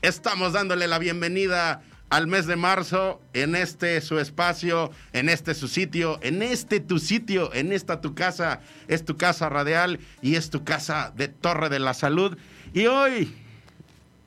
Estamos dándole la bienvenida al mes de marzo en este su espacio, en este su sitio, en este tu sitio, en esta tu casa. Es tu casa radial y es tu casa de Torre de la Salud. Y hoy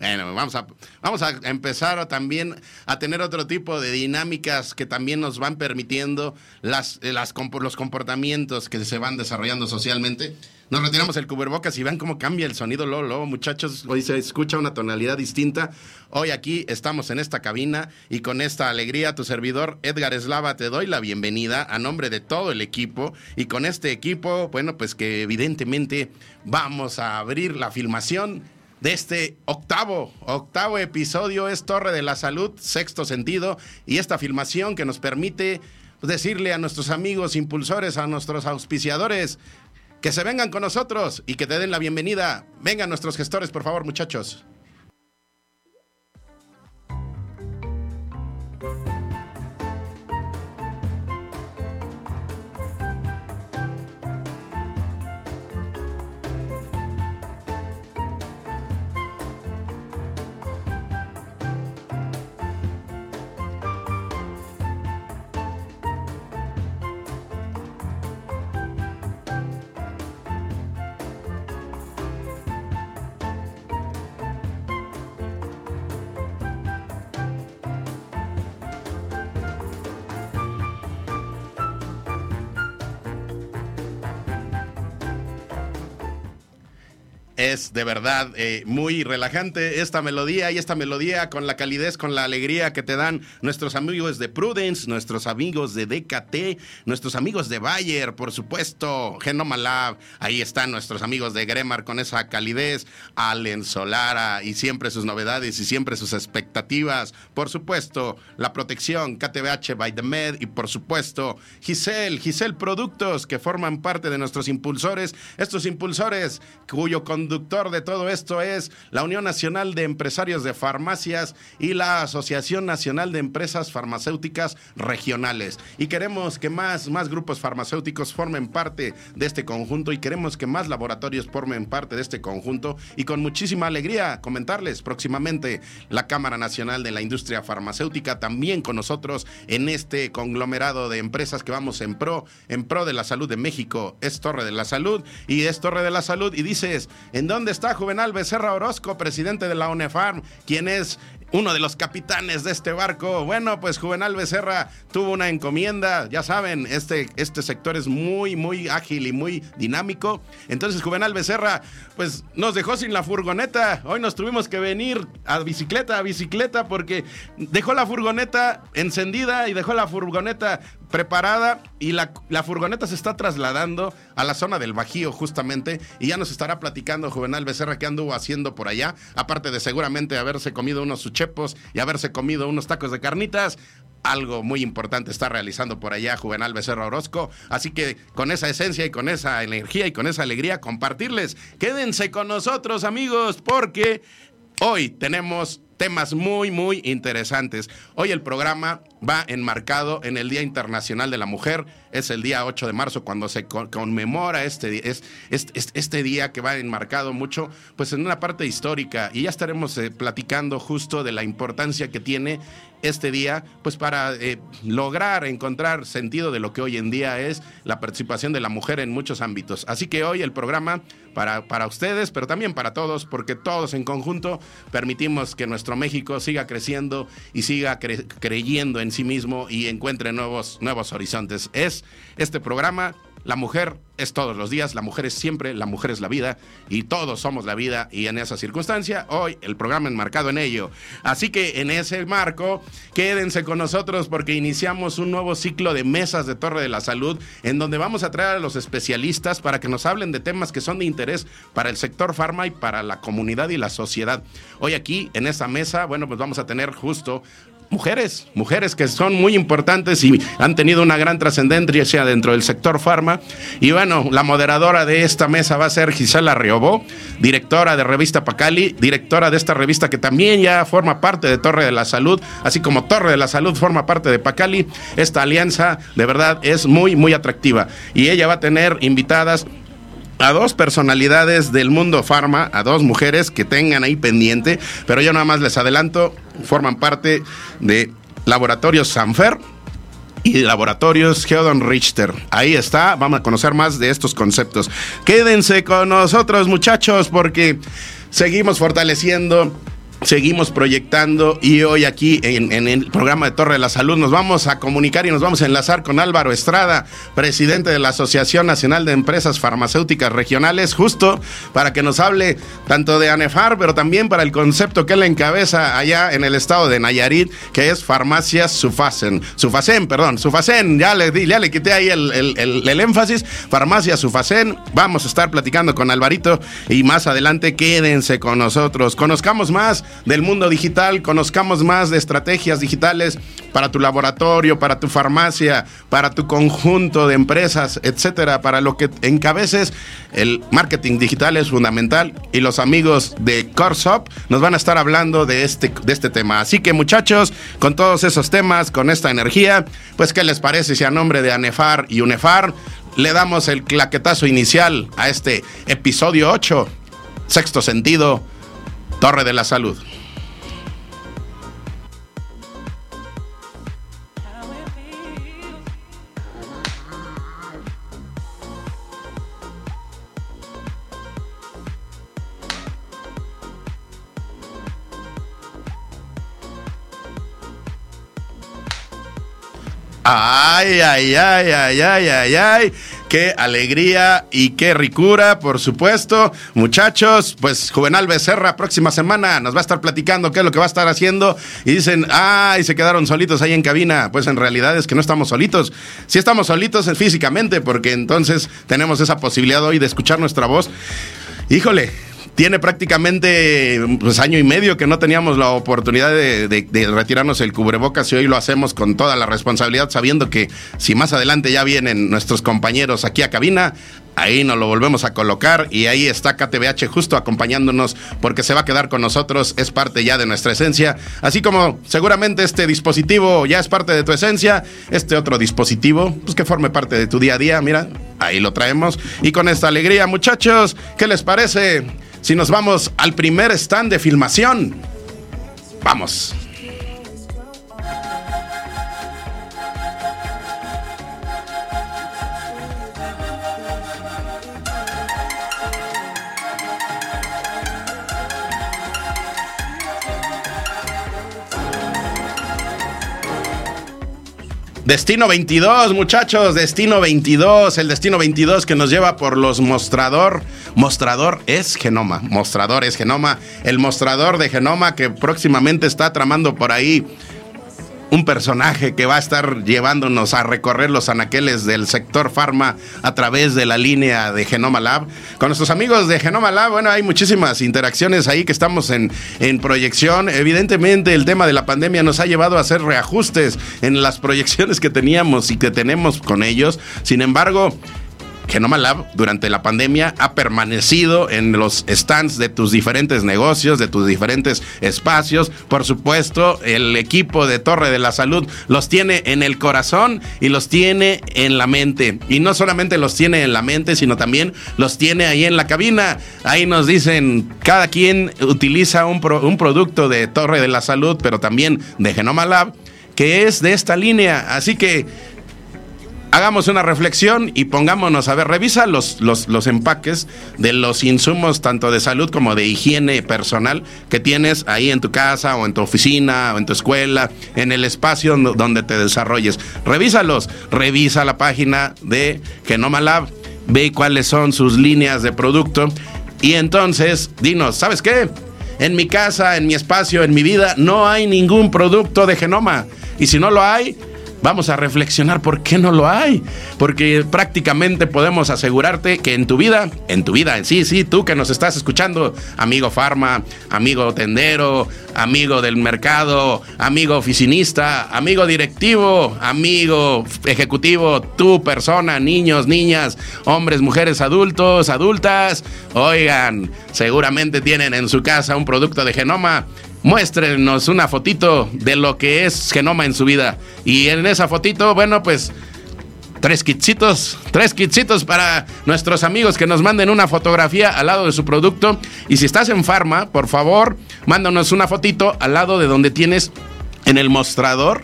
bueno, vamos a, vamos a empezar también a tener otro tipo de dinámicas que también nos van permitiendo las, las, los comportamientos que se van desarrollando socialmente. Nos retiramos el cubrebocas y vean cómo cambia el sonido, Lolo. Muchachos, hoy se escucha una tonalidad distinta. Hoy aquí estamos en esta cabina y con esta alegría, tu servidor Edgar Eslava, te doy la bienvenida a nombre de todo el equipo. Y con este equipo, bueno, pues que evidentemente vamos a abrir la filmación de este octavo, octavo episodio es Torre de la Salud, sexto sentido, y esta filmación que nos permite decirle a nuestros amigos impulsores, a nuestros auspiciadores, que se vengan con nosotros y que te den la bienvenida. Vengan nuestros gestores, por favor, muchachos. Es de verdad eh, muy relajante esta melodía y esta melodía con la calidez, con la alegría que te dan nuestros amigos de Prudence, nuestros amigos de DKT, nuestros amigos de Bayer, por supuesto, Genoma Lab, ahí están nuestros amigos de Gremar con esa calidez, Allen Solara y siempre sus novedades y siempre sus expectativas, por supuesto, la protección KTBH by the Med y por supuesto Giselle, Giselle Productos que forman parte de nuestros impulsores, estos impulsores cuyo conductor de todo esto es la Unión Nacional de Empresarios de Farmacias y la Asociación Nacional de Empresas Farmacéuticas Regionales. Y queremos que más, más grupos farmacéuticos formen parte de este conjunto y queremos que más laboratorios formen parte de este conjunto. Y con muchísima alegría comentarles próximamente la Cámara Nacional de la Industria Farmacéutica también con nosotros en este conglomerado de empresas que vamos en pro, en pro de la salud de México. Es Torre de la Salud y es Torre de la Salud. Y dices, ¿En dónde está Juvenal Becerra Orozco, presidente de la UNEFARM, quien es uno de los capitanes de este barco. Bueno, pues Juvenal Becerra tuvo una encomienda, ya saben, este, este sector es muy, muy ágil y muy dinámico. Entonces Juvenal Becerra, pues nos dejó sin la furgoneta. Hoy nos tuvimos que venir a bicicleta, a bicicleta, porque dejó la furgoneta encendida y dejó la furgoneta preparada y la, la, furgoneta se está trasladando a la zona del Bajío justamente y ya nos estará platicando Juvenal Becerra qué anduvo haciendo por allá, aparte de seguramente haberse comido unos y haberse comido unos tacos de carnitas. Algo muy importante está realizando por allá Juvenal Becerra Orozco. Así que con esa esencia y con esa energía y con esa alegría compartirles. Quédense con nosotros amigos porque hoy tenemos temas muy, muy interesantes. Hoy el programa va enmarcado en el Día Internacional de la Mujer. Es el día 8 de marzo cuando se conmemora este, es, este, día que va enmarcado mucho pues en una parte histórica y ya estaremos eh, platicando justo de la importancia que tiene este día, pues para eh, lograr encontrar sentido de lo que hoy en día es la participación de la mujer en muchos ámbitos. Así que hoy el programa para, para ustedes, pero también para todos, porque todos en conjunto permitimos que nuestro México siga creciendo y siga creyendo en sí mismo y encuentre nuevos, nuevos horizontes. Es este programa la mujer es todos los días, la mujer es siempre, la mujer es la vida y todos somos la vida y en esa circunstancia hoy el programa enmarcado en ello. Así que en ese marco, quédense con nosotros porque iniciamos un nuevo ciclo de mesas de Torre de la Salud en donde vamos a traer a los especialistas para que nos hablen de temas que son de interés para el sector farma y para la comunidad y la sociedad. Hoy aquí en esa mesa, bueno, pues vamos a tener justo mujeres, mujeres que son muy importantes y han tenido una gran trascendencia dentro del sector farma. Y bueno, la moderadora de esta mesa va a ser Gisela Riobó, directora de Revista Pacali, directora de esta revista que también ya forma parte de Torre de la Salud, así como Torre de la Salud forma parte de Pacali. Esta alianza de verdad es muy, muy atractiva. Y ella va a tener invitadas a dos personalidades del mundo farma, a dos mujeres que tengan ahí pendiente, pero yo nada más les adelanto, forman parte de Laboratorios Sanfer y Laboratorios Geodon Richter. Ahí está, vamos a conocer más de estos conceptos. Quédense con nosotros muchachos porque seguimos fortaleciendo Seguimos proyectando y hoy aquí en, el programa de Torre de la Salud nos vamos a comunicar y nos vamos a enlazar con Álvaro Estrada, presidente de la Asociación Nacional de Empresas Farmacéuticas Regionales, justo para que nos hable tanto de ANEFAR, pero también para el concepto que él encabeza allá en el estado de Nayarit, que es Farmacias Sufasen. Sufasen, perdón, Sufasen, ya le, ya le quité ahí el, el énfasis. Farmacias Sufasen, vamos a estar platicando con Alvarito y más adelante quédense con nosotros, conozcamos más del mundo digital, conozcamos más de estrategias digitales para tu laboratorio, para tu farmacia, para tu conjunto de empresas, etcétera, para lo que encabeces. El marketing digital es fundamental y los amigos de Corsop nos van a estar hablando de este, de este tema. Así que muchachos, con todos esos temas, con esta energía, pues ¿qué les parece si a nombre de ANEFAR y UNEFAR le damos el claquetazo inicial a este episodio 8, sexto sentido? Torre de la Salud. Ay, ay, ay, ay, ay, ay, ay qué alegría y qué ricura, por supuesto. Muchachos, pues Juvenal Becerra, próxima semana nos va a estar platicando qué es lo que va a estar haciendo. Y dicen, ay, se quedaron solitos ahí en cabina. Pues en realidad es que no estamos solitos. Sí estamos solitos físicamente, porque entonces tenemos esa posibilidad hoy de escuchar nuestra voz. Híjole, tiene prácticamente pues, año y medio que no teníamos la oportunidad de, retirarnos el cubrebocas y hoy lo hacemos con toda la responsabilidad, sabiendo que si más adelante ya vienen nuestros compañeros aquí a cabina, ahí nos lo volvemos a colocar y ahí está KTBH justo acompañándonos porque se va a quedar con nosotros, es parte ya de nuestra esencia, así como seguramente este dispositivo ya es parte de tu esencia, este otro dispositivo, pues que forme parte de tu día a día, mira, ahí lo traemos y con esta alegría muchachos, ¿qué les parece? Si nos vamos al primer stand de filmación. Vamos. Destino 22, muchachos, Destino 22, el Destino 22 que nos lleva por los mostrador. Mostrador es Genoma, mostrador es Genoma, el mostrador de Genoma que próximamente está tramando por ahí un personaje que va a estar llevándonos a recorrer los anaqueles del sector farma a través de la línea de Genoma Lab. Con nuestros amigos de Genoma Lab, bueno, hay muchísimas interacciones ahí que estamos en, en proyección. Evidentemente el tema de la pandemia nos ha llevado a hacer reajustes en las proyecciones que teníamos y que tenemos con ellos. Sin embargo, Genoma Lab durante la pandemia ha permanecido en los stands de tus diferentes negocios, de tus diferentes espacios. Por supuesto, el equipo de Torre de la Salud los tiene en el corazón y los tiene en la mente. Y no solamente los tiene en la mente, sino también los tiene ahí en la cabina. Ahí nos dicen, cada quien utiliza un, un producto de Torre de la Salud, pero también de Genoma Lab, que es de esta línea. Así que hagamos una reflexión y pongámonos a ver, revisa los, los, los, empaques de los insumos tanto de salud como de higiene personal que tienes ahí en tu casa o en tu oficina o en tu escuela, en el espacio donde te desarrolles. Revísalos, revisa la página de Genoma Lab, ve cuáles son sus líneas de producto y entonces dinos, ¿sabes qué? En mi casa, en mi espacio, en mi vida, no hay ningún producto de genoma. Y si no lo hay, vamos a reflexionar por qué no lo hay. Porque prácticamente podemos asegurarte que en tu vida, en tu vida, en sí, sí, tú que nos estás escuchando, amigo farma, amigo tendero, amigo del mercado, amigo oficinista, amigo directivo, amigo ejecutivo, tu persona, niños, niñas, hombres, mujeres, adultos, adultas, oigan, seguramente tienen en su casa un producto de genoma muéstrenos una fotito de lo que es Genoma en su vida. Y en esa fotito, bueno, pues tres kitsitos, tres kitsitos para nuestros amigos que nos manden una fotografía al lado de su producto. Y si estás en Farma, por favor, mándanos una fotito al lado de donde tienes en el mostrador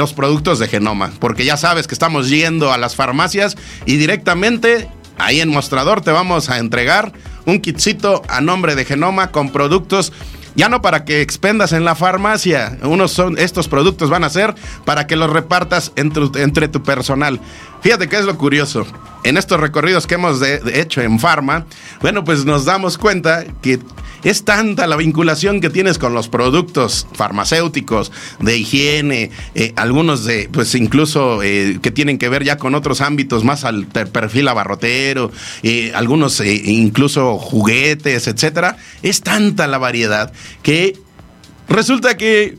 los productos de Genoma. Porque ya sabes que estamos yendo a las farmacias y directamente ahí en mostrador te vamos a entregar un kitsito a nombre de Genoma con productos ya no para que expendas en la farmacia. Unos son, estos productos van a ser para que los repartas entre, entre tu personal. Fíjate que es lo curioso. En estos recorridos que hemos hecho en Farma, bueno, pues nos damos cuenta que es tanta la vinculación que tienes con los productos farmacéuticos, de higiene, eh, algunos de, pues incluso eh, que tienen que ver ya con otros ámbitos más al perfil abarrotero, eh, algunos incluso juguetes, etcétera. Es tanta la variedad que resulta que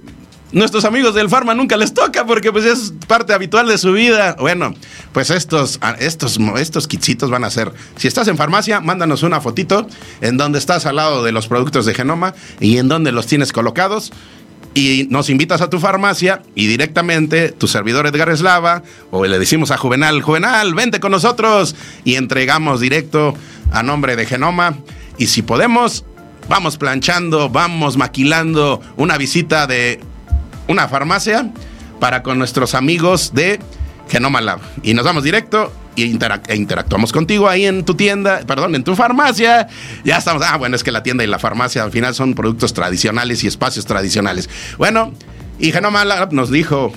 nuestros amigos del Farma nunca les toca porque pues es parte habitual de su vida. Bueno, pues estos, ah, estos, estos kitsitos van a ser, si estás en farmacia, mándanos una fotito en donde estás al lado de los productos de Genoma y en donde los tienes colocados y nos invitas a tu farmacia y directamente tu servidor Edgar Eslava o le decimos a Juvenal, Juvenal, vente con nosotros y entregamos directo a nombre de Genoma y si podemos, vamos planchando, vamos maquilando una visita de una farmacia para con nuestros amigos de Genoma Lab. Y nos vamos directo y e interactuamos contigo ahí en tu tienda, perdón, en tu farmacia. Ya estamos, ah, bueno, es que la tienda y la farmacia al final son productos tradicionales y espacios tradicionales. Bueno, y Genoma Lab nos dijo,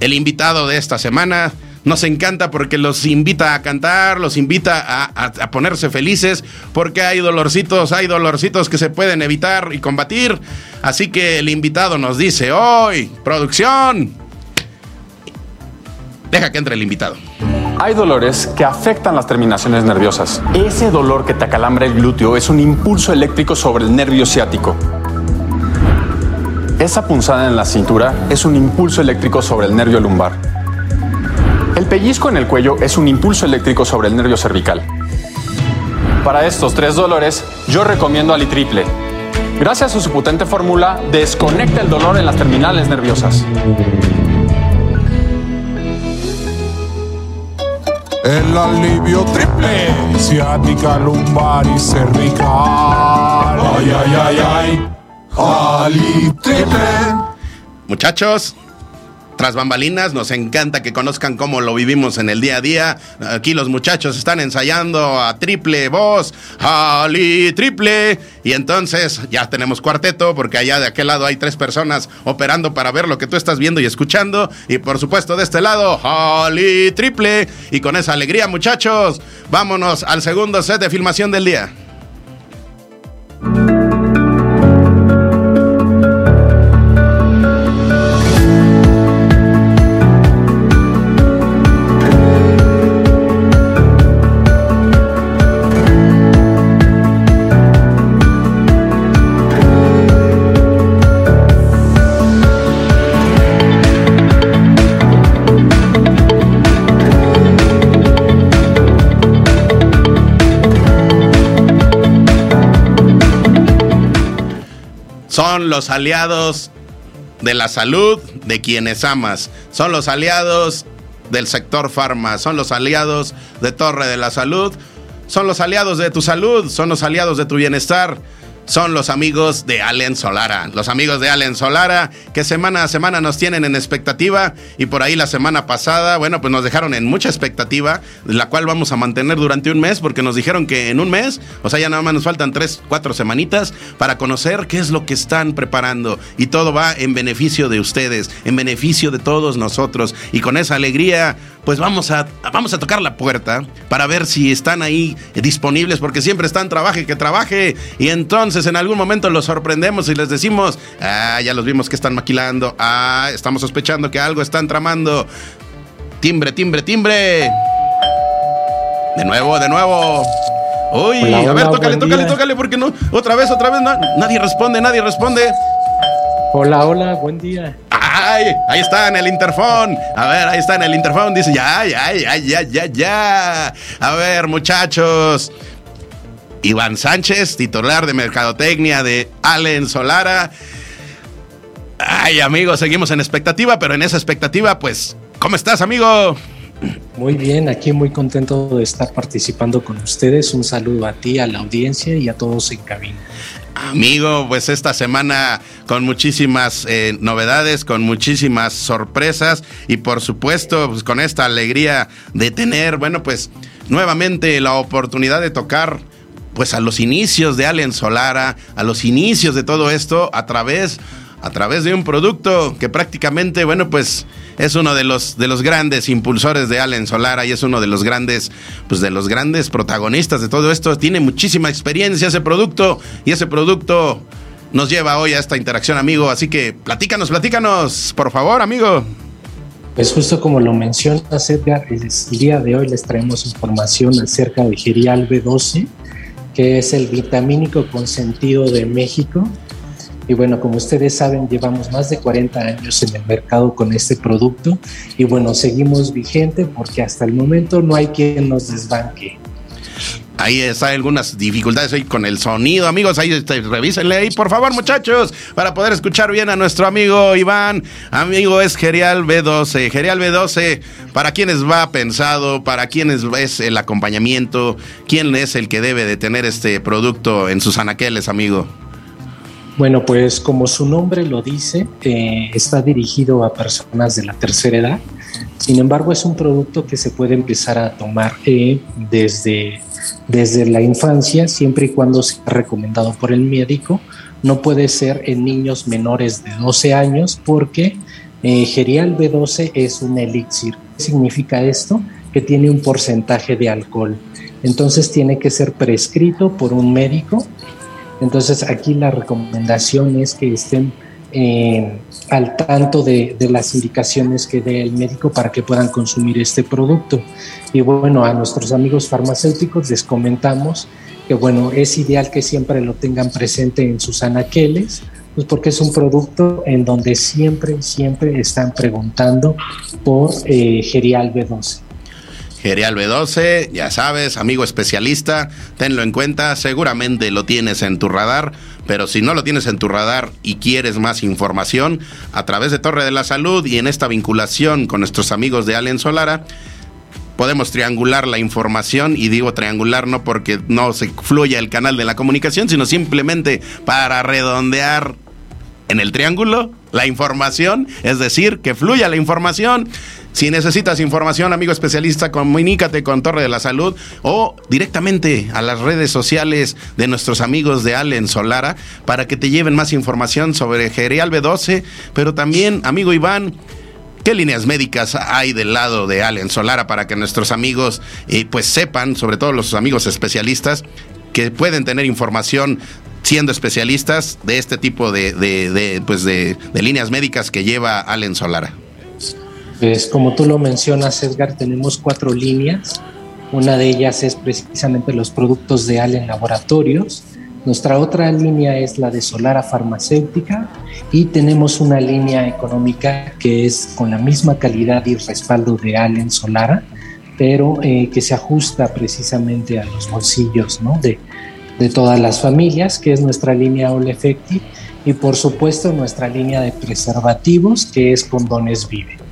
el invitado de esta semana nos encanta porque los invita a cantar, los invita a, ponerse felices, porque hay dolorcitos, hay dolorcitos que se pueden evitar y combatir. Así que el invitado nos dice, hoy, producción, deja que entre el invitado. Hay dolores que afectan las terminaciones nerviosas. Ese dolor que te acalambra el glúteo es un impulso eléctrico sobre el nervio ciático. Esa punzada en la cintura es un impulso eléctrico sobre el nervio lumbar. El pellizco en el cuello es un impulso eléctrico sobre el nervio cervical. Para estos tres dolores, yo recomiendo Alitriple. Gracias a su potente fórmula, desconecta el dolor en las terminales nerviosas. El alivio triple, ciática, lumbar y cervical. Ay, ay, ay, ay. Alitriple. Muchachos, tras bambalinas. Nos encanta que conozcan cómo lo vivimos en el día a día. Aquí los muchachos están ensayando a triple voz, Ali triple. Y entonces ya tenemos cuarteto, porque allá de aquel lado hay tres personas operando para ver lo que tú estás viendo y escuchando. Y por supuesto de este lado, Ali triple. Y con esa alegría, muchachos, vámonos al segundo set de filmación del día. Son los aliados de la salud de quienes amas. Son los aliados del sector farma. Son los aliados de Torre de la Salud. Son los aliados de tu salud. Son los aliados de tu bienestar. Son los amigos de Allen Solara. Los amigos de Allen Solara que semana a semana nos tienen en expectativa y por ahí la semana pasada, bueno, pues nos dejaron en mucha expectativa, la cual vamos a mantener durante un mes porque nos dijeron que en un mes, o sea, ya nada más nos faltan tres, cuatro semanitas para conocer qué es lo que están preparando. Y todo va en beneficio de ustedes, en beneficio de todos nosotros. Y con esa alegría, pues vamos a, vamos a tocar la puerta para ver si están ahí disponibles porque siempre están trabaje que trabaje. Y entonces en algún momento los sorprendemos y les decimos, ah, ya los vimos que están maquilando, ah, estamos sospechando que algo están tramando. Timbre, timbre, timbre. De nuevo, de nuevo. Uy, a ver, tócale, tócale, tócale, porque no, otra vez, otra vez, nadie responde, nadie responde. Hola, hola, buen día. Ay, ahí está en el interfón. A ver, ahí está en el interfón. Dice, ya, ya, ya, ya, ya, ya. A ver, muchachos. Iván Sánchez, titular de Mercadotecnia de Allen Solara. Ay, amigo, seguimos en expectativa, pero en esa expectativa, pues, ¿cómo estás, amigo? Muy bien, aquí muy contento de estar participando con ustedes. Un saludo a ti, a la audiencia y a todos en cabina. Amigo, pues esta semana con muchísimas eh, novedades, con muchísimas sorpresas y por supuesto pues, con esta alegría de tener, bueno, pues nuevamente la oportunidad de tocar pues a los inicios de Allen Solara, a los inicios de todo esto a través a través de un producto que prácticamente, bueno, pues es uno de los de los grandes impulsores de Allen Solara y es uno de los grandes pues de los grandes protagonistas de todo esto. Tiene muchísima experiencia ese producto y ese producto nos lleva hoy a esta interacción, amigo, así que platícanos, platícanos, por favor, amigo. Pues justo como lo mencionas, Edgar, el día de hoy les traemos información acerca de Gerial B12, que es el vitamínico consentido de México. Y bueno, como ustedes saben, llevamos más de 40 años en el mercado con este producto y bueno, seguimos vigente porque hasta el momento no hay quien nos desbanque. Ahí está algunas dificultades con el sonido, amigos. Ahí revísenle ahí, por favor, muchachos, para poder escuchar bien a nuestro amigo Iván. Amigo es Gerial B12. Gerial B12, ¿para quiénes va pensado? ¿Para quiénes es el acompañamiento? ¿Quién es el que debe de tener este producto en sus anaqueles, amigo? Bueno, pues como su nombre lo dice, eh, está dirigido a personas de la tercera edad. Sin embargo, es un producto que se puede empezar a tomar eh, desde desde la infancia, siempre y cuando sea recomendado por el médico. No puede ser en niños menores de 12 años porque eh, Gerial B12 es un elixir. ¿Qué significa esto? Que tiene un porcentaje de alcohol. Entonces tiene que ser prescrito por un médico. Entonces aquí la recomendación es que estén eh, al tanto de, las indicaciones que dé el médico para que puedan consumir este producto. Y bueno, a nuestros amigos farmacéuticos les comentamos que bueno, es ideal que siempre lo tengan presente en sus anaqueles, pues porque es un producto en donde siempre, siempre están preguntando por eh, Gerial B12. Gerial B12, ya sabes, amigo especialista, tenlo en cuenta, seguramente lo tienes en tu radar, pero si no lo tienes en tu radar y quieres más información, a través de Torre de la Salud y en esta vinculación con nuestros amigos de Allen Solara, podemos triangular la información y digo triangular no porque no se fluya el canal de la comunicación, sino simplemente para redondear en el triángulo la información, es decir, que fluya la información. Si necesitas información, amigo especialista, comunícate con Torre de la Salud o directamente a las redes sociales de nuestros amigos de Allen Solara para que te lleven más información sobre Gerial B12, pero también, amigo Iván, ¿Qué líneas médicas hay del lado de Allen Solara para que nuestros amigos eh, pues sepan, sobre todo los amigos especialistas, que pueden tener información siendo especialistas de este tipo de, pues de, líneas médicas que lleva Allen Solara? Pues como tú lo mencionas, Edgar, tenemos cuatro líneas. Una de ellas es precisamente los productos de Allen Laboratorios. Nuestra otra línea es la de Solara Farmacéutica y tenemos una línea económica que es con la misma calidad y respaldo de Allen Solara, pero eh, que se ajusta precisamente a los bolsillos ¿no? de, de todas las familias, que es nuestra línea All Effective, y por supuesto nuestra línea de preservativos, que es Condones Vive.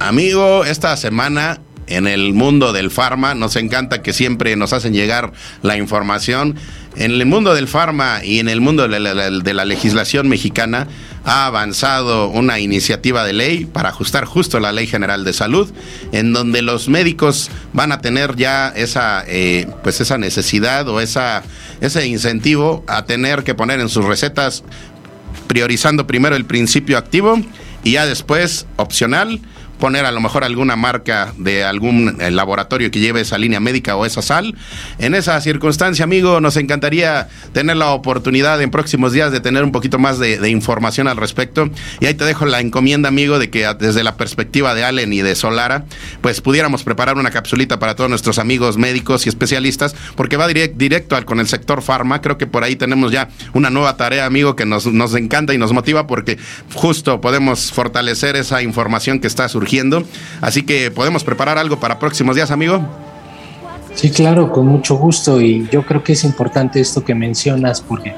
Amigo, esta semana en el mundo del farma. Nos encanta que siempre nos hacen llegar la información. En el mundo del farma y en el mundo de la, legislación mexicana ha avanzado una iniciativa de ley para ajustar justo la Ley General de Salud, en donde los médicos van a tener ya esa, eh, pues esa necesidad o esa, ese incentivo a tener que poner en sus recetas, priorizando primero el principio activo y ya después opcional poner a lo mejor alguna marca de algún eh, laboratorio que lleve esa línea médica o esa sal. En esa circunstancia, amigo, nos encantaría tener la oportunidad en próximos días de tener un poquito más de, información al respecto. Y ahí te dejo la encomienda, amigo, de que desde la perspectiva de Allen y de Solara, pues pudiéramos preparar una capsulita para todos nuestros amigos médicos y especialistas, porque va directo al, con el sector farma. Creo que por ahí tenemos ya una nueva tarea, amigo, que nos, nos encanta y nos motiva porque justo podemos fortalecer esa información que está surgiendo Así que podemos preparar algo para próximos días, amigo. Sí, claro, con mucho gusto. Y yo creo que es importante esto que mencionas, porque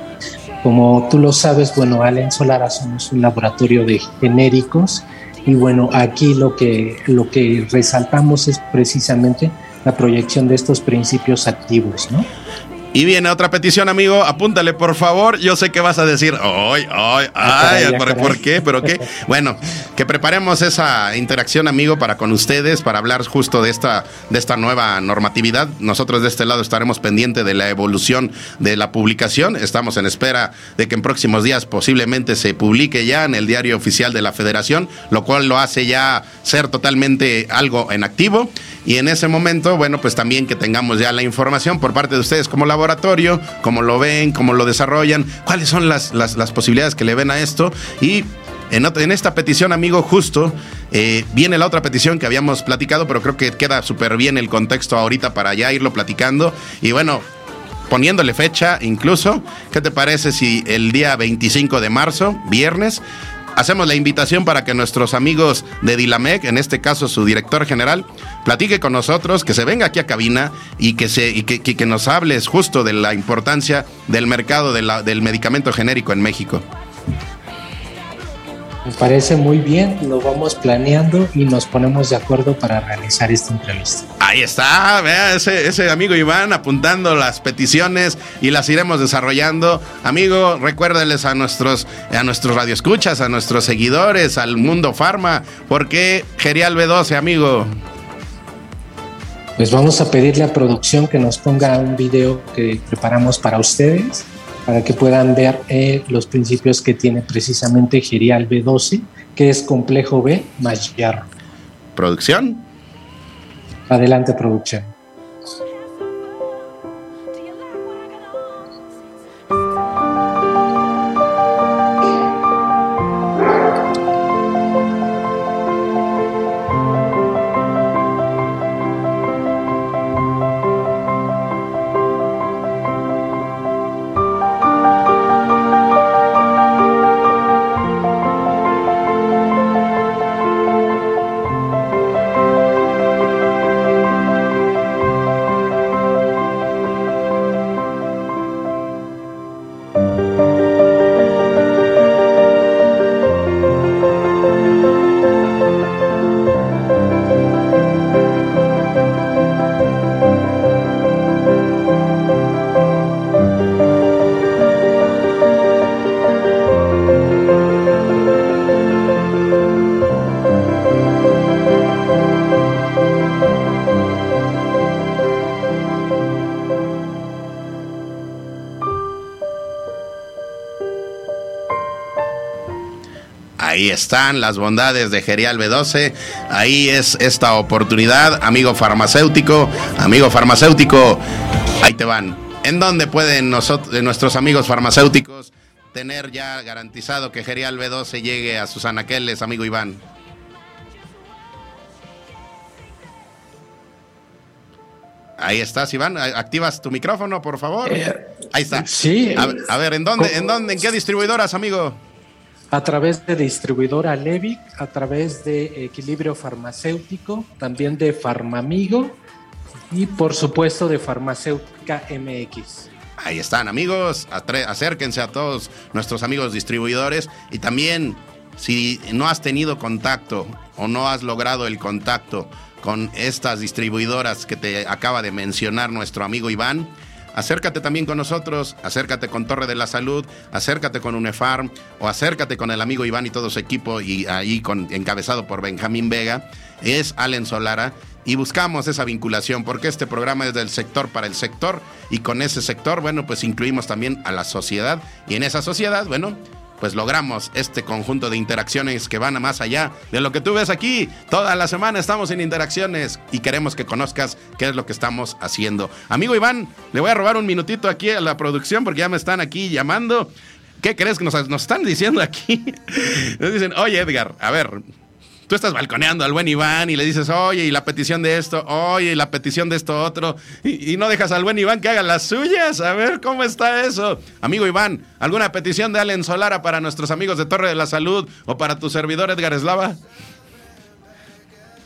como tú lo sabes, bueno, Allen Solara somos un laboratorio de genéricos. Y bueno, aquí lo que, lo que resaltamos es precisamente la proyección de estos principios activos, ¿no? Y viene otra petición, amigo. Apúntale, por favor. Yo sé que vas a decir, ay, ay, ay, ¿por, qué? ¿Pero qué? Bueno, que preparemos esa interacción, amigo, para con ustedes, para hablar justo de esta, de esta nueva normatividad. Nosotros de este lado estaremos pendientes de la evolución de la publicación. Estamos en espera de que en próximos días posiblemente se publique ya en el diario oficial de la Federación, lo cual lo hace ya ser totalmente algo en activo. Y en ese momento, bueno, pues también que tengamos ya la información por parte de ustedes como laboratorio, cómo lo ven, cómo lo desarrollan, cuáles son las, las, posibilidades que le ven a esto. Y en, esta petición, amigo, justo eh, viene la otra petición que habíamos platicado, pero creo que queda súper bien el contexto ahorita para ya irlo platicando. Y bueno, poniéndole fecha incluso, ¿qué te parece si el día 25 de marzo, viernes, hacemos la invitación para que nuestros amigos de Dilamec, en este caso su director general, platique con nosotros, que se venga aquí a cabina y que, se, y que, nos hables justo de la importancia del mercado del medicamento genérico en México. Me parece muy bien, lo vamos planeando y nos ponemos de acuerdo para realizar esta entrevista. Ahí está, vea ese, ese amigo Iván apuntando las peticiones y las iremos desarrollando. Amigo, recuérdeles a nuestros, a nuestros radioescuchas, a nuestros seguidores, al mundo farma, ¿por qué Gerial B12, amigo? Pues vamos a pedirle a producción que nos ponga un video que preparamos para ustedes para que puedan ver eh, los principios que tiene precisamente Gerial B12, que es complejo B más hierro. ¿Producción? Adelante, producción. Están las bondades de Gerial B12. Ahí es esta oportunidad, amigo farmacéutico, amigo farmacéutico, ahí te van. ¿En dónde pueden nosotros, nuestros amigos farmacéuticos tener ya garantizado que Gerial B12 llegue a sus anaqueles, amigo Iván? Ahí estás, Iván. Activas tu micrófono, por favor. Eh, Ahí está. Sí. A, ver, ¿en dónde, ¿en dónde, en qué distribuidoras, amigo? A través de distribuidora Levic, a través de Equilibrio Farmacéutico, también de Farmamigo y por supuesto de Farmacéutica MX. Ahí están amigos, acérquense a todos nuestros amigos distribuidores y también si no has tenido contacto o no has logrado el contacto con estas distribuidoras que te acaba de mencionar nuestro amigo Iván. Acércate también con nosotros, acércate con Torre de la Salud, acércate con UNEFARM o acércate con el amigo Iván y todo su equipo y ahí con, encabezado por Benjamín Vega. Es Allen Solara y buscamos esa vinculación porque este programa es del sector para el sector y con ese sector, bueno, pues incluimos también a la sociedad y en esa sociedad, bueno, pues logramos este conjunto de interacciones que van más allá de lo que tú ves aquí. Toda la semana estamos en interacciones y queremos que conozcas qué es lo que estamos haciendo. Amigo Iván, le voy a robar un minutito aquí a la producción porque ya me están aquí llamando. ¿Qué crees que nos, nos están diciendo aquí? Nos dicen, oye Edgar, a ver, tú estás balconeando al buen Iván y le dices, oye, y la petición de esto, oye, y la petición de esto otro, y, no dejas al buen Iván que haga las suyas. A ver cómo está eso. Amigo Iván, ¿alguna petición de Allen Solara para nuestros amigos de Torre de la Salud o para tu servidor Edgar Eslava?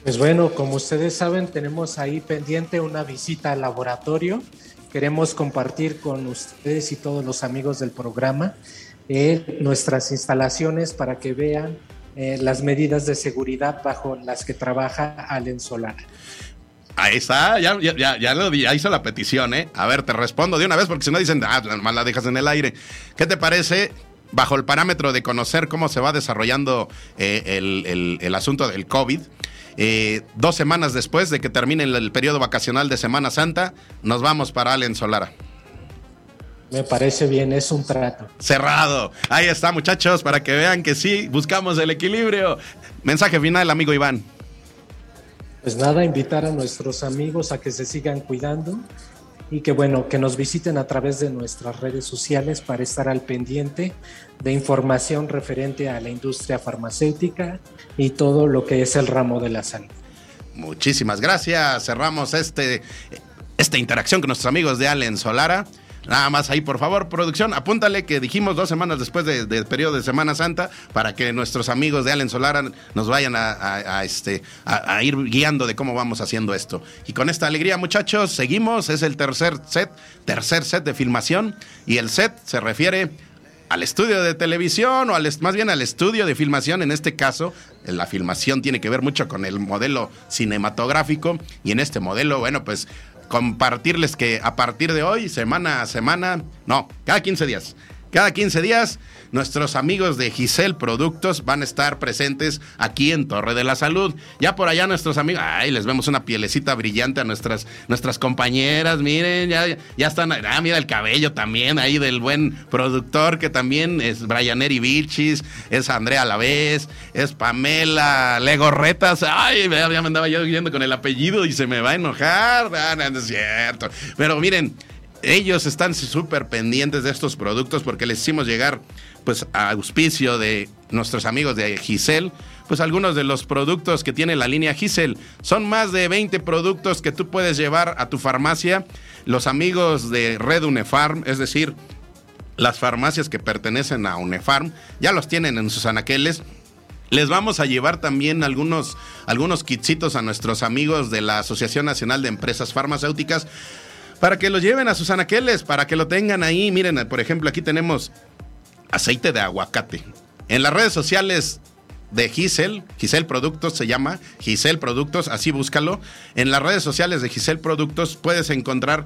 Pues bueno, como ustedes saben, tenemos ahí pendiente una visita al laboratorio. Queremos compartir con ustedes y todos los amigos del programa eh, nuestras instalaciones para que vean eh, las medidas de seguridad bajo las que trabaja Allen Solar. Ahí está, ya, ya, ya, ya, hizo la petición, ¿eh? A ver, te respondo de una vez porque si no dicen, ah, nomás la dejas en el aire. ¿Qué te parece bajo el parámetro de conocer cómo se va desarrollando eh, el, asunto del COVID? Eh, dos semanas después de que termine el, el, periodo vacacional de Semana Santa, nos vamos para Allen Solara. Me parece bien, es un trato. Cerrado. Ahí está, muchachos, para que vean que sí, buscamos el equilibrio. Mensaje final, amigo Iván. Pues nada, invitar a nuestros amigos a que se sigan cuidando y que bueno, que nos visiten a través de nuestras redes sociales para estar al pendiente de información referente a la industria farmacéutica y todo lo que es el ramo de la salud. Muchísimas gracias. Cerramos este, esta interacción con nuestros amigos de Allen Solara. Nada más ahí, por favor, producción, apúntale que dijimos dos semanas después del periodo de Semana Santa para que nuestros amigos de Allen Solara nos vayan a, este, a, ir guiando de cómo vamos haciendo esto. Y con esta alegría, muchachos, seguimos. Es el tercer set, tercer set de filmación. Y el set se refiere al estudio de televisión o al, más bien al estudio de filmación. En este caso, la filmación tiene que ver mucho con el modelo cinematográfico. Y en este modelo, bueno, pues compartirles que a partir de hoy, semana a semana, no, cada 15 días, cada 15 días nuestros amigos de Giselle Productos van a estar presentes aquí en Torre de la Salud. Ya por allá nuestros amigos, ay, les vemos una pielecita brillante a nuestras, nuestras compañeras, miren, ya, ya están, ah, mira el cabello también ahí del buen productor que también es Brian Eri Vilchis, es Andrea Lavés, es Pamela Legorretas, ay, ya me andaba yo yendo con el apellido y se me va a enojar, ah, no es cierto. Pero miren, ellos están súper pendientes de estos productos porque les hicimos llegar pues a auspicio de nuestros amigos de Giselle, pues algunos de los productos que tiene la línea Giselle. Son más de 20 productos que tú puedes llevar a tu farmacia. Los amigos de Red Unefarm, es decir, las farmacias que pertenecen a Unefarm, ya los tienen en sus anaqueles. Les vamos a llevar también algunos, algunos kitsitos a nuestros amigos de la Asociación Nacional de Empresas Farmacéuticas para que los lleven a sus anaqueles, para que lo tengan ahí. Miren, por ejemplo, aquí tenemos aceite de aguacate. En las redes sociales de Gisel, Gisel Productos se llama, Gisel Productos, así búscalo. En las redes sociales de Gisel Productos puedes encontrar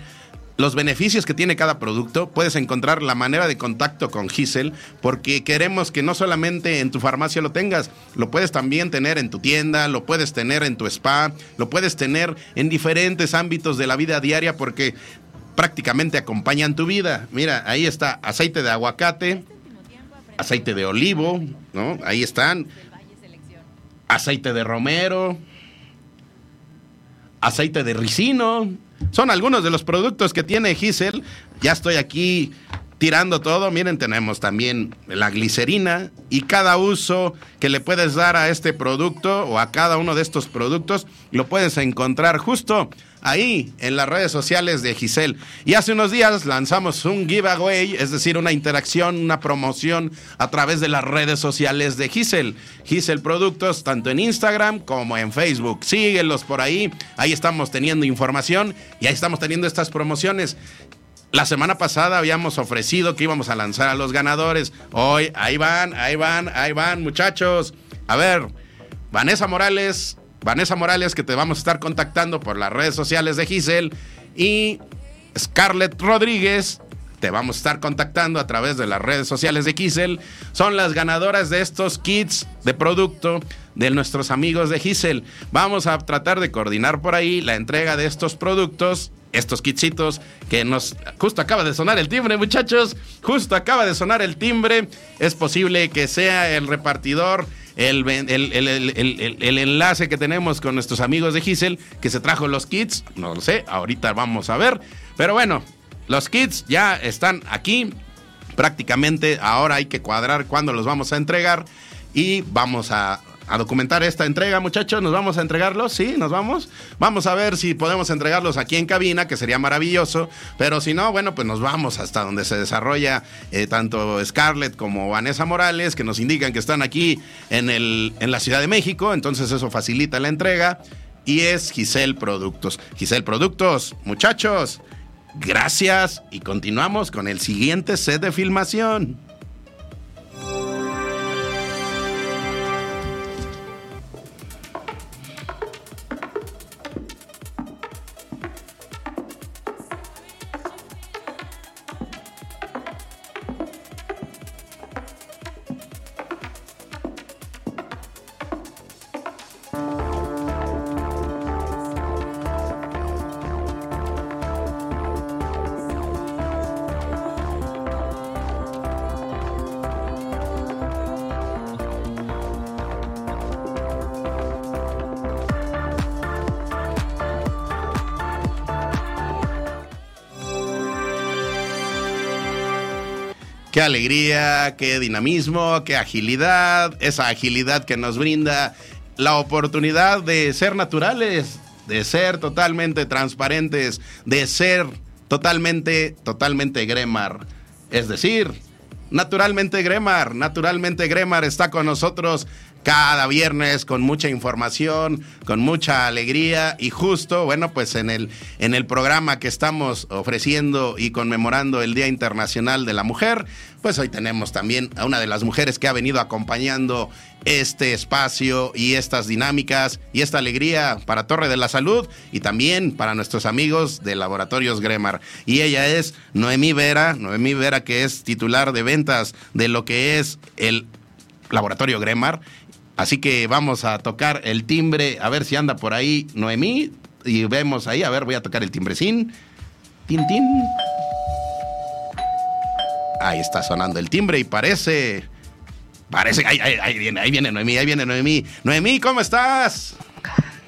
los beneficios que tiene cada producto, puedes encontrar la manera de contacto con Gisel, porque queremos que no solamente en tu farmacia lo tengas, lo puedes también tener en tu tienda, lo puedes tener en tu spa, lo puedes tener en diferentes ámbitos de la vida diaria, porque prácticamente acompañan tu vida. Mira, ahí está aceite de aguacate, aceite de olivo, ¿no? Ahí están. Aceite de romero, aceite de ricino. Son algunos de los productos que tiene Gisel. Ya estoy aquí tirando todo. Miren, tenemos también la glicerina y cada uso que le puedes dar a este producto o a cada uno de estos productos lo puedes encontrar justo ahí en las redes sociales de Giselle. Y hace unos días lanzamos un giveaway, es decir, una interacción, una promoción a través de las redes sociales de Giselle. Giselle Productos, tanto en Instagram como en Facebook. Síguelos por ahí, ahí estamos teniendo información y ahí estamos teniendo estas promociones. La semana pasada habíamos ofrecido que íbamos a lanzar a los ganadores. Hoy, ahí van, ahí van, ahí van, muchachos. A ver, Vanessa Morales Vanessa Morales, que te vamos a estar contactando por las redes sociales de Giselle, y Scarlett Rodríguez, te vamos a estar contactando a través de las redes sociales de Giselle. Son las ganadoras de estos kits de producto de nuestros amigos de Giselle. Vamos a tratar de coordinar por ahí la entrega de estos productos estos kitsitos que nos justo acaba de sonar el timbre, muchachos. Justo acaba de sonar el timbre. Es posible que sea el repartidor, el, el, enlace que tenemos con nuestros amigos de Gisel, que se trajo los kits. No lo sé, ahorita vamos a ver. Pero bueno, los kits ya están aquí. Prácticamente ahora hay que cuadrar cuándo los vamos a entregar. Y vamos a a documentar esta entrega, muchachos. ¿Nos vamos a entregarlos? Sí, nos vamos. Vamos a ver si podemos entregarlos aquí en cabina, que sería maravilloso. Pero si no, bueno, pues nos vamos hasta donde se desarrolla eh, tanto Scarlett como Vanessa Morales, que nos indican que están aquí en, el, en la Ciudad de México. Entonces eso facilita la entrega. Y es Giselle Productos. Giselle Productos, muchachos. Gracias y continuamos con el siguiente set de filmación. Qué alegría, qué dinamismo, qué agilidad, esa agilidad que nos brinda la oportunidad de ser naturales, de ser totalmente transparentes, de ser totalmente, totalmente Gremar. Es decir, naturalmente Gremar, naturalmente Gremar está con nosotros cada viernes con mucha información, con mucha alegría y justo, bueno, pues en el, en el programa que estamos ofreciendo y conmemorando el Día Internacional de la Mujer, pues hoy tenemos también a una de las mujeres que ha venido acompañando este espacio y estas dinámicas y esta alegría para Torre de la Salud y también para nuestros amigos de Laboratorios Gremar. Y ella es Noemí Vera, Noemí Vera que es titular de ventas de lo que es el Laboratorio Gremar Así que vamos a tocar el timbre, a ver si anda por ahí Noemí. Y vemos ahí, a ver, voy a tocar el timbrecín. Tin, tin. Ahí está sonando el timbre y parece. Parece. Ahí, ahí viene, ahí viene Noemí, ahí viene Noemí. Noemí, ¿cómo estás?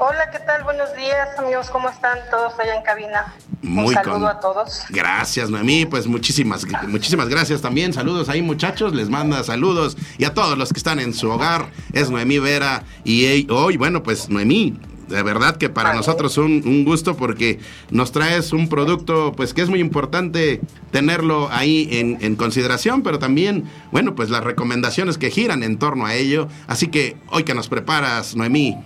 Hola, ¿qué tal? Buenos días, amigos. ¿Cómo están todos allá en cabina? Muy Un saludo a todos. Gracias, Noemí. Pues muchísimas, muchísimas gracias también. Saludos ahí, muchachos. Les manda saludos. Y a todos los que están en su hogar. Es Noemí Vera. Y hoy, bueno, pues Noemí, de verdad que para nosotros un, un, gusto porque nos traes un producto pues que es muy importante tenerlo ahí en, en, consideración, pero también, bueno, pues las recomendaciones que giran en torno a ello. Así que hoy que nos preparas, Noemí.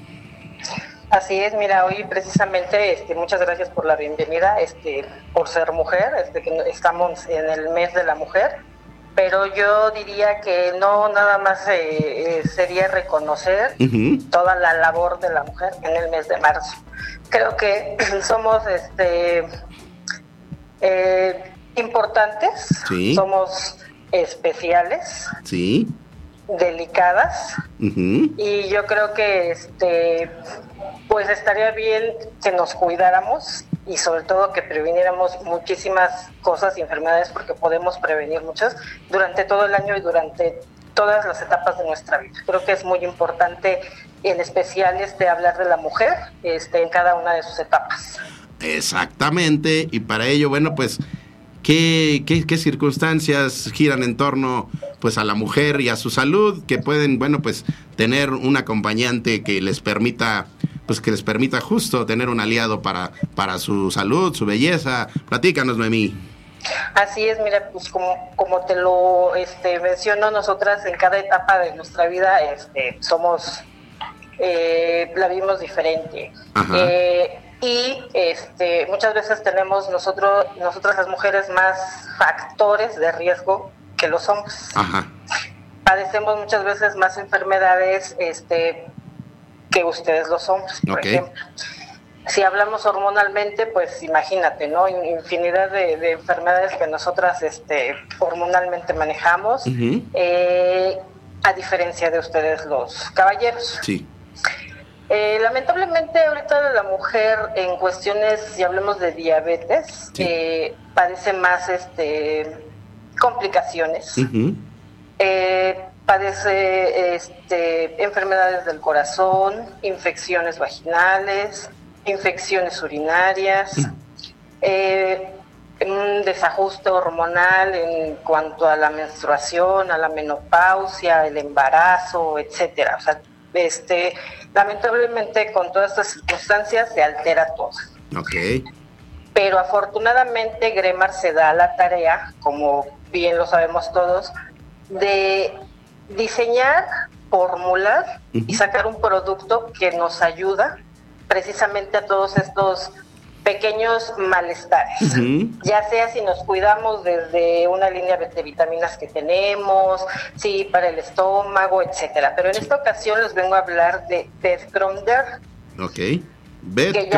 Así es, mira, hoy precisamente, este, muchas gracias por la bienvenida, este, por ser mujer, este, que estamos en el mes de la mujer, pero yo diría que no nada más eh, eh, sería reconocer toda la labor de la mujer en el mes de marzo. Creo que somos, este, eh, importantes, somos especiales. Sí delicadas y yo creo que este pues estaría bien que nos cuidáramos y sobre todo que previniéramos muchísimas cosas y enfermedades porque podemos prevenir muchas durante todo el año y durante todas las etapas de nuestra vida. Creo que es muy importante en especial este hablar de la mujer este en cada una de sus etapas. Exactamente, y para ello, bueno, pues ¿Qué, qué, circunstancias giran en torno pues a la mujer y a su salud que pueden bueno pues tener un acompañante que les permita pues que les permita justo tener un aliado para, para su salud, su belleza. Platícanos, Noemí. Así es, mira, pues como, como te lo este, menciono, nosotras en cada etapa de nuestra vida este, somos, eh, la vimos diferente. Eh, y este, muchas veces tenemos nosotros, nosotras las mujeres más factores de riesgo que los hombres. Padecemos muchas veces más enfermedades este, que ustedes los hombres, por ejemplo. Si hablamos hormonalmente, pues imagínate, ¿no? In- Infinidad de, de enfermedades que nosotras este, hormonalmente manejamos, eh, a diferencia de ustedes los caballeros. Sí. Eh, lamentablemente ahorita la mujer en cuestiones, si hablemos de diabetes, Sí. eh, padece más este, complicaciones. Eh, padece este, enfermedades del corazón, infecciones vaginales, infecciones urinarias, eh, un desajuste hormonal en cuanto a la menstruación, a la menopausia, el embarazo, etcétera. O sea, este, lamentablemente con todas estas circunstancias se altera todo. Ok. Pero afortunadamente Gremar se da la tarea, como bien lo sabemos todos, de diseñar, formular y Ujú. sacar un producto que nos ayuda precisamente a todos estos pequeños malestares. Ya sea si nos cuidamos desde una línea de vitaminas que tenemos, sí, para el estómago, etcétera. Pero en esta ocasión les vengo a hablar de Bedcromder, Ok. Que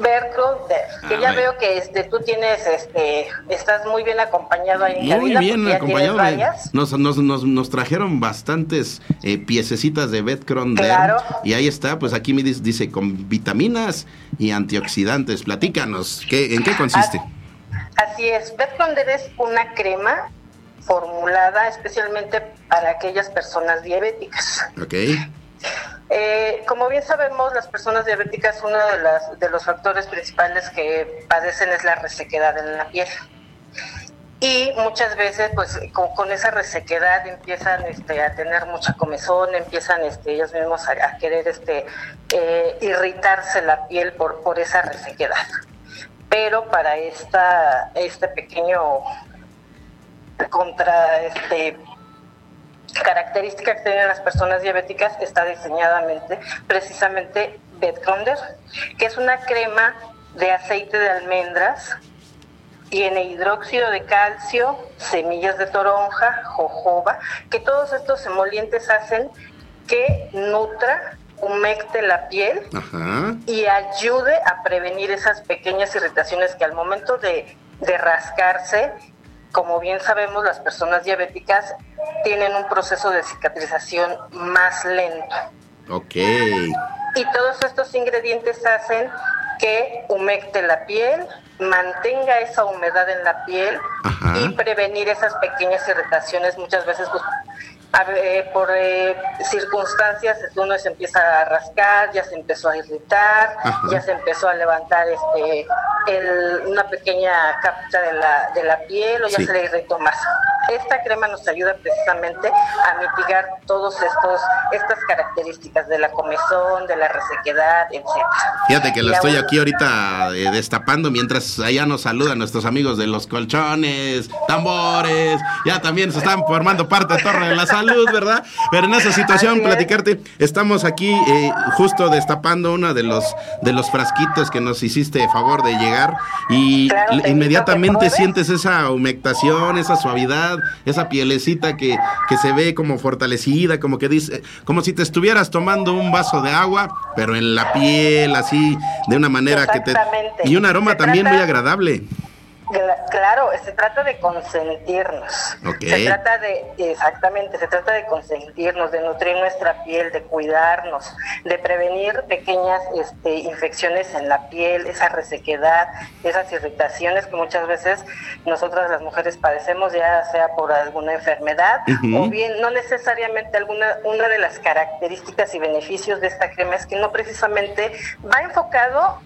Bedcromder, que ya ver. veo que este, tú tienes, este, estás muy bien acompañado ahí en Muy cabina, bien acompañado. de- varias. Nos, nos, nos, nos trajeron bastantes eh, piececitas de Betcron Derm. Claro. Y ahí está, pues aquí me dice, dice con vitaminas y antioxidantes. Platícanos, ¿qué, ¿en qué consiste? Así es, Bedcromder es una crema formulada especialmente para aquellas personas diabéticas. Ok. Eh, como bien sabemos, las personas diabéticas, uno de, los factores principales que padecen es la resequedad en la piel. Y muchas veces, pues, con, esa resequedad empiezan este, a tener mucha comezón, empiezan este, ellos mismos a, querer este, eh, irritarse la piel por, por esa resequedad. Pero para esta, este pequeño contra este característica que tienen las personas diabéticas está diseñadamente precisamente Bedcromder, que es una crema de aceite de almendras, tiene hidróxido de calcio, semillas de toronja, jojoba, que todos estos emolientes hacen que nutra, humecte la piel Ajá. y ayude a prevenir esas pequeñas irritaciones que al momento de, de rascarse, como bien sabemos, las personas diabéticas tienen un proceso de cicatrización más lento. Ok. Y todos estos ingredientes hacen que humecte la piel, mantenga esa humedad en la piel Ajá. y prevenir esas pequeñas irritaciones muchas veces pues, a ver, eh, por eh, circunstancias uno se empieza a rascar, ya se empezó a irritar, Ajá. ya se empezó a levantar este el- una pequeña capta de la, de la piel o ya Sí. se le irritó más. Esta crema nos ayuda precisamente a mitigar todos estos estas características de la comezón, de la resequedad, etcétera. Fíjate que Y estoy aquí ahorita eh, destapando mientras allá nos saludan nuestros amigos de los colchones, tambores, ya también se están formando parte de Torre de la Salud, ¿verdad? Pero en esa situación, es. platicarte, estamos aquí eh, justo destapando uno de los de los frasquitos que nos hiciste favor de llegar y Claro, inmediatamente sientes esa humectación, esa suavidad, esa pielecita que, que se ve como fortalecida, como que dice, como si te estuvieras tomando un vaso de agua, pero en la piel, así, de una manera que te... Y un aroma también muy agradable. Cla- Claro, se trata de consentirnos. Se trata de, exactamente, se trata de consentirnos, de nutrir nuestra piel, de cuidarnos, de prevenir pequeñas este, infecciones en la piel, esa resequedad, esas irritaciones que muchas veces nosotras las mujeres padecemos, ya sea por alguna enfermedad o bien no necesariamente alguna, una de las características y beneficios de esta crema es que no precisamente va enfocado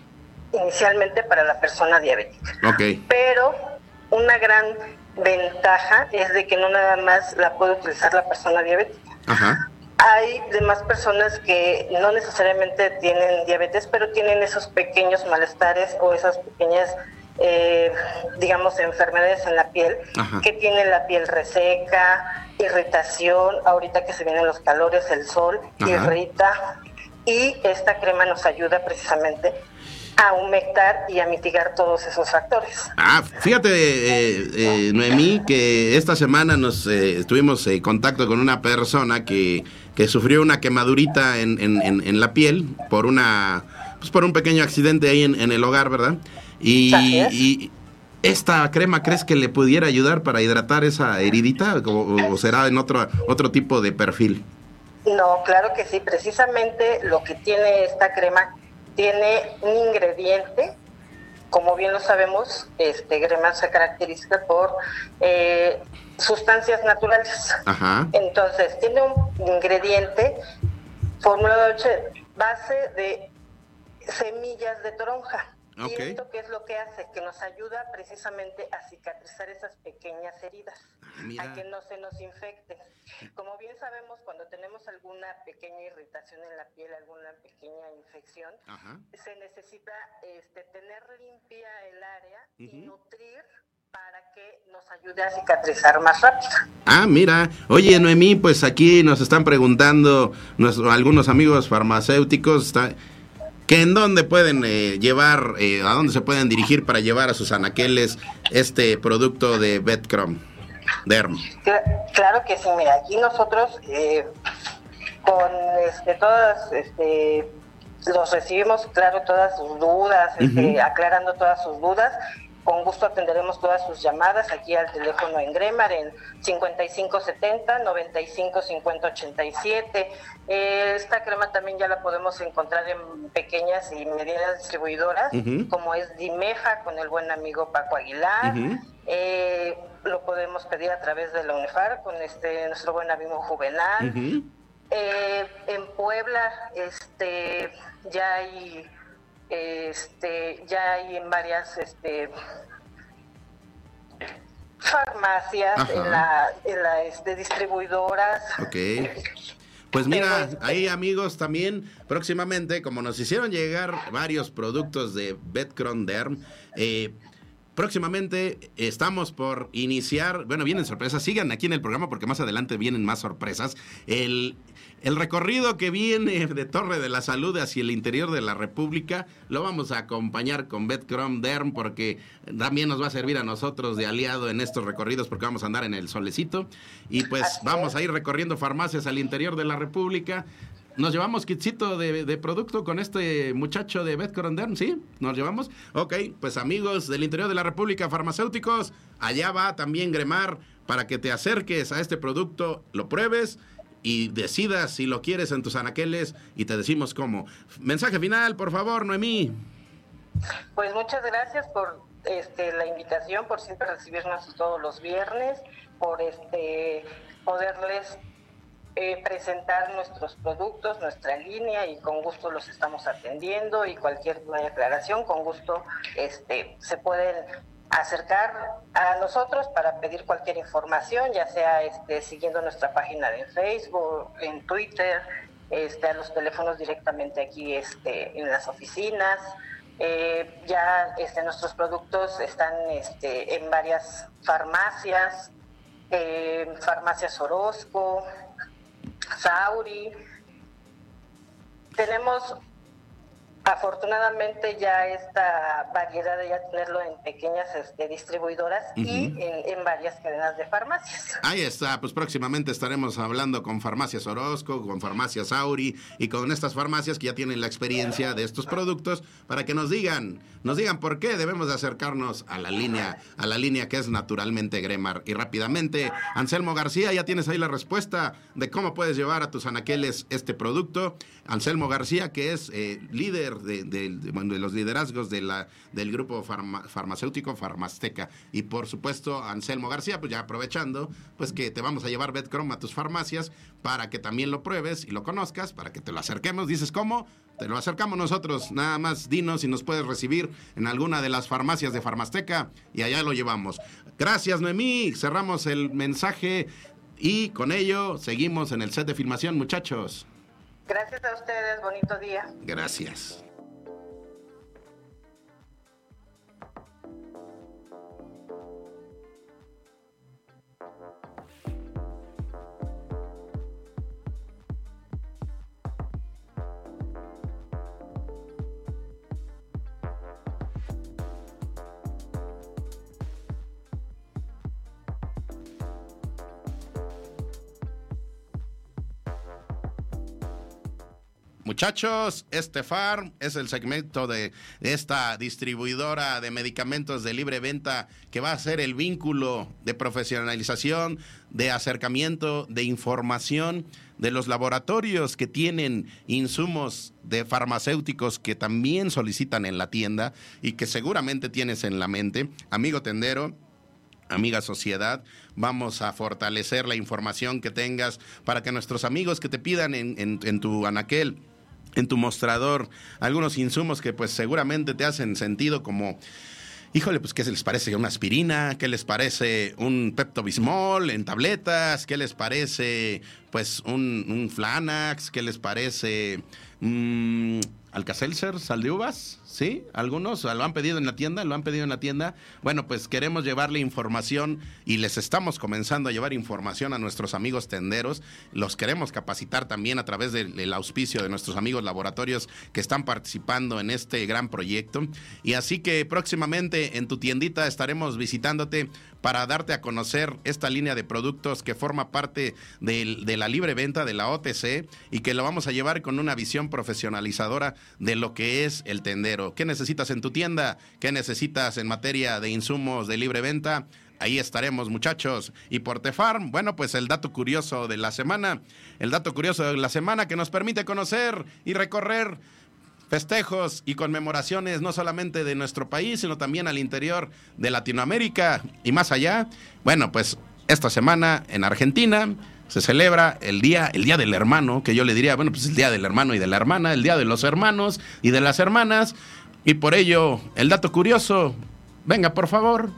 inicialmente para la persona diabética pero una gran ventaja es de que no nada más la puede utilizar la persona diabética. Ajá. Hay demás personas que no necesariamente tienen diabetes, pero tienen esos pequeños malestares o esas pequeñas, eh, digamos, enfermedades en la piel, Ajá. que tienen la piel reseca, irritación, ahorita que se vienen los calores, el sol Ajá. irrita, y esta crema nos ayuda precisamente a humectar y a mitigar todos esos factores. Ah, fíjate, eh, eh, Noemí, que esta semana nos eh, tuvimos eh, contacto con una persona que, que sufrió una quemadurita en, en, en, en la piel por una pues por un pequeño accidente ahí en, en el hogar, ¿verdad? Y esta crema, ¿crees que le pudiera ayudar para hidratar esa heridita o, o será en otro otro tipo de perfil? No, claro que sí. Precisamente lo que tiene esta crema tiene un ingrediente, como bien lo sabemos, este crema se caracteriza por eh, sustancias naturales. Ajá. Entonces, tiene un ingrediente formulado de base de semillas de toronja. Ok. ¿Y esto qué es lo que hace? Que nos ayuda precisamente a cicatrizar esas pequeñas heridas, mira. a que no se nos infecten. Como bien sabemos, cuando tenemos alguna pequeña irritación en la piel, alguna pequeña infección, Ajá. se necesita este, tener limpia el área y nutrir para que nos ayude a cicatrizar más rápido. Ah, mira. Oye, Noemí, pues aquí nos están preguntando nuestros, algunos amigos farmacéuticos está, que en dónde pueden eh, llevar, eh, a dónde se pueden dirigir para llevar a sus anaqueles este producto de Betcrom, Derm. Claro que sí, mira, aquí nosotros eh, con este, todas, este, los recibimos, claro, todas sus dudas, este, aclarando todas sus dudas. Con gusto atenderemos todas sus llamadas aquí al teléfono en Gremar en 5570 95 50 87. Eh, esta crema también ya la podemos encontrar en pequeñas y medianas distribuidoras, como es Dimeja con el buen amigo Paco Aguilar. Eh, lo podemos pedir a través de la UNEFAR con este nuestro buen amigo Juvenal. Eh, en Puebla, este, ya hay, este, ya hay en varias, este, farmacias, Ajá. en la, en la, este, distribuidoras. Ok. Pues mira, ahí amigos también próximamente, como nos hicieron llegar varios productos de Betcron Derm, eh, próximamente estamos por iniciar, bueno, vienen sorpresas, sigan aquí en el programa porque más adelante vienen más sorpresas. El, el recorrido que viene de Torre de la Salud hacia el interior de la República lo vamos a acompañar con Betcron Derm porque también nos va a servir a nosotros de aliado en estos recorridos porque vamos a andar en el solecito y pues Así vamos es. a ir recorriendo farmacias al interior de la República. Nos llevamos kitsito de, de producto con este muchacho de Betcron Derm, ¿sí? ¿Nos llevamos? Ok, pues amigos del interior de la República, farmacéuticos, allá va también Gremar para que te acerques a este producto, lo pruebes y decidas si lo quieres en tus anaqueles y te decimos cómo. Mensaje final, por favor, Noemí. Pues muchas gracias por este, la invitación, por siempre recibirnos todos los viernes, por este, poderles eh, presentar nuestros productos, nuestra línea y con gusto los estamos atendiendo y cualquier aclaración, con gusto este, se pueden acercar a nosotros para pedir cualquier información, ya sea este, siguiendo nuestra página de Facebook, en Twitter, este, a los teléfonos directamente aquí este, en las oficinas. Eh, ya este, nuestros productos están este, en varias farmacias, eh, farmacias Orozco, Sauri. Tenemos afortunadamente ya esta variedad de ya tenerlo en pequeñas este, distribuidoras y en varias cadenas de farmacias. Ahí está, pues próximamente estaremos hablando con Farmacias Orozco, con Farmacias Auri y con estas farmacias que ya tienen la experiencia de estos productos para que nos digan, nos digan por qué debemos de acercarnos a la línea, a la línea que es naturalmente Gremar. Y rápidamente, Anselmo García, ya tienes ahí la respuesta de cómo puedes llevar a tus anaqueles este producto. Anselmo García, que es eh, líder de, bueno, de los liderazgos de la, del grupo farma- farmacéutico Farmasteca. Y por supuesto, Anselmo García, pues ya aprovechando, pues que te vamos a llevar Betcrom a tus farmacias para que también lo pruebes y lo conozcas, para que te lo acerquemos. Dices, ¿cómo? Te lo acercamos nosotros. Nada más dinos si nos puedes recibir en alguna de las farmacias de Farmasteca y allá lo llevamos. Gracias, Noemí. Cerramos el mensaje y con ello seguimos en el set de filmación, muchachos. Gracias a ustedes, bonito día. Gracias. Muchachos, este farm es el segmento de esta distribuidora de medicamentos de libre venta que va a ser el vínculo de profesionalización, de acercamiento, de información de los laboratorios que tienen insumos de farmacéuticos que también solicitan en la tienda y que seguramente tienes en la mente. Amigo tendero, amiga sociedad, vamos a fortalecer la información que tengas para que nuestros amigos que te pidan en, tu anaquel en tu mostrador algunos insumos que pues seguramente te hacen sentido como híjole, pues, ¿qué les parece una aspirina? ¿Qué les parece un Pepto-Bismol en tabletas? ¿Qué les parece, pues, un, Flanax? ¿Qué les parece un Alka-Seltzer, sal de uvas? ¿Sí? Algunos lo han pedido en la tienda, lo han pedido en la tienda. Bueno, pues queremos llevarle información y les estamos comenzando a llevar información a nuestros amigos tenderos. Los queremos capacitar también a través del, auspicio de nuestros amigos laboratorios que están participando en este gran proyecto. Y así que próximamente en tu tiendita estaremos visitándote para darte a conocer esta línea de productos que forma parte de, la libre venta de la OTC y que lo vamos a llevar con una visión profesionalizadora de lo que es el tendero. ¿Qué necesitas en tu tienda? ¿Qué necesitas en materia de insumos de libre venta? Ahí estaremos, muchachos. Y por Tefarm, bueno, pues el dato curioso de la semana, el dato curioso de la semana que nos permite conocer y recorrer festejos y conmemoraciones no solamente de nuestro país, sino también al interior de Latinoamérica y más allá. Bueno, pues esta semana en Argentina se celebra el día, el día del hermano, que yo le diría, bueno, pues el día del hermano y de la hermana, el día de los hermanos y de las hermanas. Y por ello, el dato curioso, venga, por favor.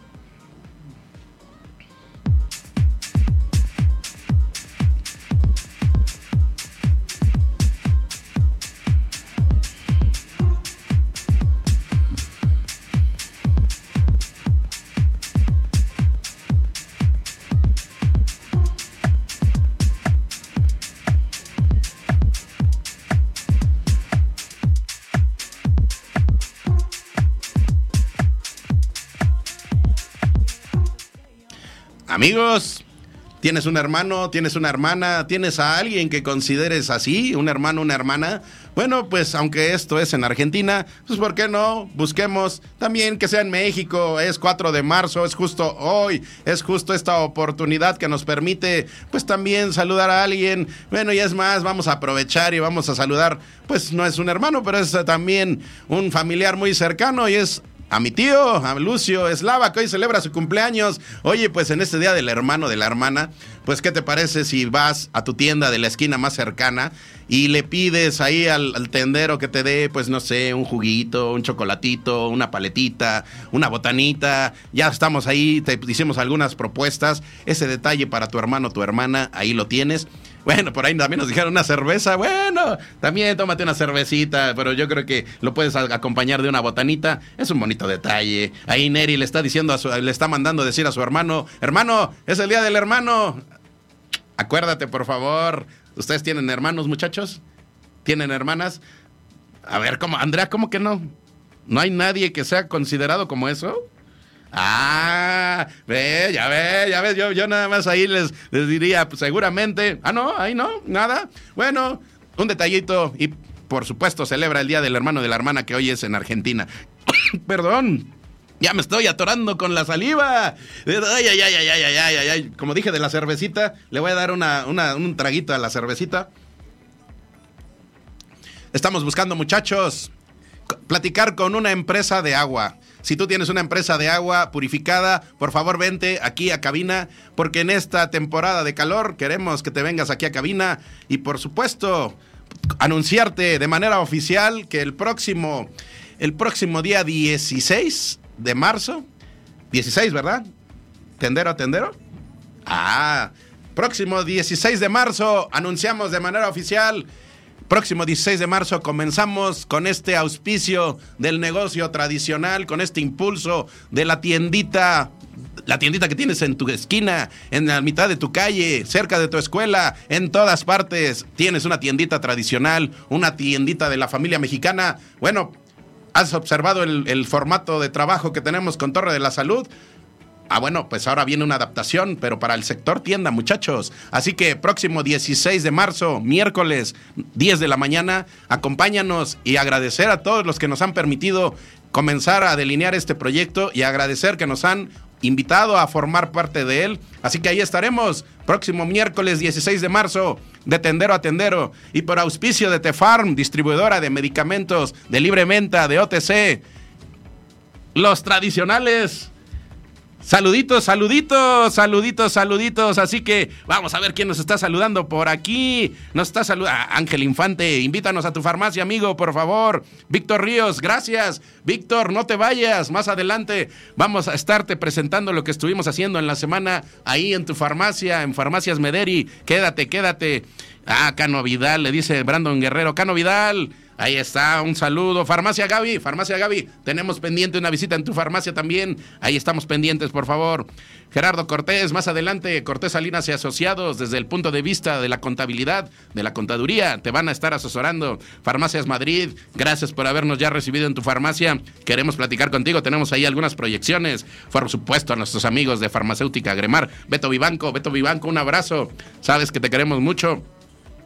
Amigos, tienes un hermano, tienes una hermana, tienes a alguien que consideres así, un hermano, una hermana. Bueno, pues aunque esto es en Argentina, pues ¿por qué no? Busquemos también que sea en México, es 4 de marzo, es justo hoy, es justo esta oportunidad que nos permite pues también saludar a alguien. Bueno, y es más, vamos a aprovechar y vamos a saludar, pues no es un hermano, pero es también un familiar muy cercano y es a mi tío, a Lucio Eslava, que hoy celebra su cumpleaños. Oye, pues en este día del hermano, de la hermana, pues ¿qué te parece si vas a tu tienda de la esquina más cercana y le pides ahí al, tendero que te dé, pues no sé, un juguito, un chocolatito, una paletita, una botanita? Ya estamos ahí, te hicimos algunas propuestas. Ese detalle para tu hermano, tu hermana, ahí lo tienes. Bueno, por ahí también nos dijeron una cerveza. Bueno, también tómate una cervecita, pero yo creo que lo puedes acompañar de una botanita. Es un bonito detalle. Ahí Neri le está diciendo a su, le está mandando decir a su hermano, hermano, es el día del hermano. Acuérdate, por favor. ¿Ustedes tienen hermanos, muchachos? ¿Tienen hermanas? A ver, ¿cómo? Andrea, ¿cómo que no? ¿No hay nadie que sea considerado como eso? Ah, ve, ya ve, ya ves, yo, yo nada más ahí les, les diría, pues, seguramente, ah, no, ahí no, nada. Bueno, un detallito y por supuesto celebra el Día del Hermano de la Hermana que hoy es en Argentina. Perdón. Ya me estoy atorando con la saliva. Ay, ay, ay, ay, ay, ay, ay, ay. Como dije de la cervecita, le voy a dar una, una, un traguito a la cervecita. Estamos buscando, muchachos, platicar con una empresa de agua. Si tú tienes una empresa de agua purificada, por favor vente aquí a cabina, porque en esta temporada de calor queremos que te vengas aquí a cabina y por supuesto anunciarte de manera oficial que el próximo, el próximo día 16 de marzo, 16, ¿verdad? ¿Tendero, tendero? Ah, próximo 16 de marzo anunciamos de manera oficial Próximo 16 de marzo comenzamos con este auspicio del negocio tradicional, con este impulso de la tiendita la tiendita que tienes en tu esquina, en la mitad de tu calle, cerca de tu escuela, en todas partes. Tienes una tiendita tradicional, una tiendita de la familia mexicana. Bueno, has observado el, formato de trabajo que tenemos con Torre de la Salud. Ah, bueno, pues ahora viene una adaptación, pero para el sector tienda, muchachos. Así que próximo 16 de marzo, miércoles, 10 de la mañana, acompáñanos y agradecer a todos los que nos han permitido comenzar a delinear este proyecto y agradecer que nos han invitado a formar parte de él. Así que ahí estaremos próximo miércoles 16 de marzo, de tendero a tendero, y por auspicio de Tefarm, distribuidora de medicamentos de libre venta de OTC. Los tradicionales Saluditos, saluditos, saluditos, saluditos. Así que vamos a ver quién nos está saludando por aquí. Nos está saludando Ángel Infante. Invítanos a tu farmacia, amigo, por favor. Víctor Ríos, gracias. Víctor, no te vayas. Más adelante vamos a estarte presentando lo que estuvimos haciendo en la semana ahí en tu farmacia, en Farmacias Mederi. Quédate, quédate. Ah, Cano Vidal, le dice Brandon Guerrero. Cano Vidal. Ahí está, un saludo. Farmacia Gaby, Farmacia Gaby, tenemos pendiente una visita en tu farmacia también. Ahí estamos pendientes, por favor. Gerardo Cortés, más adelante, Cortés Salinas y Asociados, desde el punto de vista de la contabilidad, de la contaduría, te van a estar asesorando. Farmacias Madrid, gracias por habernos ya recibido en tu farmacia. Queremos platicar contigo, tenemos ahí algunas proyecciones. Por supuesto, a nuestros amigos de Farmacéutica Gremar, Beto Vivanco, Beto Vivanco, un abrazo. Sabes que te queremos mucho.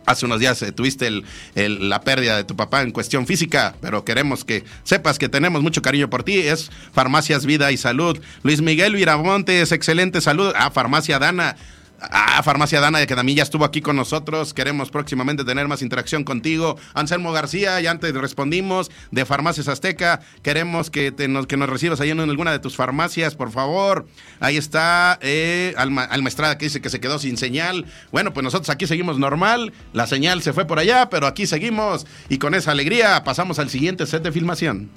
Hace unos días eh, tuviste la pérdida de tu papá en cuestión física, pero queremos que sepas que tenemos mucho cariño por ti. Es Farmacias Vida y Salud. Luis Miguel Viramontes, excelente salud. Ah, Farmacia Dana. Ah, Farmacia Dana, también ya estuvo aquí con nosotros. Queremos próximamente tener más interacción contigo. Anselmo García, ya antes respondimos, de Farmacias Azteca. Queremos que, nos, que nos recibas ahí en alguna de tus farmacias, por favor. Ahí está eh, Alma, Estrada que dice que se quedó sin señal. Bueno, pues nosotros aquí seguimos normal. La señal se fue por allá, pero aquí seguimos. Y con esa alegría pasamos al siguiente set de filmación.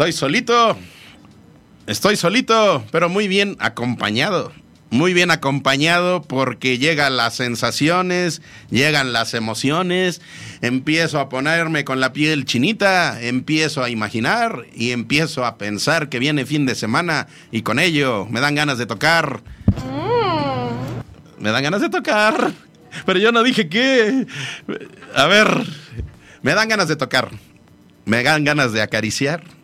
Estoy solito. Estoy solito, pero muy bien acompañado. Muy bien acompañado porque llegan las sensaciones, llegan las emociones, empiezo a ponerme con la piel chinita, empiezo a imaginar y empiezo a pensar que viene fin de semana y con ello me dan ganas de tocar. Me dan ganas de tocar, pero yo no dije qué. A ver, me dan ganas de tocar, me dan ganas de acariciar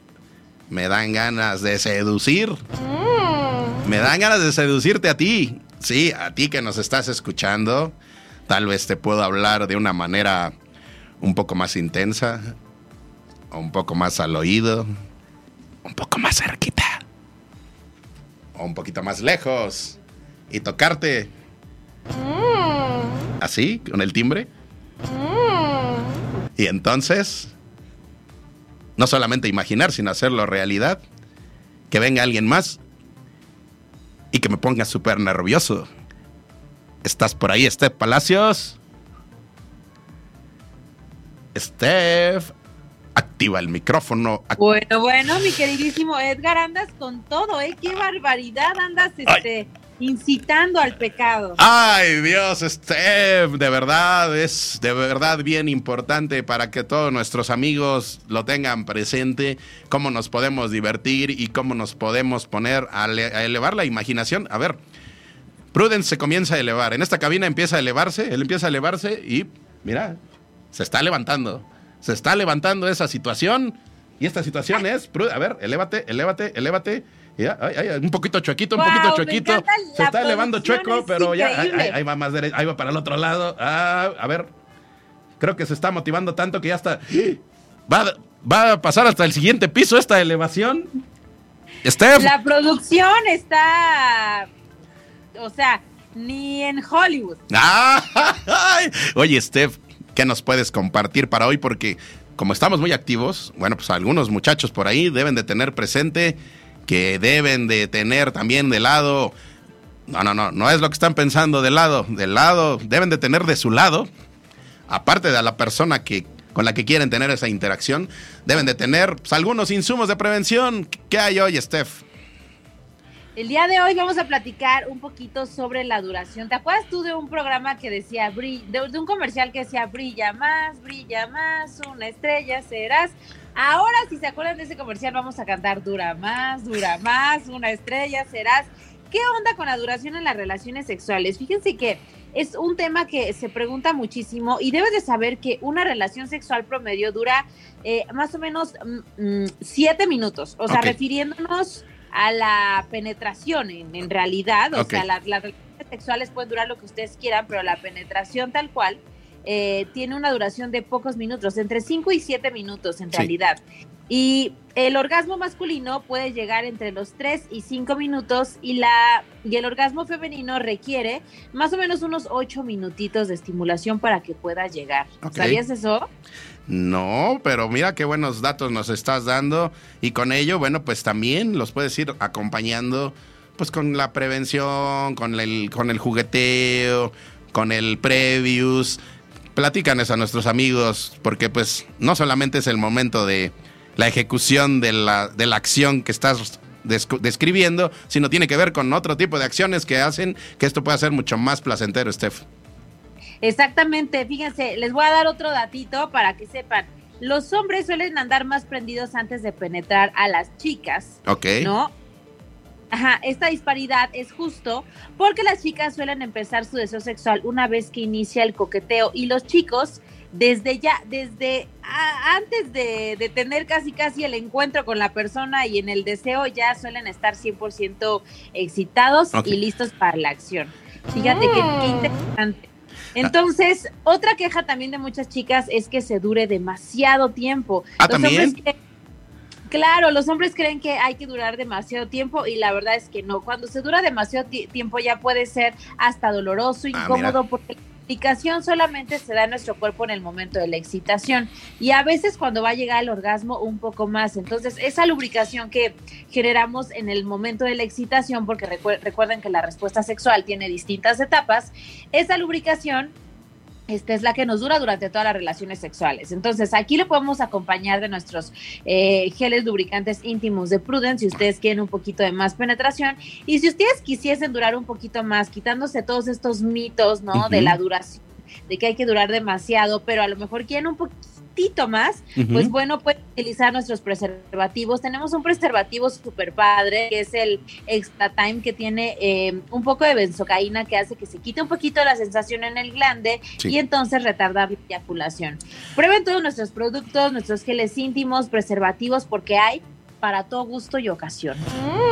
me dan ganas de seducir. Mm. Me dan ganas de seducirte a ti. Sí, a ti que nos estás escuchando. Tal vez te puedo hablar de una manera un poco más intensa, o un poco más al oído, un poco más cerquita, o un poquito más lejos, y tocarte. Mm. ¿Así? ¿Con el timbre? Mm. Y entonces no solamente imaginar, sino hacerlo realidad. Que venga alguien más y que me ponga súper nervioso. ¿Estás por ahí, Steph Palacios? Steph, activa el micrófono. Bueno, bueno, mi queridísimo Edgar, andas con todo, ¿eh? Qué barbaridad, andas este incitando al pecado. Ay, Dios, Steph, de verdad, es de verdad bien importante para que todos nuestros amigos lo tengan presente, cómo nos podemos divertir y cómo nos podemos poner a, elevar la imaginación. A ver, Prudence se comienza a elevar, en esta cabina empieza a elevarse, él empieza a elevarse y, mira, se está levantando, se está levantando esa situación. Y esta situación es, a ver, elévate, elévate, elévate ya, un poquito chuequito, un poquito chuequito. Se está elevando chueco, pero ya ahí, va más derecho, ahí va para el otro lado. Ah, a ver, creo que se está motivando tanto que ya está. Va, va a pasar hasta el siguiente piso esta elevación. Steph. La producción está. O sea, ni en Hollywood. Oye, Steph, ¿qué nos puedes compartir para hoy? Porque como estamos muy activos, bueno, pues algunos muchachos por ahí deben de tener presente que deben de tener también de lado, no, no, no, no es lo que están pensando de lado, del lado, deben de tener de su lado, aparte de la persona que con la que quieren tener esa interacción, deben de tener pues, algunos insumos de prevención. ¿Qué hay hoy, Steph? El día de hoy vamos a platicar un poquito sobre la duración. ¿Te acuerdas tú de un programa que decía, de, un comercial que decía, brilla más, brilla más, una estrella serás? Ahora, si se acuerdan de ese comercial, vamos a cantar, dura más, dura más, una estrella serás. ¿Qué onda con la duración en las relaciones sexuales? Fíjense que es un tema que se pregunta muchísimo y debes de saber que una relación sexual promedio dura eh, más o menos mm, mm, siete minutos. O sea, refiriéndonos a la penetración en, realidad, o sea, las relaciones sexuales pueden durar lo que ustedes quieran, pero la penetración tal cual eh, tiene una duración de pocos minutos, entre 5 y 7 minutos en realidad. Y el orgasmo masculino puede llegar entre los 3 y 5 minutos y, la, y el orgasmo femenino requiere más o menos unos 8 minutitos de estimulación para que pueda llegar. ¿Sabías eso? No, pero mira qué buenos datos nos estás dando y con ello, bueno, pues también los puedes ir acompañando pues con la prevención, con el, con el jugueteo, con el previous. Platícanos a nuestros amigos, porque pues no solamente es el momento de la ejecución de la, de la acción que estás describiendo, sino tiene que ver con otro tipo de acciones que hacen que esto pueda ser mucho más placentero, Steph. Exactamente, fíjense, les voy a dar otro datito para que sepan. Los hombres suelen andar más prendidos antes de penetrar a las chicas. Ok. ¿No? Ajá, esta disparidad es justo porque las chicas suelen empezar su deseo sexual una vez que inicia el coqueteo y los chicos desde ya, desde antes de, tener casi casi el encuentro con la persona y en el deseo ya suelen estar 100% excitados y listos para la acción. Fíjate qué ah. interesante. Entonces, otra queja también de muchas chicas es que se dure demasiado tiempo. Ah, ¿también? Claro, los hombres creen que hay que durar demasiado tiempo y la verdad es que no. Cuando se dura demasiado tiempo ya puede ser hasta doloroso, ah, incómodo, porque lubricación solamente se da en nuestro cuerpo en el momento de la excitación y a veces cuando va a llegar el orgasmo un poco más. Entonces, esa lubricación que generamos en el momento de la excitación, porque recuerden que la respuesta sexual tiene distintas etapas, esa lubricación esta es la que nos dura durante todas las relaciones sexuales. Entonces, aquí le podemos acompañar de nuestros eh, geles lubricantes íntimos de Prudence si ustedes quieren un poquito de más penetración. Y si ustedes quisiesen durar un poquito más, quitándose todos estos mitos, ¿no? De la duración, de que hay que durar demasiado, pero a lo mejor quieren un poquito más, pues bueno, pueden utilizar nuestros preservativos. Tenemos un preservativo super padre, que es el Extra Time, que tiene eh, un poco de benzocaína que hace que se quite un poquito la sensación en el glande y entonces retardar la eyaculación. Prueben todos nuestros productos, nuestros geles íntimos, preservativos, porque hay para todo gusto y ocasión.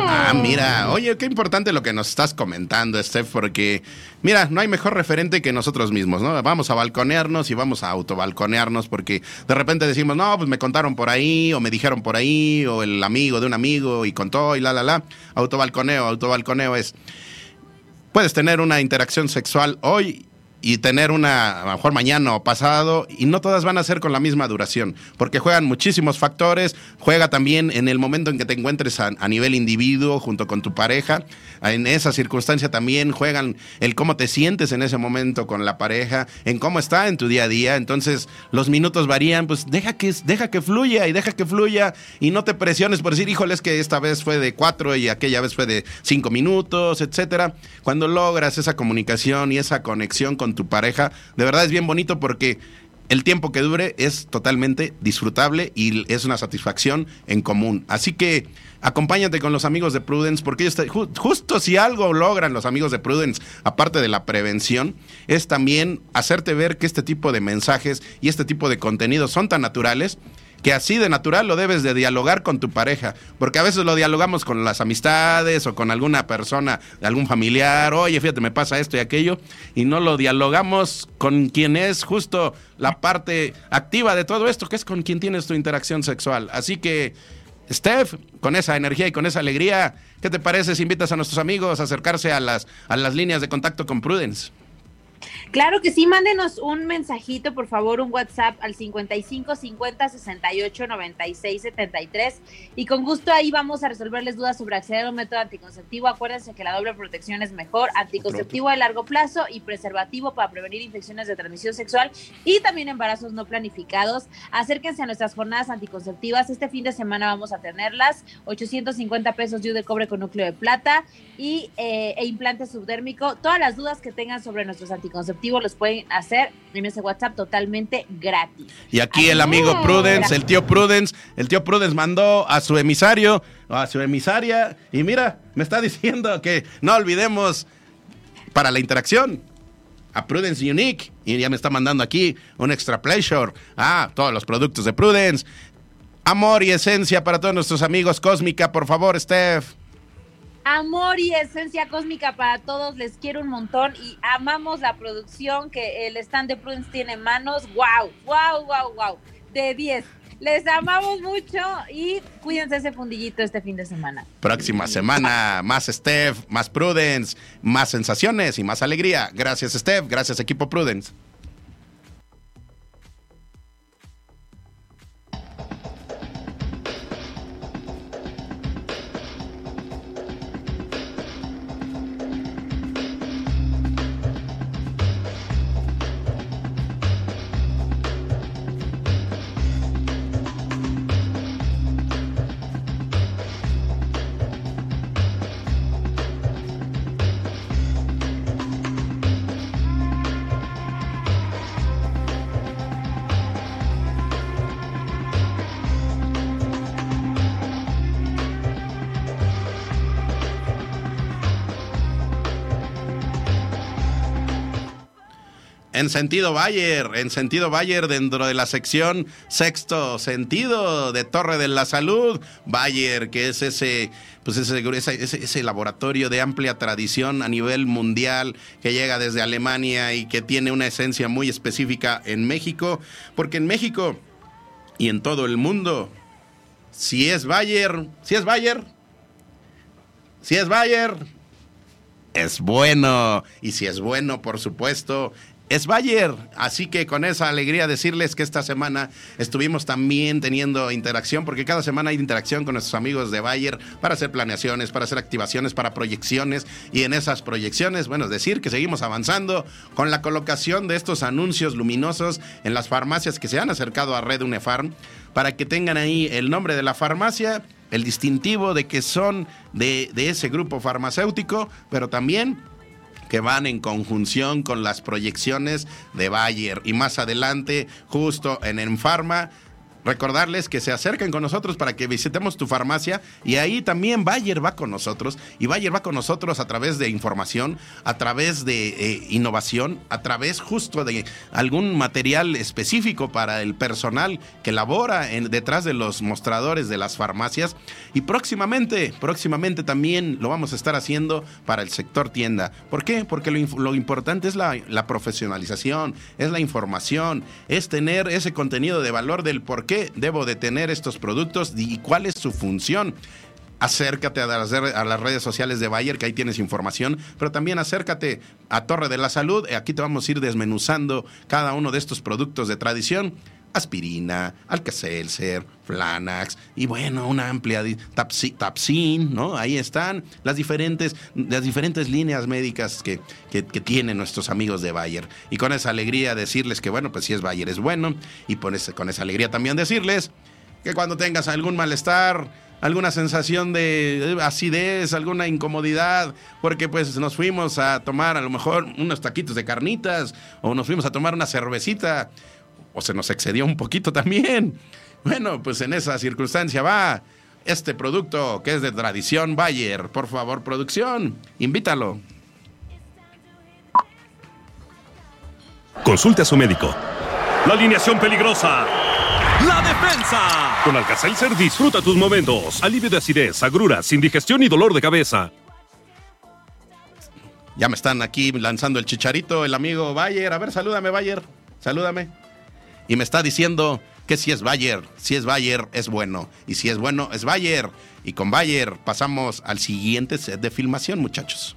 Ah, mira, oye, qué importante lo que nos estás comentando, Steph, porque mira, no hay mejor referente que nosotros mismos, ¿no? Vamos a balconearnos y vamos a autobalconearnos porque de repente decimos, no, pues me contaron por ahí, o me dijeron por ahí, o el amigo de un amigo y contó y la, la, la. Autobalconeo, autobalconeo es. Puedes tener una interacción sexual hoy y tener una, a lo mejor mañana o pasado, y no todas van a ser con la misma duración, porque juegan muchísimos factores, juega también en el momento en que te encuentres a, nivel individuo junto con tu pareja, en esa circunstancia también juegan el cómo te sientes en ese momento con la pareja, en cómo está en tu día a día, entonces los minutos varían, pues deja que, deja que fluya y deja que fluya y no te presiones por decir, híjole, es que esta vez fue de cuatro y aquella vez fue de cinco minutos, etcétera. Cuando logras esa comunicación y esa conexión con tu pareja, de verdad es bien bonito porque el tiempo que dure es totalmente disfrutable y es una satisfacción en común. Así que acompáñate con los amigos de Prudence, porque justo si algo logran los amigos de Prudence, aparte de la prevención, es también hacerte ver que este tipo de mensajes y este tipo de contenidos son tan naturales que así de natural lo debes de dialogar con tu pareja, porque a veces lo dialogamos con las amistades o con alguna persona, algún familiar, oye, fíjate, me pasa esto y aquello, y no lo dialogamos con quien es justo la parte activa de todo esto, que es con quien tienes tu interacción sexual. Así que, Steph, con esa energía y con esa alegría, ¿qué te parece si invitas a nuestros amigos a acercarse a las, a las líneas de contacto con Prudence? Claro que sí, mándenos un mensajito, por favor, un WhatsApp al 55 50 68 96 73 y con gusto ahí vamos a resolverles dudas sobre acceder a un método anticonceptivo. Acuérdense que la doble protección es mejor, anticonceptivo a largo plazo y preservativo para prevenir infecciones de transmisión sexual y también embarazos no planificados. Acérquense a nuestras jornadas anticonceptivas. Este fin de semana vamos a tenerlas, 850 pesos de cobre con núcleo de plata y eh, e implante subdérmico. Todas las dudas que tengan sobre nuestros anticonceptivos los pueden hacer en ese WhatsApp totalmente gratis. Y aquí el amigo Prudence, el tío Prudence, el tío Prudence mandó a su emisario, a su emisaria, y mira, me está diciendo que no olvidemos para la interacción a Prudence Unique. Y ya me está mandando aquí un extra pleasure. Ah, todos los productos de Prudence. Amor y esencia para todos nuestros amigos Cósmica, por favor, Steph. Amor y esencia cósmica para todos, les quiero un montón y amamos la producción que el stand de Prudence tiene en manos. ¡Wow! ¡Wow! ¡Wow! ¡Wow! De 10. Les amamos mucho y cuídense ese fundillito este fin de semana. Próxima semana, más Steph, más Prudence, más sensaciones y más alegría. Gracias, Steph. Gracias, equipo Prudence. En sentido Bayer, en sentido Bayer dentro de la sección sexto sentido de Torre de la Salud. Bayer, que es ese, pues ese, ese, laboratorio de amplia tradición a nivel mundial que llega desde Alemania y que tiene una esencia muy específica en México, porque en México y en todo el mundo, si es Bayer, si es Bayer, si es Bayer, es bueno. Y si es bueno, por supuesto, es Bayer. Así que con esa alegría decirles que esta semana estuvimos también teniendo interacción, porque cada semana hay interacción con nuestros amigos de Bayer para hacer planeaciones, para hacer activaciones, para proyecciones. Y en esas proyecciones, bueno, es decir que seguimos avanzando con la colocación de estos anuncios luminosos en las farmacias que se han acercado a Red Unefarm para que tengan ahí el nombre de la farmacia el distintivo de que son de, de, ese grupo farmacéutico, pero también que van en conjunción con las proyecciones de Bayer. Y más adelante, justo en Enfarma, recordarles que se acerquen con nosotros para que visitemos tu farmacia y ahí también Bayer va con nosotros y Bayer va con nosotros a través de información, a través de eh, innovación, a través justo de algún material específico para el personal que labora en, detrás de los mostradores de las farmacias y próximamente, próximamente también lo vamos a estar haciendo para el sector tienda. ¿Por qué? Porque lo, importante es la, la profesionalización, es la información, es tener ese contenido de valor del por qué debo de tener estos productos y cuál es su función acércate a las, a las, redes sociales de Bayer, que ahí tienes información, pero también acércate a Torre de la Salud. Aquí te vamos a ir desmenuzando cada uno de estos productos de tradición. Aspirina, Alka-Seltzer, Flanax y bueno, una amplia Tapsin, ¿no? Ahí están las diferentes, las diferentes líneas médicas que, que, tienen nuestros amigos de Bayer. Y con esa alegría decirles que bueno, pues si es Bayer es bueno y con esa alegría también decirles que cuando tengas algún malestar, alguna sensación de acidez, alguna incomodidad, porque pues nos fuimos a tomar a lo mejor unos taquitos de carnitas o nos fuimos a tomar una cervecita o se nos excedió un poquito también. Bueno, pues en esa circunstancia va este producto que es de tradición Bayer. Por favor, producción, invítalo. Consulte a su médico. La alineación peligrosa. La defensa. Con Alka-Seltzer disfruta tus momentos. Alivio de acidez, agruras, indigestión y dolor de cabeza. Ya me están aquí lanzando el chicharito, el amigo Bayer. A ver, salúdame, Bayer. Salúdame y me está diciendo que si es Bayer, si es Bayer es bueno y si es bueno es Bayer. Y con Bayer pasamos al siguiente set de filmación, muchachos.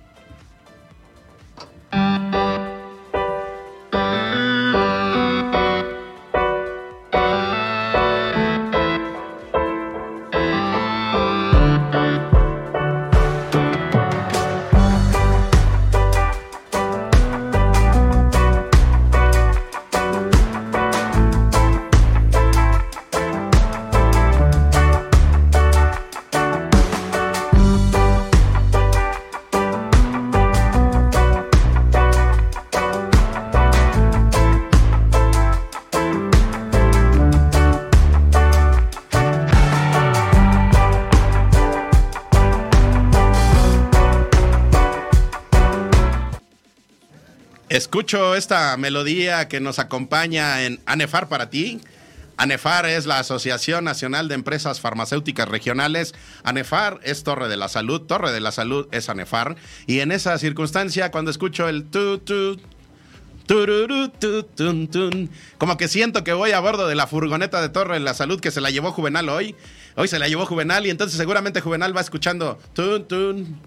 Escucho esta melodía que nos acompaña en Anefar para ti. ANEFAR es la Asociación Nacional de Empresas Farmacéuticas Regionales. ANEFAR es Torre de la Salud. Torre de la Salud es ANEFAR. Y en esa circunstancia, cuando escucho el tu, tu, como que siento que voy a bordo de la furgoneta de Torre de la Salud que se la llevó Juvenal hoy. Hoy se la llevó Juvenal y entonces seguramente Juvenal va escuchando tun, tun,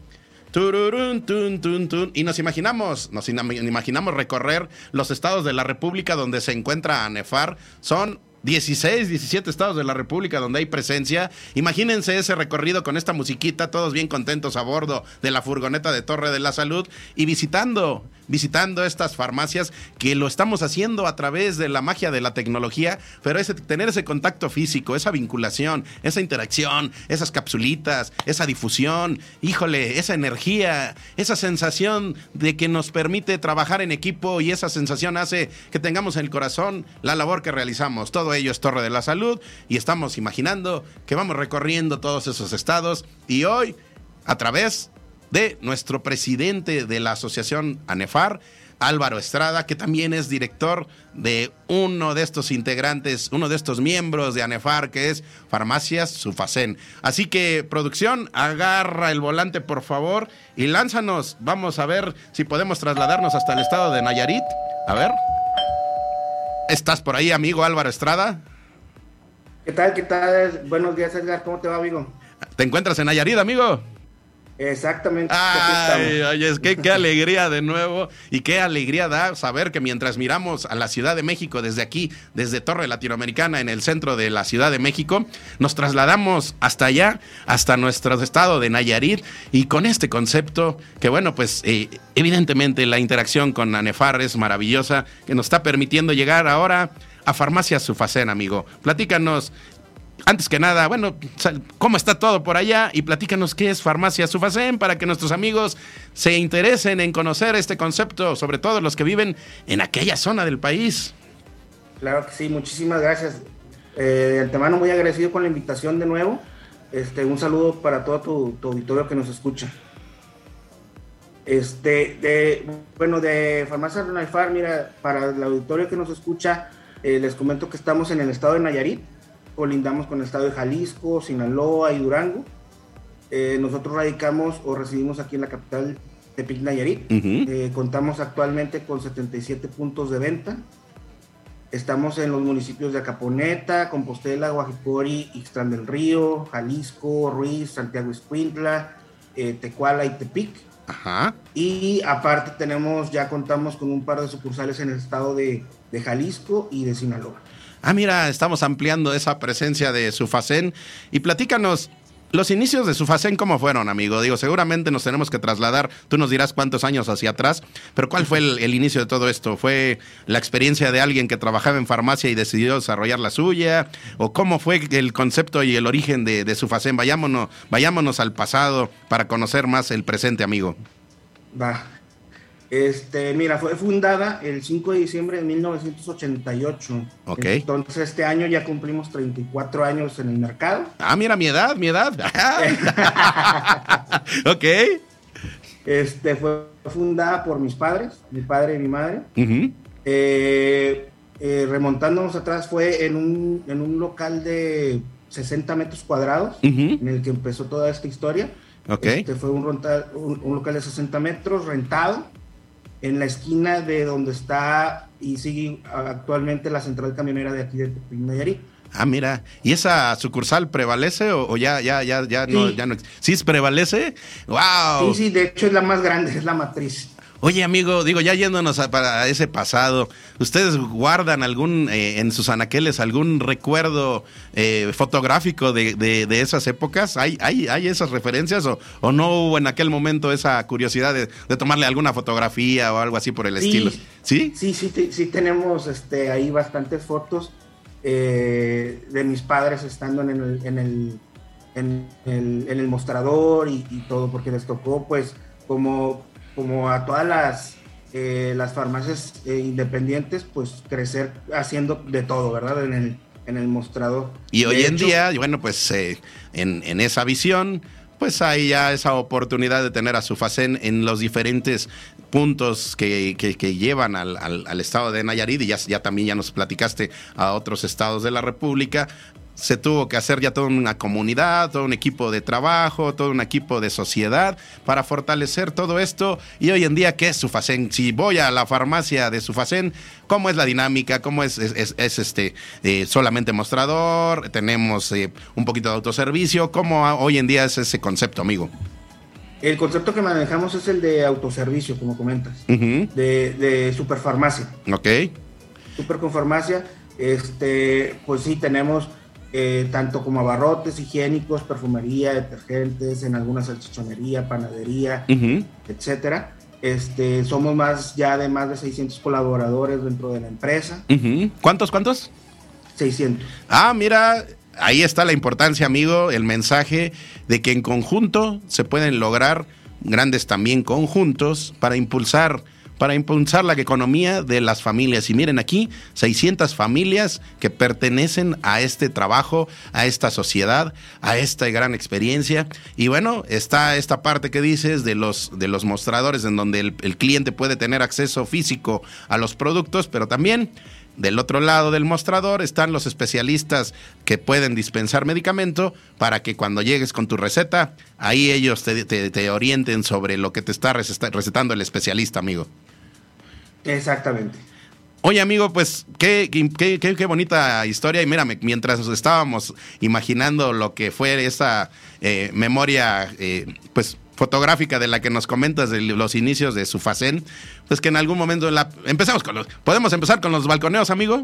Tururun, tun, tun, tun. Y nos imaginamos, nos imaginamos recorrer los estados de la República donde se encuentra ANEFAR. Son 16, 17 estados de la República donde hay presencia. Imagínense ese recorrido con esta musiquita, todos bien contentos a bordo de la furgoneta de Torre de la Salud y visitando visitando estas farmacias que lo estamos haciendo a través de la magia de la tecnología, pero ese, tener ese contacto físico, esa vinculación, esa interacción, esas capsulitas, esa difusión, híjole, esa energía, esa sensación de que nos permite trabajar en equipo y esa sensación hace que tengamos en el corazón la labor que realizamos. Todo ello es Torre de la Salud y estamos imaginando que vamos recorriendo todos esos estados y hoy a través de nuestro presidente de la asociación ANEFAR, Álvaro Estrada, que también es director de uno de estos integrantes, uno de estos miembros de ANEFAR, que es Farmacias Sufacén. Así que, producción, agarra el volante, por favor, y lánzanos. Vamos a ver si podemos trasladarnos hasta el estado de Nayarit. A ver. ¿Estás por ahí, amigo Álvaro Estrada? ¿Qué tal? ¿Qué tal? Buenos días, Edgar. ¿Cómo te va, amigo? ¿Te encuentras en Nayarit, amigo? Exactamente. Ay, es que qué alegría de nuevo y qué alegría da saber que mientras miramos a la Ciudad de México desde aquí, desde Torre Latinoamericana en el centro de la Ciudad de México, nos trasladamos hasta allá, hasta nuestro estado de Nayarit y con este concepto que bueno, pues eh, evidentemente la interacción con Anefar es maravillosa, que nos está permitiendo llegar ahora a Farmacia Sufacén, amigo. Platícanos antes que nada, bueno, ¿cómo está todo por allá? Y platícanos qué es Farmacia Sufacén para que nuestros amigos se interesen en conocer este concepto, sobre todo los que viven en aquella zona del país. Claro que sí, muchísimas gracias. Eh, antemano muy agradecido con la invitación de nuevo. Este, un saludo para todo tu, auditorio que nos escucha. Este, de, bueno, de Farmacia Far, mira, para el auditorio que nos escucha, eh, les comento que estamos en el estado de Nayarit colindamos con el estado de Jalisco, Sinaloa y Durango. Eh, nosotros radicamos o residimos aquí en la capital de Nayarit. Eh, contamos actualmente con 77 puntos de venta. Estamos en los municipios de Acaponeta, Compostela, Guajipori, Ixtlán del Río, Jalisco, Ruiz, Santiago Escuintla, eh, Tecuala y Tepic. Ajá. Y aparte tenemos, ya contamos con un par de sucursales en el estado de, de Jalisco y de Sinaloa ah, mira, estamos ampliando esa presencia de Sufacén. Y platícanos, los inicios de Sufacén, ¿cómo fueron, amigo? Digo, seguramente nos tenemos que trasladar, tú nos dirás cuántos años hacia atrás, pero ¿cuál fue el, inicio de todo esto? ¿Fue la experiencia de alguien que trabajaba en farmacia y decidió desarrollar la suya? ¿O cómo fue el concepto y el origen de, de Sufacén? Vayámonos, vayámonos al pasado para conocer más el presente, amigo. Va, este, mira, fue fundada el 5 de diciembre de 1988. Ok. Entonces, este año ya cumplimos 34 años en el mercado. Ah, mira, mi edad, mi edad. ok. Este, fue fundada por mis padres, mi padre y mi madre. Eh, eh, remontándonos atrás, fue en un, en un local de 60 metros cuadrados, en el que empezó toda esta historia. Ok. Este fue un, un local de 60 metros rentado en la esquina de donde está y sigue actualmente la central camionera de aquí de Nayarit. Ah, mira, ¿y esa sucursal prevalece o, ya, ya, ya, ya no, ya no? ¿Sí prevalece? ¡Wow! Sí, sí, de hecho es la más grande, es la matriz. Oye, amigo, digo, ya yéndonos a, para ese pasado, ¿ustedes guardan algún, eh, en sus anaqueles, algún recuerdo eh, fotográfico de, de, esas épocas? ¿Hay, hay, hay esas referencias o, o, no hubo en aquel momento esa curiosidad de, de, tomarle alguna fotografía o algo así por el estilo? ¿Sí? Sí, sí, sí, tenemos este, ahí bastantes fotos eh, de mis padres estando en el, en el, en el, en el mostrador y, y todo, porque les tocó, pues, como como a todas las, eh, las farmacias eh, independientes, pues crecer haciendo de todo, ¿verdad? En el, en el mostrador. Y hoy en día, bueno, pues eh, en, esa visión, pues hay ya esa oportunidad de tener a su FACEN en los diferentes puntos que, que, llevan al, al, estado de Nayarit y ya, ya también ya nos platicaste a otros estados de la República se tuvo que hacer ya toda una comunidad, todo un equipo de trabajo, todo un equipo de sociedad para fortalecer todo esto. Y hoy en día, ¿qué es Sufacén? Si voy a la farmacia de Sufacén, ¿cómo es la dinámica? ¿Cómo es, es, este eh, solamente mostrador? ¿Tenemos eh, un poquito de autoservicio? ¿Cómo hoy en día es ese concepto, amigo? El concepto que manejamos es el de autoservicio, como comentas, de, de superfarmacia. Ok. Super con farmacia, este, pues sí, tenemos eh, tanto como abarrotes higiénicos, perfumería, detergentes, en alguna salchichonería, panadería, etcétera. Este, somos más ya de más de 600 colaboradores dentro de la empresa. ¿Cuántos, cuántos? 600. Ah, mira, ahí está la importancia, amigo, el mensaje de que en conjunto se pueden lograr grandes también conjuntos para impulsar para impulsar la economía de las familias. Y miren aquí, 600 familias que pertenecen a este trabajo, a esta sociedad, a esta gran experiencia. Y bueno, está esta parte que dices de los, de los mostradores en donde el, cliente puede tener acceso físico a los productos, pero también del otro lado del mostrador están los especialistas que pueden dispensar medicamento para que cuando llegues con tu receta, ahí ellos te, te orienten sobre lo que te está recetando el especialista, amigo. Exactamente. Oye, amigo, pues qué, qué, qué, bonita historia. Y mírame, mientras estábamos imaginando lo que fue esa eh, memoria, eh, pues fotográfica de la que nos comentas de los inicios de su facén, pues que en algún momento la... empezamos con los... ¿Podemos empezar con los balconeos, amigo?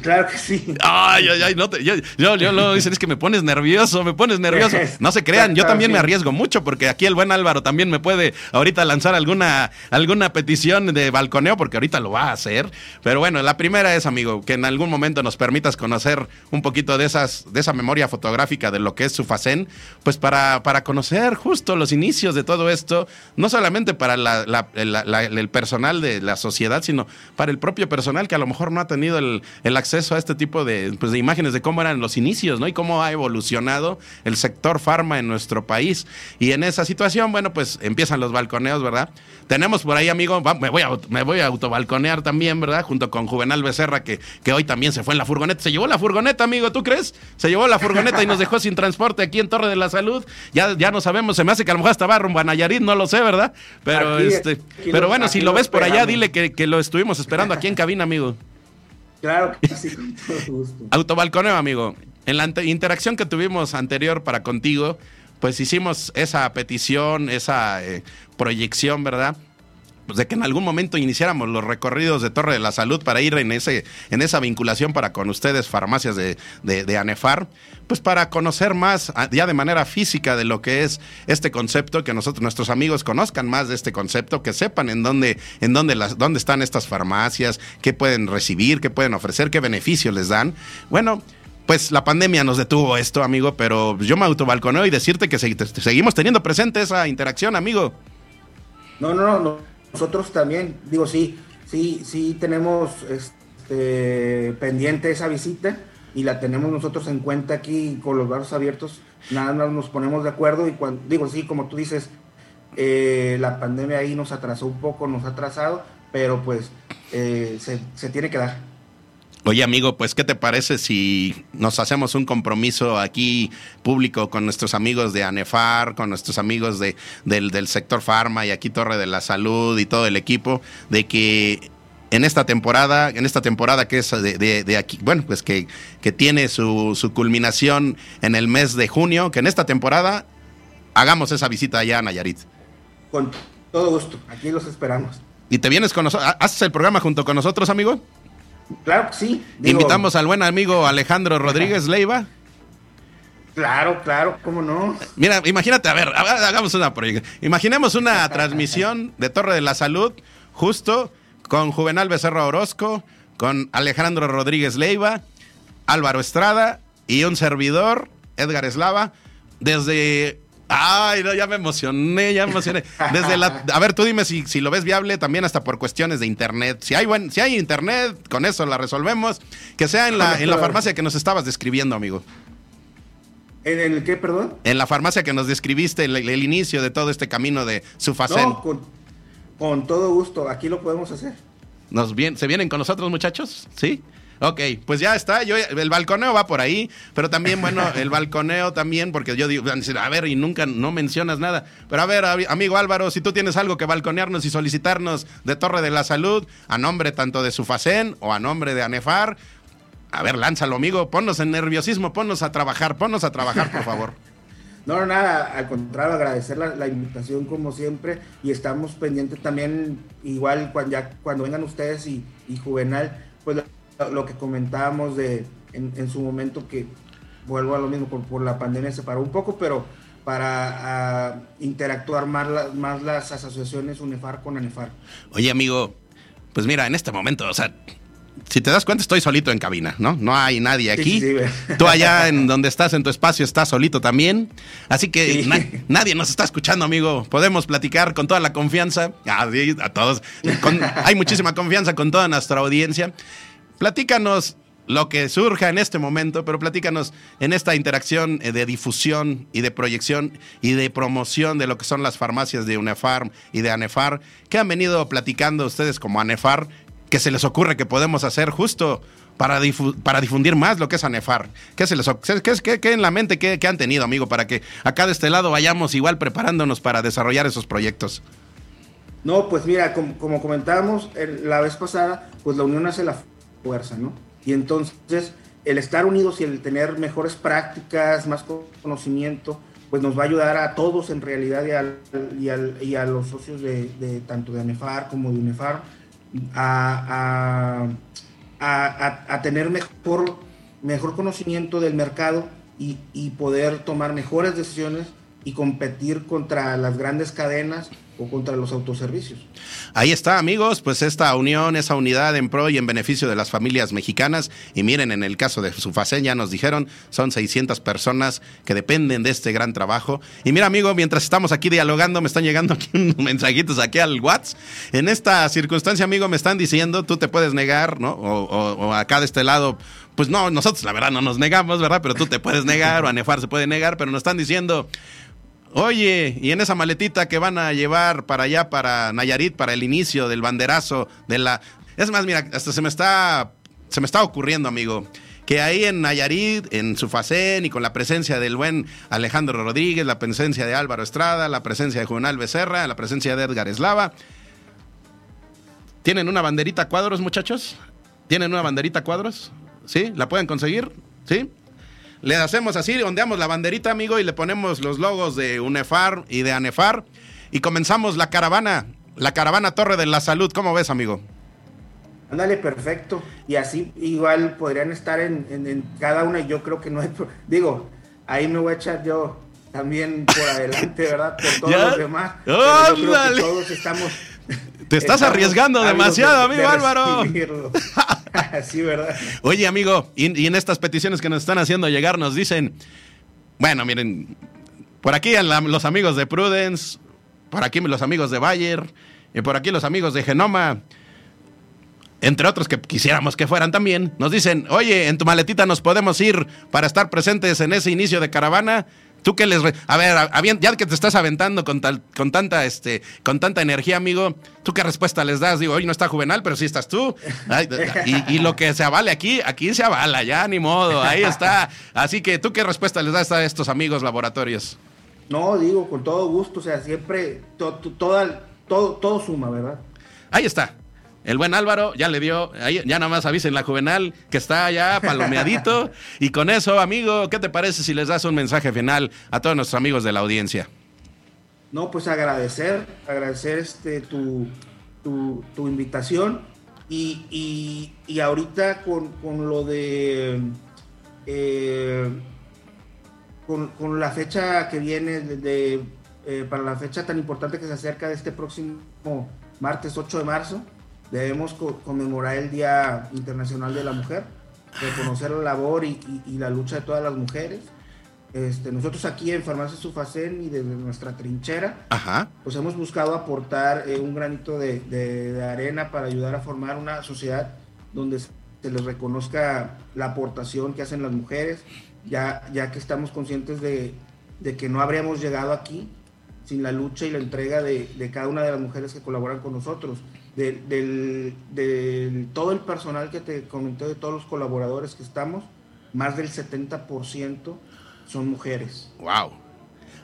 Claro que sí. Ay, ay, ay, no te, yo, yo, yo lo dicen, es que me pones nervioso, me pones nervioso. No se crean, yo también me arriesgo mucho porque aquí el buen Álvaro también me puede ahorita lanzar alguna, alguna petición de balconeo porque ahorita lo va a hacer. Pero bueno, la primera es, amigo, que en algún momento nos permitas conocer un poquito de esas, de esa memoria fotográfica de lo que es su facén, pues para, para conocer justo los inicios de todo esto, no solamente para el personal de la sociedad, sino para el propio personal que a lo mejor no ha tenido el, el acceso a este tipo de, pues, de imágenes de cómo eran los inicios, ¿no? Y cómo ha evolucionado el sector farma en nuestro país. Y en esa situación, bueno, pues empiezan los balconeos, ¿verdad? Tenemos por ahí, amigo, me, voy a, me voy a autobalconear también, ¿verdad? Junto con Juvenal Becerra, que, que hoy también se fue en la furgoneta. Se llevó la furgoneta, amigo, ¿tú crees? Se llevó la furgoneta y nos dejó sin transporte aquí en Torre de la Salud. Ya, ya no sabemos, se me hace que a lo mejor estaba rumbo a Nayarit, no lo sé, ¿verdad? Pero, este, pero bueno, si lo ves por allá, dile que, que lo estuvimos esperando aquí en cabina, amigo. Claro que sí, con todo gusto. Autobalconeo, amigo. En la interacción que tuvimos anterior para contigo, pues hicimos esa petición, esa eh, proyección, ¿verdad? Pues de que en algún momento iniciáramos los recorridos de Torre de la Salud para ir en, ese, en esa vinculación para con ustedes, farmacias de, de, ANEFAR, pues para conocer más ah, ya de manera física de lo que es este concepto, que nosotros, nuestros amigos conozcan más de este concepto, que sepan en dónde, en dónde, las, dónde están estas farmacias, qué pueden recibir, qué pueden ofrecer, qué beneficios les dan. Bueno, pues la pandemia nos detuvo esto, amigo, pero yo me autobalconeo y decirte que seguimos teniendo presente esa interacción, amigo. No, no, no nosotros también, digo, sí, sí, sí tenemos este, pendiente esa visita y la tenemos nosotros en cuenta aquí con los brazos abiertos, nada más nos ponemos de acuerdo y cuando, digo, sí, como tú dices, eh, la pandemia ahí nos atrasó un poco, nos ha atrasado, pero pues eh, se, se tiene que dar. Oye, amigo, pues, ¿qué te parece si nos hacemos un compromiso aquí público con nuestros amigos de ANEFAR, con nuestros amigos de, del, sector farma y aquí Torre de la Salud y todo el equipo, de que en esta temporada, en esta temporada que es de, aquí, bueno, pues que, que tiene su, su, culminación en el mes de junio, que en esta temporada hagamos esa visita allá a Nayarit. Con todo gusto, aquí los esperamos. ¿Y te vienes con nosotros? ¿Haces el programa junto con nosotros, amigo? Claro que sí. Invitamos al buen amigo Alejandro Rodríguez Leiva. Claro, claro, cómo no. Mira, imagínate, a ver, hagamos una proyección. Imaginemos una transmisión de Torre de la Salud, justo con Juvenal Becerra Orozco, con Alejandro Rodríguez Leiva, Álvaro Estrada y un servidor, Edgar Eslava, desde Ay, no, ya me emocioné, ya me emocioné. Desde la, a ver, tú dime si, si lo ves viable también hasta por cuestiones de internet. Si hay buen, si hay internet, con eso la resolvemos. Que sea en la, en la farmacia que nos estabas describiendo, amigo. ¿En el qué, perdón? En la farmacia que nos describiste, el, el inicio de todo este camino de Sufacén. No, con, con, todo gusto, aquí lo podemos hacer. Nos bien, ¿Se vienen con nosotros, muchachos? ¿Sí? Ok, pues ya está. Yo, el balconeo va por ahí, pero también, bueno, el balconeo también, porque yo digo, a ver, y nunca no mencionas nada. Pero a ver, amigo Álvaro, si tú tienes algo que balconearnos y solicitarnos de Torre de la Salud, a nombre tanto de Sufacén o a nombre de ANEFAR, a ver, lánzalo, amigo, ponnos en nerviosismo, ponnos a trabajar, ponnos a trabajar, por favor. No, nada, al contrario, agradecer la, invitación como siempre y estamos pendientes también, igual cuando, ya, cuando vengan ustedes y, Juvenal, pues lo, que comentábamos de en, su momento que vuelvo a lo mismo, por, por la pandemia se paró un poco, pero para interactuar más, más las asociaciones UNEFAR con ANEFAR. Oye, amigo, pues mira, en este momento, o sea, si te das cuenta, estoy solito en cabina, ¿no? No hay nadie aquí. Tú allá en donde estás, en tu espacio, estás solito también. Así que nadie nos está escuchando, amigo. Podemos platicar con toda la confianza. Ah, a todos. hay muchísima confianza con toda nuestra audiencia. Platícanos lo que surja en este momento, pero platícanos en esta interacción eh, de difusión y de proyección y de promoción de lo que son las farmacias de UNEFAR y de ANEFAR. ¿Qué han venido platicando ustedes como ANEFAR que se les ocurre que podemos hacer justo para, para difundir más lo que es ANEFAR? ¿Qué, se les, qué, qué, en la mente qué, han tenido, amigo, para que acá de este lado vayamos igual preparándonos para desarrollar esos proyectos? No, pues mira, como comentábamos la vez pasada, pues la unión hace la fuerza, ¿no? Y entonces el estar unidos y el tener mejores prácticas, más conocimiento, pues nos va a ayudar a todos en realidad y, a los socios de, tanto de ANEFAR como de UNEFAR a, tener mejor, mejor conocimiento del mercado y poder tomar mejores decisiones y competir contra las grandes cadenas o contra los autoservicios. Ahí está, amigos, pues esta unión, esa unidad en pro y en beneficio de las familias mexicanas. Y miren, en el caso de Sufacén ya nos dijeron, son 600 personas que dependen de este gran trabajo. Y mira, amigo, mientras estamos aquí dialogando, me están llegando aquí unos mensajitos aquí al WhatsApp. En esta circunstancia, amigo, me están diciendo, tú te puedes negar, ¿no? O, o acá de este lado, pues no, nosotros la verdad no nos negamos, ¿verdad? Pero tú te puedes negar, o Anefar se puede negar, pero nos están diciendo... Oye, y en esa maletita que van a llevar para allá, para Nayarit, para el inicio del banderazo de la... Es más, mira, hasta se me está, se me está ocurriendo, amigo, que ahí en Nayarit, en Sufacén y con la presencia del buen Alejandro Rodríguez, la presencia de Álvaro Estrada, la presencia de Juvenal Becerra, la presencia de Edgar Eslava, ¿tienen una banderita cuadros, muchachos? ¿Tienen una banderita cuadros? ¿Sí? ¿La pueden conseguir? ¿Sí? Le hacemos así, ondeamos la banderita, amigo, y le ponemos los logos de UNEFAR y de ANEFAR. Y comenzamos la caravana, la caravana Torre de la Salud. ¿Cómo ves, amigo? Ándale, perfecto. Y así igual podrían estar en, cada una. Y yo creo que no hay. Digo, ahí me voy a echar yo también por adelante, ¿verdad? Por todos los demás. todos estamos te estás arriesgando demasiado, amigo Álvaro. sí, ¿verdad? Oye, amigo, y, en estas peticiones que nos están haciendo llegar nos dicen, bueno, miren, por aquí los amigos de Prudence, por aquí los amigos de Bayer, y por aquí los amigos de Genoma, entre otros que quisiéramos que fueran también, nos dicen, oye, en tu maletita nos podemos ir para estar presentes en ese inicio de caravana. Tú que les... A ver, ya que te estás aventando con, tal, con, tanta, este, con tanta energía, amigo, ¿tú qué respuesta les das? Digo, hoy no está Juvenal, pero sí estás tú. y, lo que se avale aquí, aquí se avala, ya ni modo, ahí está. Así que, ¿tú qué respuesta les das a estos amigos laboratorios? No, digo, con todo gusto, o sea, siempre, todo, todo, todo suma, ¿verdad? Ahí está. El buen Álvaro ya le dio, ya nada más avisen la Juvenal que está ya palomeadito. y con eso, amigo, ¿qué te parece si les das un mensaje final a todos nuestros amigos de la audiencia? No, pues agradecer, agradecer este tu, tu, invitación y, y, ahorita con, con, lo de eh, con, la fecha que viene de, eh, para la fecha tan importante que se acerca de este próximo martes 8 de marzo debemos conmemorar el Día Internacional de la Mujer, reconocer la labor y, la lucha de todas las mujeres. Este, nosotros aquí en Farmacia Sufacén y desde nuestra trinchera, pues hemos buscado aportar eh, un granito de, arena para ayudar a formar una sociedad donde se les reconozca la aportación que hacen las mujeres ya, ya que estamos conscientes de, de que no habríamos llegado aquí sin la lucha y la entrega de, de cada una de las mujeres que colaboran con nosotros, de, del, todo el personal que te comenté, de todos los colaboradores que estamos, más del 70% son mujeres. ¡Wow!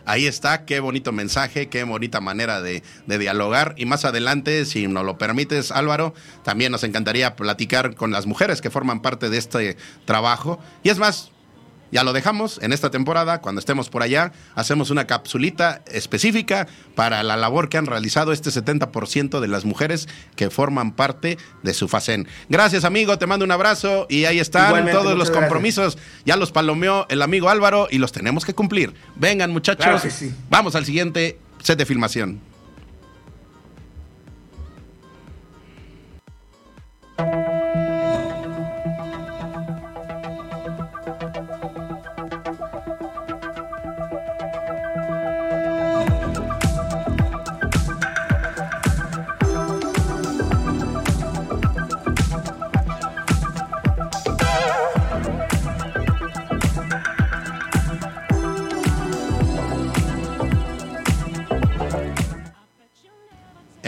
Ahí está, qué bonito mensaje, qué bonita manera de, de, dialogar. Y más adelante, si nos lo permites, Álvaro, también nos encantaría platicar con las mujeres que forman parte de este trabajo. Y es más, ya lo dejamos en esta temporada, cuando estemos por allá, hacemos una capsulita específica para la labor que han realizado este 70% de las mujeres que forman parte de su FACEN. Gracias amigo, te mando un abrazo y ahí están todos los compromisos. Ya los palomeó el amigo Álvaro y los tenemos que cumplir. Vengan muchachos, vamos al siguiente set de filmación.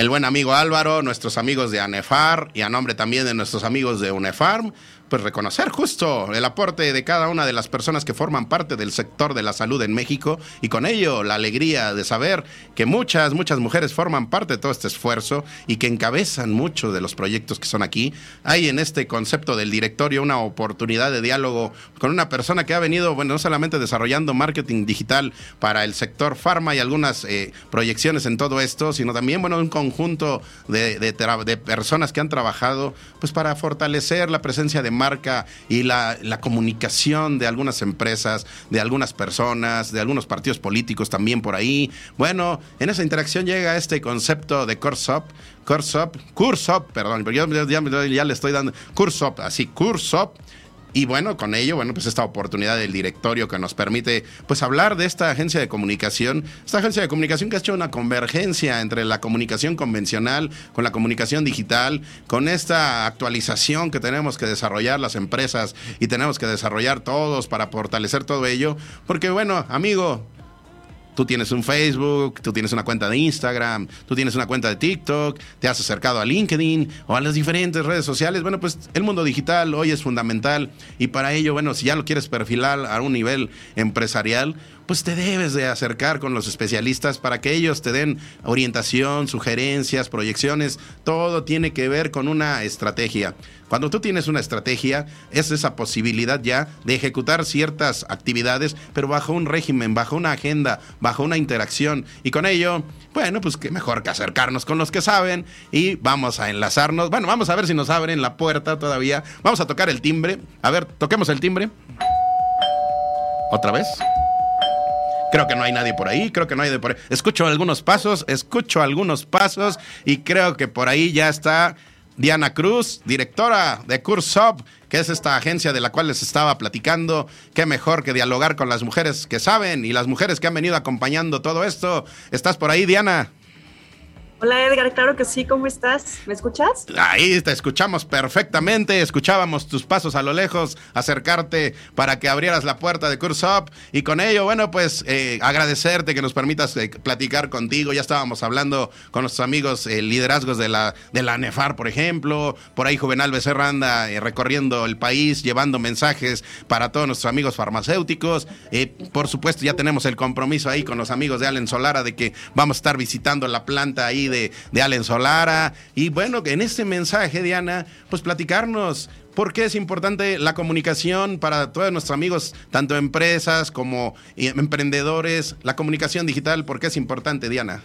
El buen amigo Álvaro, nuestros amigos de ANEFAR y a nombre también de nuestros amigos de UNEFARM, pues reconocer justo el aporte de cada una de las personas que forman parte del sector de la salud en México y con ello la alegría de saber que muchas, muchas mujeres forman parte de todo este esfuerzo y que encabezan muchos de los proyectos que son aquí. Hay en este concepto del directorio una oportunidad de diálogo con una persona que ha venido, bueno, no solamente desarrollando marketing digital para el sector farma y algunas eh, proyecciones en todo esto, sino también, bueno, un conjunto de, de, de personas que han trabajado pues para fortalecer la presencia de marca y la, comunicación de algunas empresas, de algunas personas, de algunos partidos políticos también por ahí. Bueno, en esa interacción llega este concepto de Corsop, Corsop, Cursop, perdón, pero yo ya, ya, le estoy dando Cursop, así, Cursop y bueno, con ello, bueno, pues esta oportunidad del directorio que nos permite pues hablar de esta agencia de comunicación, esta agencia de comunicación que ha hecho una convergencia entre la comunicación convencional con la comunicación digital, con esta actualización que tenemos que desarrollar las empresas y tenemos que desarrollar todos para fortalecer todo ello, porque bueno, amigo, Tú tienes un Facebook, tú tienes una cuenta de Instagram, tú tienes una cuenta de TikTok, te has acercado a LinkedIn o a las diferentes redes sociales. Bueno, pues el mundo digital hoy es fundamental y para ello, bueno, si ya lo quieres perfilar a un nivel empresarial, pues te debes de acercar con los especialistas para que ellos te den orientación, sugerencias, proyecciones. Todo tiene que ver con una estrategia. Cuando tú tienes una estrategia, es esa posibilidad ya de ejecutar ciertas actividades, pero bajo un régimen, bajo una agenda, bajo una interacción. Y con ello, bueno, pues qué mejor que acercarnos con los que saben y vamos a enlazarnos. Bueno, vamos a ver si nos abren la puerta todavía. Vamos a tocar el timbre. A ver, toquemos el timbre. ¿Otra vez? Creo que no hay nadie por ahí, creo que no hay de por ahí. Escucho algunos pasos, escucho algunos pasos y creo que por ahí ya está Diana Cruz, directora de Cursop, que es esta agencia de la cual les estaba platicando. Qué mejor que dialogar con las mujeres que saben y las mujeres que han venido acompañando todo esto. ¿Estás por ahí, Diana? Hola Edgar, claro que sí, ¿cómo estás? ¿Me escuchas? Ahí te escuchamos perfectamente, escuchábamos tus pasos a lo lejos, acercarte para que abrieras la puerta de Curse Up. Y con ello, bueno, pues eh, agradecerte que nos permitas eh, platicar contigo, ya estábamos hablando con nuestros amigos eh, liderazgos de la, de la NEFAR, por ejemplo, por ahí Juvenal Becerra anda recorriendo el país, llevando mensajes para todos nuestros amigos farmacéuticos, por supuesto ya tenemos el compromiso ahí con los amigos de Allen Solara de que vamos a estar visitando la planta ahí de, de Allen Solara. Y bueno, en este mensaje, Diana, pues platicarnos por qué es importante la comunicación para todos nuestros amigos, tanto empresas como emprendedores, la comunicación digital, ¿por qué es importante, Diana?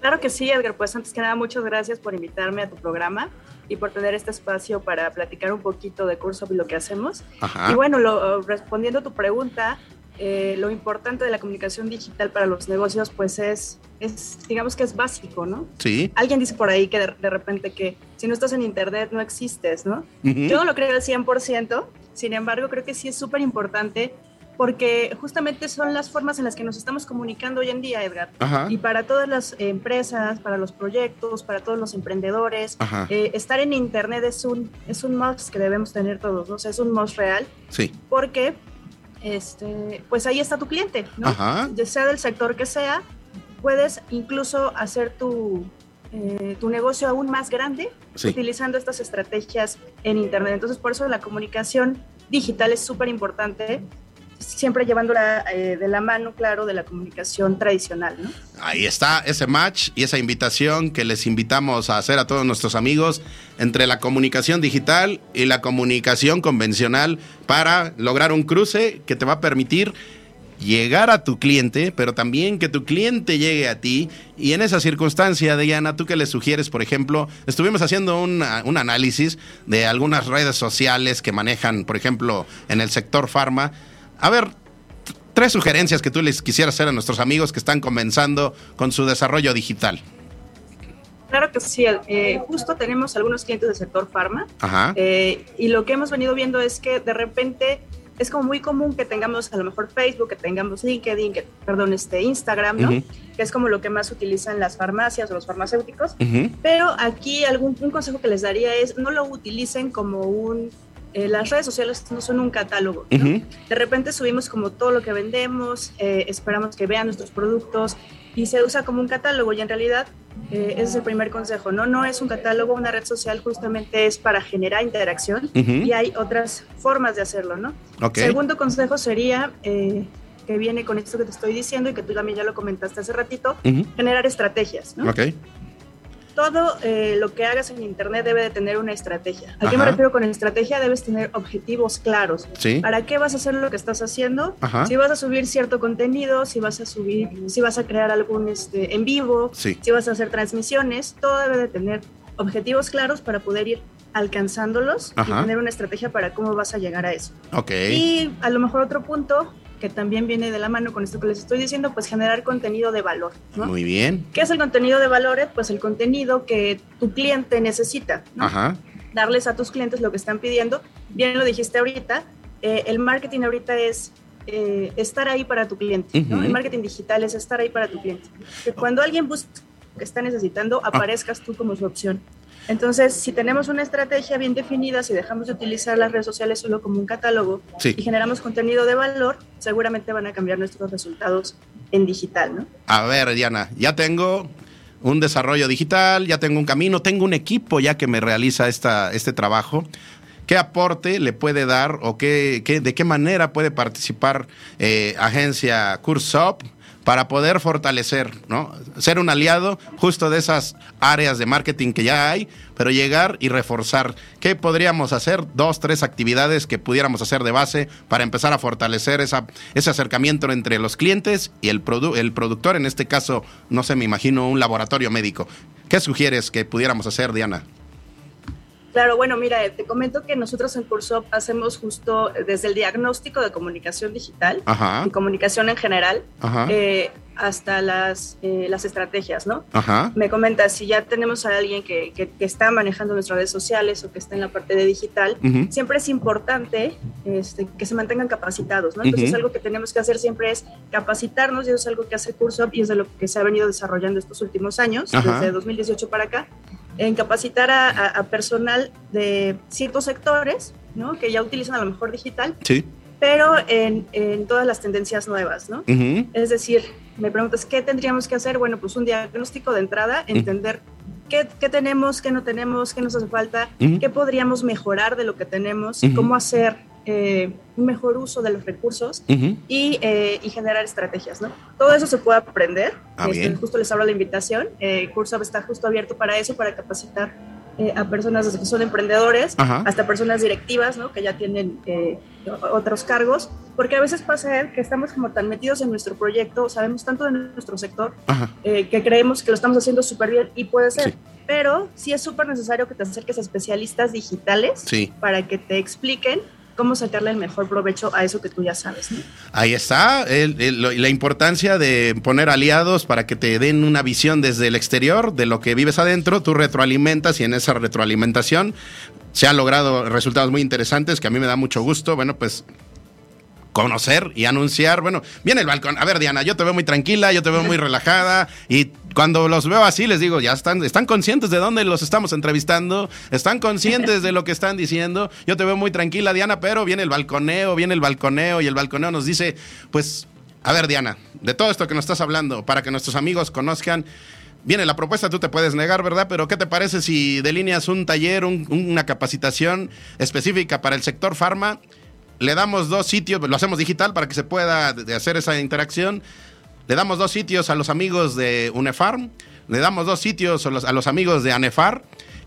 Claro que sí, Edgar. Pues antes que nada, muchas gracias por invitarme a tu programa y por tener este espacio para platicar un poquito de curso y lo que hacemos. Y bueno, lo, respondiendo a tu pregunta, eh, lo importante de la comunicación digital para los negocios, pues es, es, digamos que es básico, ¿no? Sí. Alguien dice por ahí que de, repente que si no estás en Internet no existes, ¿no? Yo no lo creo al 100%, sin embargo creo que sí es súper importante porque justamente son las formas en las que nos estamos comunicando hoy en día, Edgar. Y para todas las empresas, para los proyectos, para todos los emprendedores, eh, estar en Internet es un, es un must que debemos tener todos, ¿no? O sea, es un must real. Sí. Porque este, pues ahí está tu cliente, ¿no? Ya sea del sector que sea, puedes incluso hacer tu, eh, tu negocio aún más grande utilizando estas estrategias en Internet. Entonces, por eso la comunicación digital es súper importante siempre llevándola eh, de la mano, claro, de la comunicación tradicional. ¿no? Ahí está ese match y esa invitación que les invitamos a hacer a todos nuestros amigos entre la comunicación digital y la comunicación convencional para lograr un cruce que te va a permitir llegar a tu cliente, pero también que tu cliente llegue a ti. Y en esa circunstancia, Diana, ¿tú qué le sugieres? Por ejemplo, estuvimos haciendo un análisis de algunas redes sociales que manejan, por ejemplo, en el sector farma a ver, tres sugerencias que tú les quisieras hacer a nuestros amigos que están comenzando con su desarrollo digital. Claro que sí, eh, justo tenemos algunos clientes del sector farma eh, y lo que hemos venido viendo es que de repente es como muy común que tengamos a lo mejor Facebook, que tengamos LinkedIn, que, perdón, este Instagram, ¿no? Que es como lo que más utilizan las farmacias o los farmacéuticos. Pero aquí algún un consejo que les daría es no lo utilicen como un eh, las redes sociales no son un catálogo. De repente subimos como todo lo que vendemos, eh, esperamos que vean nuestros productos y se usa como un catálogo y en realidad eh, ese es el primer consejo, ¿no? No es un catálogo, una red social justamente es para generar interacción y hay otras formas de hacerlo, ¿no? Segundo consejo sería que viene con esto que te estoy diciendo y que tú también ya lo comentaste hace ratito, generar estrategias, ¿no? Todo eh, lo que hagas en Internet debe de tener una estrategia. ¿A qué me refiero con estrategia? Debes tener objetivos claros. ¿Para qué vas a hacer lo que estás haciendo? Si vas a subir cierto contenido, si vas a subir, si vas a crear algún este, en vivo, si vas a hacer transmisiones, todo debe de tener objetivos claros para poder ir alcanzándolos y tener una estrategia para cómo vas a llegar a eso. Y a lo mejor otro punto que también viene de la mano con esto que les estoy diciendo, pues generar contenido de valor. Muy bien. ¿Qué es el contenido de valor? Pues el contenido que tu cliente necesita. Ajá. Darles a tus clientes lo que están pidiendo. Bien lo dijiste ahorita, eh, el marketing ahorita es eh, estar ahí para tu cliente. El marketing digital es estar ahí para tu cliente. Que cuando alguien busca que está necesitando, ah. aparezcas tú como su opción. Entonces, si tenemos una estrategia bien definida, si dejamos de utilizar las redes sociales solo como un catálogo y generamos contenido de valor, seguramente van a cambiar nuestros resultados en digital, ¿no? A ver, Diana, ya tengo un desarrollo digital, ya tengo un camino, tengo un equipo ya que me realiza esta, este trabajo. ¿Qué aporte le puede dar o qué, de qué manera puede participar eh, agencia Cursop para poder fortalecer, ¿no? Ser un aliado justo de esas áreas de marketing que ya hay, pero llegar y reforzar. ¿Qué podríamos hacer? Dos, tres actividades que pudiéramos hacer de base para empezar a fortalecer ese acercamiento entre los clientes y el, el productor, en este caso, no sé, me imagino un laboratorio médico. ¿Qué sugieres que pudiéramos hacer, Diana? Claro, bueno, mira, te comento que nosotros en Cursop hacemos justo desde el diagnóstico de comunicación digital y comunicación en general eh, hasta las, eh, las estrategias, ¿no? Me comentas, si ya tenemos a alguien que, que, está manejando nuestras redes sociales o que está en la parte de digital, siempre es importante este, que se mantengan capacitados, ¿no? Entonces, algo que tenemos que hacer siempre es capacitarnos y eso es algo que hace Cursop y es de lo que se ha venido desarrollando estos últimos años, desde 2018 para acá en capacitar a, personal de ciertos sectores, ¿no? Que ya utilizan a lo mejor digital. Sí. Pero en, en todas las tendencias nuevas, ¿no? Es decir, me preguntas, ¿qué tendríamos que hacer? Bueno, pues un diagnóstico de entrada, entender qué, qué, tenemos, qué no tenemos, qué nos hace falta, qué podríamos mejorar de lo que tenemos, cómo hacer eh, un mejor uso de los recursos y, eh, y, generar estrategias, ¿no? Todo eso se puede aprender. Ah, este, justo les hablo la invitación. Eh, Curso está justo abierto para eso, para capacitar eh, a personas desde que son emprendedores hasta personas directivas, ¿no? Que ya tienen otros cargos, porque a veces pasa que estamos como tan metidos en nuestro proyecto, sabemos tanto de nuestro sector, que creemos que lo estamos haciendo súper bien y puede ser. Pero sí es súper necesario que te acerques a especialistas digitales para que te expliquen cómo sacarle el mejor provecho a eso que tú ya sabes. Ahí está, la importancia de poner aliados para que te den una visión desde el exterior de lo que vives adentro, tú retroalimentas y en esa retroalimentación se han logrado resultados muy interesantes que a mí me da mucho gusto. Bueno, pues conocer y anunciar. Bueno, viene el balcón. A ver, Diana, yo te veo muy tranquila, yo te veo muy relajada y cuando los veo así les digo, ya están, están conscientes de dónde los estamos entrevistando, están conscientes de lo que están diciendo. Yo te veo muy tranquila, Diana, pero viene el balconeo, viene el balconeo y el balconeo nos dice, pues, a ver, Diana, de todo esto que nos estás hablando, para que nuestros amigos conozcan. Viene la propuesta, tú te puedes negar, ¿verdad? Pero ¿qué te parece si delineas un taller, una capacitación específica para el sector farma? Le damos dos sitios, lo hacemos digital para que se pueda hacer esa interacción. Le damos dos sitios a los amigos de UNEFARM, le damos dos sitios a los, amigos de ANEFAR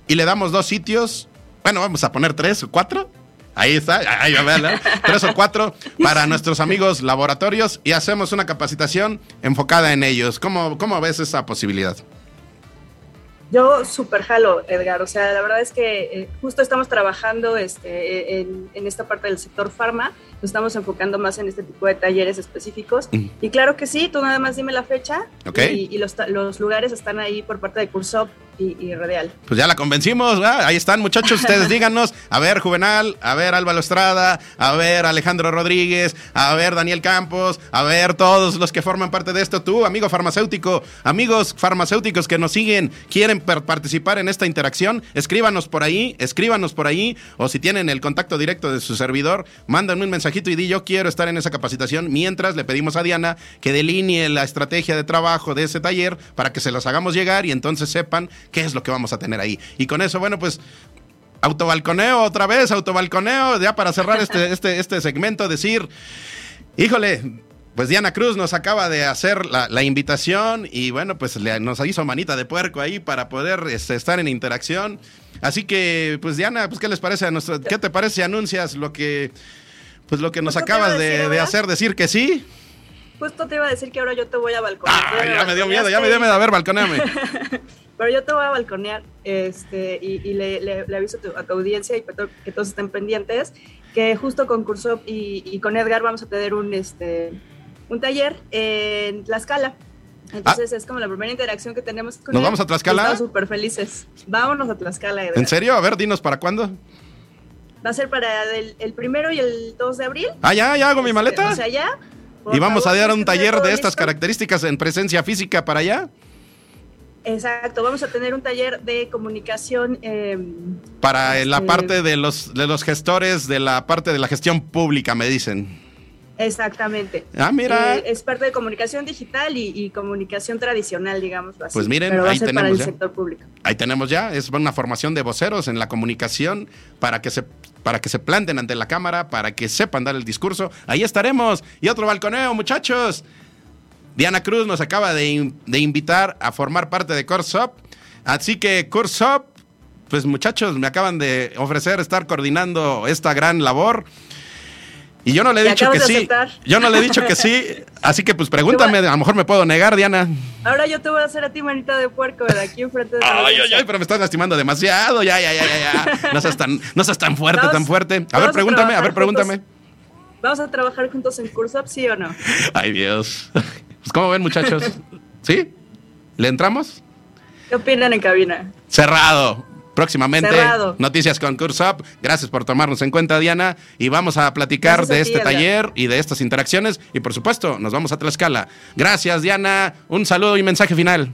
y le damos dos sitios, bueno, vamos a poner tres o cuatro. Ahí está, ahí va, tres o cuatro para nuestros amigos laboratorios y hacemos una capacitación enfocada en ellos. ¿Cómo, cómo ves esa posibilidad? Yo súper jalo, Edgar. O sea, la verdad es que eh, justo estamos trabajando este, en, esta parte del sector farma. Nos estamos enfocando más en este tipo de talleres específicos. Y claro que sí, tú nada más dime la fecha. Y, los, los, lugares están ahí por parte de Cursop y, Radial. Pues ya la convencimos, ahí están muchachos, ustedes díganos, a ver Juvenal, a ver Álvaro Estrada, a ver Alejandro Rodríguez, a ver Daniel Campos, a ver todos los que forman parte de esto, tú, amigo farmacéutico, amigos farmacéuticos que nos siguen, quieren participar en esta interacción, escríbanos por ahí, escríbanos por ahí, o si tienen el contacto directo de su servidor, mándenme un mensajito y di yo quiero estar en esa capacitación, mientras le pedimos a Diana que delinee la estrategia de trabajo de ese taller para que se los hagamos llegar y entonces sepan qué es lo que vamos a tener ahí. Y con eso, bueno, pues autobalconeo otra vez, autobalconeo, ya para cerrar este, este, este segmento, decir, híjole, pues Diana Cruz nos acaba de hacer la, invitación y bueno, pues nos hizo manita de puerco ahí para poder este, estar en interacción. Así que, pues Diana, pues ¿qué les parece a nuestro, qué te parece si anuncias lo que, pues lo que nos acabas de, hacer decir que sí? Justo te iba a decir que ahora yo te voy a balconear. ya me dio miedo, ya me dio miedo. A ver, balconeame. Pero yo te voy a balconear este, y, le, aviso a tu, audiencia y que todos estén pendientes, que justo con Curso y, con Edgar vamos a tener un, este, un taller en Tlaxcala. Entonces ah. es como la primera interacción que tenemos con ¿Nos vamos a Tlaxcala? Estamos súper felices. Vámonos a Tlaxcala. Edgar. ¿En serio? A ver, dinos, ¿para cuándo? Va a ser para el, primero y el 2 de abril. Ah, ya, ya hago mi este, maleta. O sea, ya. Y vamos a dar un taller de estas características en presencia física para allá. Exacto, vamos a tener un taller de comunicación. Em, Para la este, parte de los, de los gestores de la parte de la gestión pública, me dicen. Exactamente. Ah, mira. Eh, es parte de comunicación digital y, comunicación tradicional, digamos así. Pues miren, ahí tenemos para el ya. sector público. Ahí tenemos ya, es una formación de voceros en la comunicación para que se para que se planten ante la cámara, para que sepan dar el discurso. Ahí estaremos. Y otro balconeo, muchachos. Diana Cruz nos acaba de, invitar a formar parte de Corsop. Así que Corsop, pues muchachos, me acaban de ofrecer estar coordinando esta gran labor. Y yo no le he dicho que sí. Yo no le he dicho que sí. Así que pues pregúntame, a lo mejor me puedo negar, Diana. Ahora yo te voy a hacer a ti manita de puerco de aquí enfrente de Ay, ay, ay, pero me estás lastimando demasiado. Ya, ya, ya, ya, ya. No seas tan, no seas tan fuerte, tan fuerte. A ver, pregúntame, a, ver, pregúntame. ¿Vamos a trabajar juntos en Cursop, sí o no? Ay, Dios. Pues, ¿cómo ven, muchachos? ¿Sí? ¿Le entramos? ¿Qué opinan en cabina? Cerrado. Próximamente, noticias con Cursop. Gracias por tomarnos en cuenta, Diana. Y vamos a platicar de este taller y de estas interacciones. Y por supuesto, nos vamos a Tlaxcala. Gracias, Diana. Un saludo y mensaje final.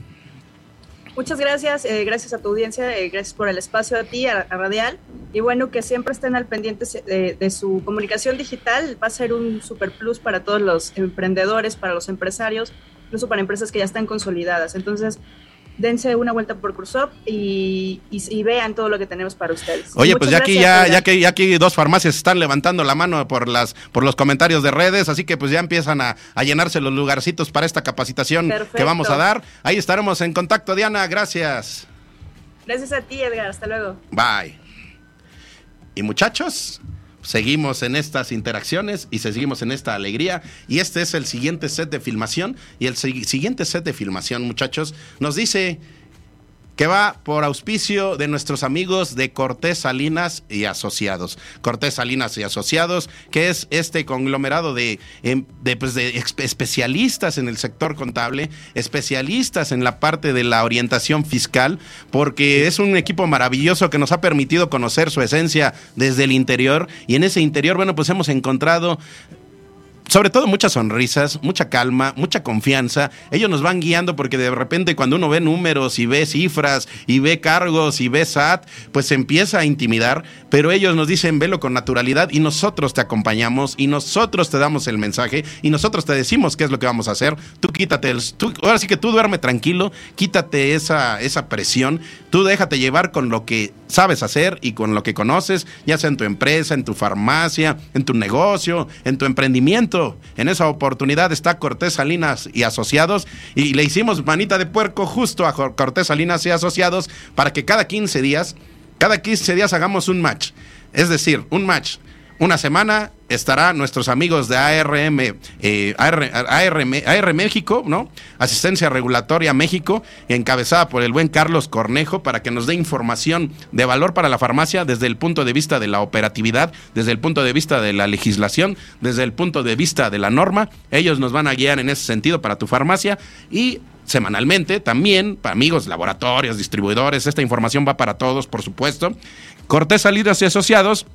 Muchas gracias, eh, gracias a tu audiencia, eh, gracias por el espacio a ti, a, Radial, y bueno, que siempre estén al pendiente de, de, su comunicación digital, va a ser un super plus para todos los emprendedores, para los empresarios, incluso para empresas que ya están consolidadas. Entonces, dense una vuelta por Cursop y, vean todo lo que tenemos para ustedes. Oye, pues ya aquí, ya, ya, que, ya aquí dos farmacias están levantando la mano por, las, por los comentarios de redes, así que pues ya empiezan a, llenarse los lugarcitos para esta capacitación que vamos a dar. Ahí estaremos en contacto, Diana, gracias. Gracias a ti, Edgar, hasta luego. Bye. Y muchachos, seguimos en estas interacciones y seguimos en esta alegría. Y este es el siguiente set de filmación. Y el siguiente set de filmación, muchachos, nos dice que va por auspicio de nuestros amigos de Cortés Salinas y Asociados. Cortés Salinas y Asociados, que es este conglomerado de, em, pues, de especialistas en el sector contable, especialistas en la parte de la orientación fiscal, porque es un equipo maravilloso que nos ha permitido conocer su esencia desde el interior y en ese interior, bueno, pues hemos encontrado sobre todo muchas sonrisas, mucha calma, mucha confianza. Ellos nos van guiando porque de repente cuando uno ve números y ve cifras y ve cargos y ve SAT, pues se empieza a intimidar, pero ellos nos dicen velo con naturalidad y nosotros te acompañamos y nosotros te damos el mensaje y nosotros te decimos qué es lo que vamos a hacer. Tú quítate el... ahora sí que tú duerme tranquilo, quítate esa, esa presión, tú déjate llevar con lo que sabes hacer y con lo que conoces, ya sea en tu empresa, en tu farmacia, en tu negocio, en tu emprendimiento. En esa oportunidad está Cortés Salinas y Asociados y le hicimos manita de puerco justo a Cortés Salinas y Asociados para que cada 15 días, cada 15 días hagamos un match. Es decir, un match una semana estará nuestros amigos de ARM, eh, AR, México, ¿no? Asistencia Regulatoria México, encabezada por el buen Carlos Cornejo, para que nos dé información de valor para la farmacia desde el punto de vista de la operatividad, desde el punto de vista de la legislación, desde el punto de vista de la norma. Ellos nos van a guiar en ese sentido para tu farmacia y semanalmente también para amigos, laboratorios, distribuidores. Esta información va para todos, por supuesto. Cortés Salidas y Asociados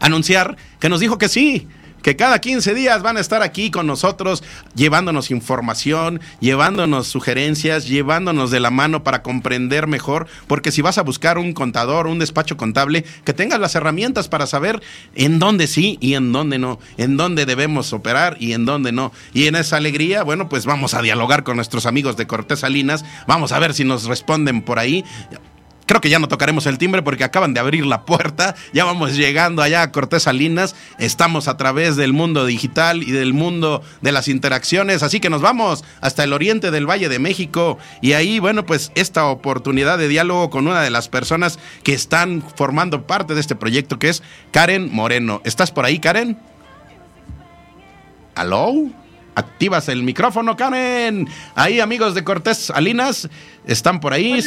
anunciar que nos dijo que sí, que cada 15 días van a estar aquí con nosotros llevándonos información, llevándonos sugerencias, llevándonos de la mano para comprender mejor, porque si vas a buscar un contador, un despacho contable, que tengas las herramientas para saber en dónde sí y en dónde no, en dónde debemos operar y en dónde no. Y en esa alegría, bueno, pues vamos a dialogar con nuestros amigos de Cortés Salinas, vamos a ver si nos responden por ahí. Creo que ya no tocaremos el timbre porque acaban de abrir la puerta. Ya vamos llegando allá a Cortés Salinas. Estamos a través del mundo digital y del mundo de las interacciones. Así que nos vamos hasta el oriente del Valle de México. Y ahí, bueno, pues esta oportunidad de diálogo con una de las personas que están formando parte de este proyecto, que es Karen Moreno. ¿Estás por ahí, Karen? ¿Aló? Activas el micrófono, Karen. Ahí, amigos de Cortés Salinas, están por ahí.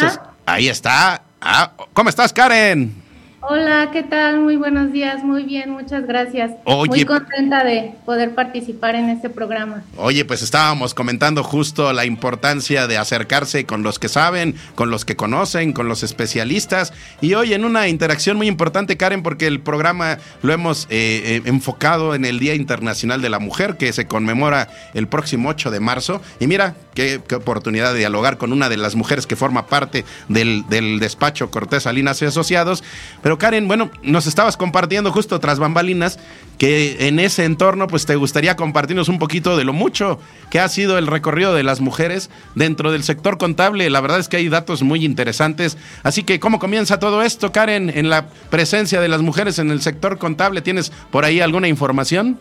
Ahí está. Ah, ¿Cómo estás, Karen? Hola, ¿qué tal? Muy buenos días, muy bien, muchas gracias. Muy contenta de poder participar en este programa. Oye, pues estábamos comentando justo la importancia de acercarse con los que saben, con los que conocen, con los especialistas. Y hoy en una interacción muy importante, Karen, porque el programa lo hemos eh, eh, enfocado en el Día Internacional de la Mujer, que se conmemora el próximo 8 de marzo. Y mira, qué, oportunidad de dialogar con una de las mujeres que forma parte del, del despacho Cortés Salinas y Asociados. Pero Karen, bueno, nos estabas compartiendo justo tras bambalinas que en ese entorno pues te gustaría compartirnos un poquito de lo mucho que ha sido el recorrido de las mujeres dentro del sector contable. La verdad es que hay datos muy interesantes. Así que, ¿cómo comienza todo esto, Karen, en la presencia de las mujeres en el sector contable? ¿Tienes por ahí alguna información?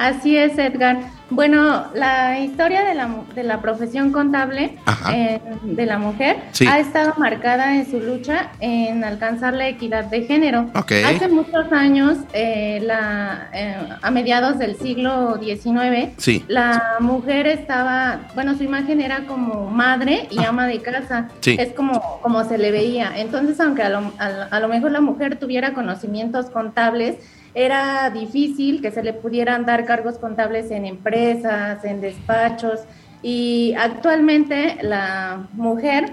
Así es, Edgar. Bueno, la historia de la, de la profesión contable eh, de la mujer ha estado marcada en su lucha en alcanzar la equidad de género. Hace muchos años, eh, la, eh, a mediados del siglo XIX, la mujer estaba, bueno, su imagen era como madre y ah. ama de casa. Es como, como se le veía. Entonces, aunque a lo, a lo mejor la mujer tuviera conocimientos contables, era difícil que se le pudieran dar cargos contables en empresas, en despachos y actualmente la mujer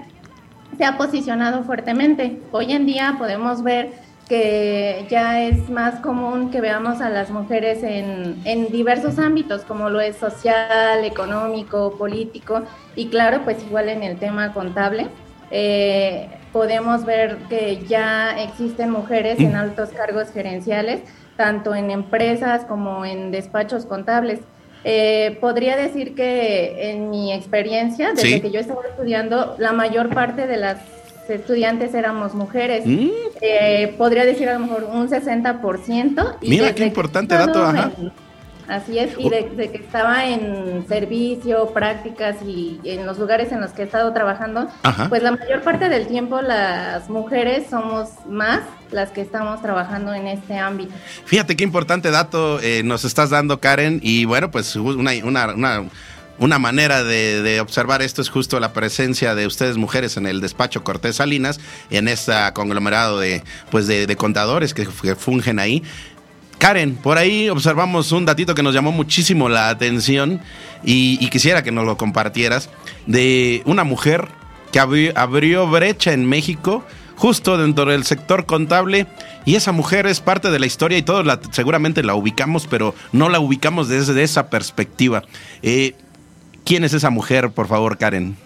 se ha posicionado fuertemente. Hoy en día podemos ver que ya es más común que veamos a las mujeres en, diversos ámbitos, como lo es social, económico, político y claro, pues igual en el tema contable. Eh, podemos ver que ya existen mujeres en altos cargos gerenciales tanto en empresas como en despachos contables. Eh, podría decir que en mi experiencia, desde que yo estaba estudiando, la mayor parte de las estudiantes éramos mujeres. Mm. Eh, podría decir a lo mejor un 60%. Y Mira qué importante dato, ajá. Así es, y desde de que estaba en servicio, prácticas y en los lugares en los que he estado trabajando, pues la mayor parte del tiempo las mujeres somos más las que estamos trabajando en este ámbito. Fíjate qué importante dato eh, nos estás dando, Karen, y bueno, pues una, una, una manera de, observar esto es justo la presencia de ustedes mujeres en el despacho Cortés Salinas, en este conglomerado de, pues de, contadores que, que, fungen ahí. Karen, por ahí observamos un datito que nos llamó muchísimo la atención y, quisiera que nos lo compartieras de una mujer que abrió, brecha en México justo dentro del sector contable y esa mujer es parte de la historia y todos la, seguramente la ubicamos, pero no la ubicamos desde esa perspectiva. Eh, ¿Quién es esa mujer, por favor, Karen?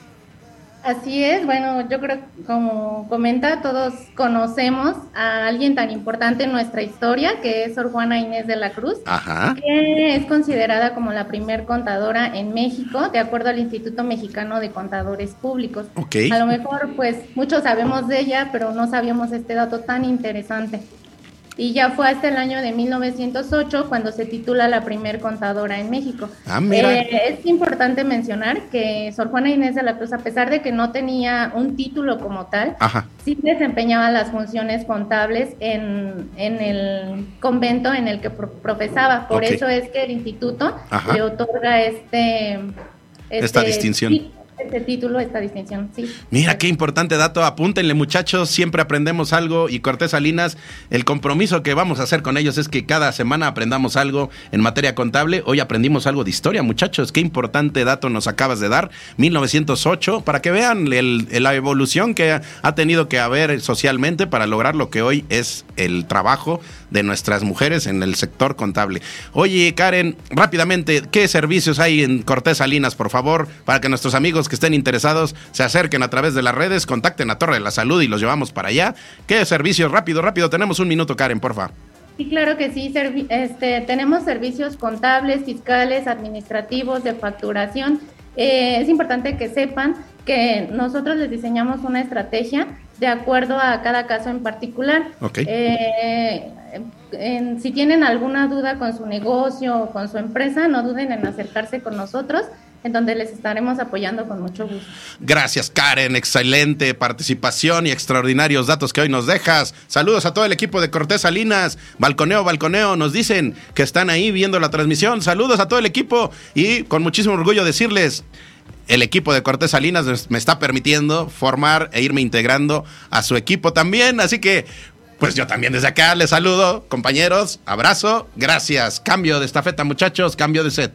Así es, bueno, yo creo, como comenta, todos conocemos a alguien tan importante en nuestra historia, que es Sor Juana Inés de la Cruz, que es considerada como la primer contadora en México, de acuerdo al Instituto Mexicano de Contadores Públicos. A lo mejor, pues, muchos sabemos de ella, pero no sabíamos este dato tan interesante y ya fue hasta el año de 1908 cuando se titula la primer contadora en México. Ah, eh, es importante mencionar que Sor Juana Inés de la Cruz, a pesar de que no tenía un título como tal, sí desempeñaba las funciones contables en, el convento en el que profesaba. Por eso es que el instituto le otorga este, esta este distinción este título, esta distinción, sí. Mira, qué importante dato. Apúntenle, muchachos. Siempre aprendemos algo. Y Cortés Salinas, el compromiso que vamos a hacer con ellos es que cada semana aprendamos algo en materia contable. Hoy aprendimos algo de historia, muchachos. Qué importante dato nos acabas de dar. 1908, para que vean la evolución que ha tenido que haber socialmente para lograr lo que hoy es el trabajo de nuestras mujeres en el sector contable. Oye, Karen, rápidamente, ¿qué servicios hay en Cortés Salinas, por favor, para que nuestros amigos que estén interesados se acerquen a través de las redes, contacten a Torre de la Salud y los llevamos para allá? ¿Qué servicios? Rápido, rápido, tenemos un minuto, Karen, por favor. Sí, claro que sí. Este, tenemos servicios contables, fiscales, administrativos, de facturación. Eh, es importante que sepan que nosotros les diseñamos una estrategia de acuerdo a cada caso en particular. Eh, si tienen alguna duda con su negocio o con su empresa, no duden en acercarse con nosotros en donde les estaremos apoyando con mucho gusto. Gracias, Karen. Excelente participación y extraordinarios datos que hoy nos dejas. Saludos a todo el equipo de Cortés Salinas. Balconeo, balconeo. Nos dicen que están ahí viendo la transmisión. Saludos a todo el equipo y con muchísimo orgullo decirles el equipo de Cortés Salinas me está permitiendo formar e irme integrando a su equipo también. Así que, pues yo también desde acá les saludo, compañeros, abrazo, gracias. Cambio de estafeta, muchachos, cambio de set.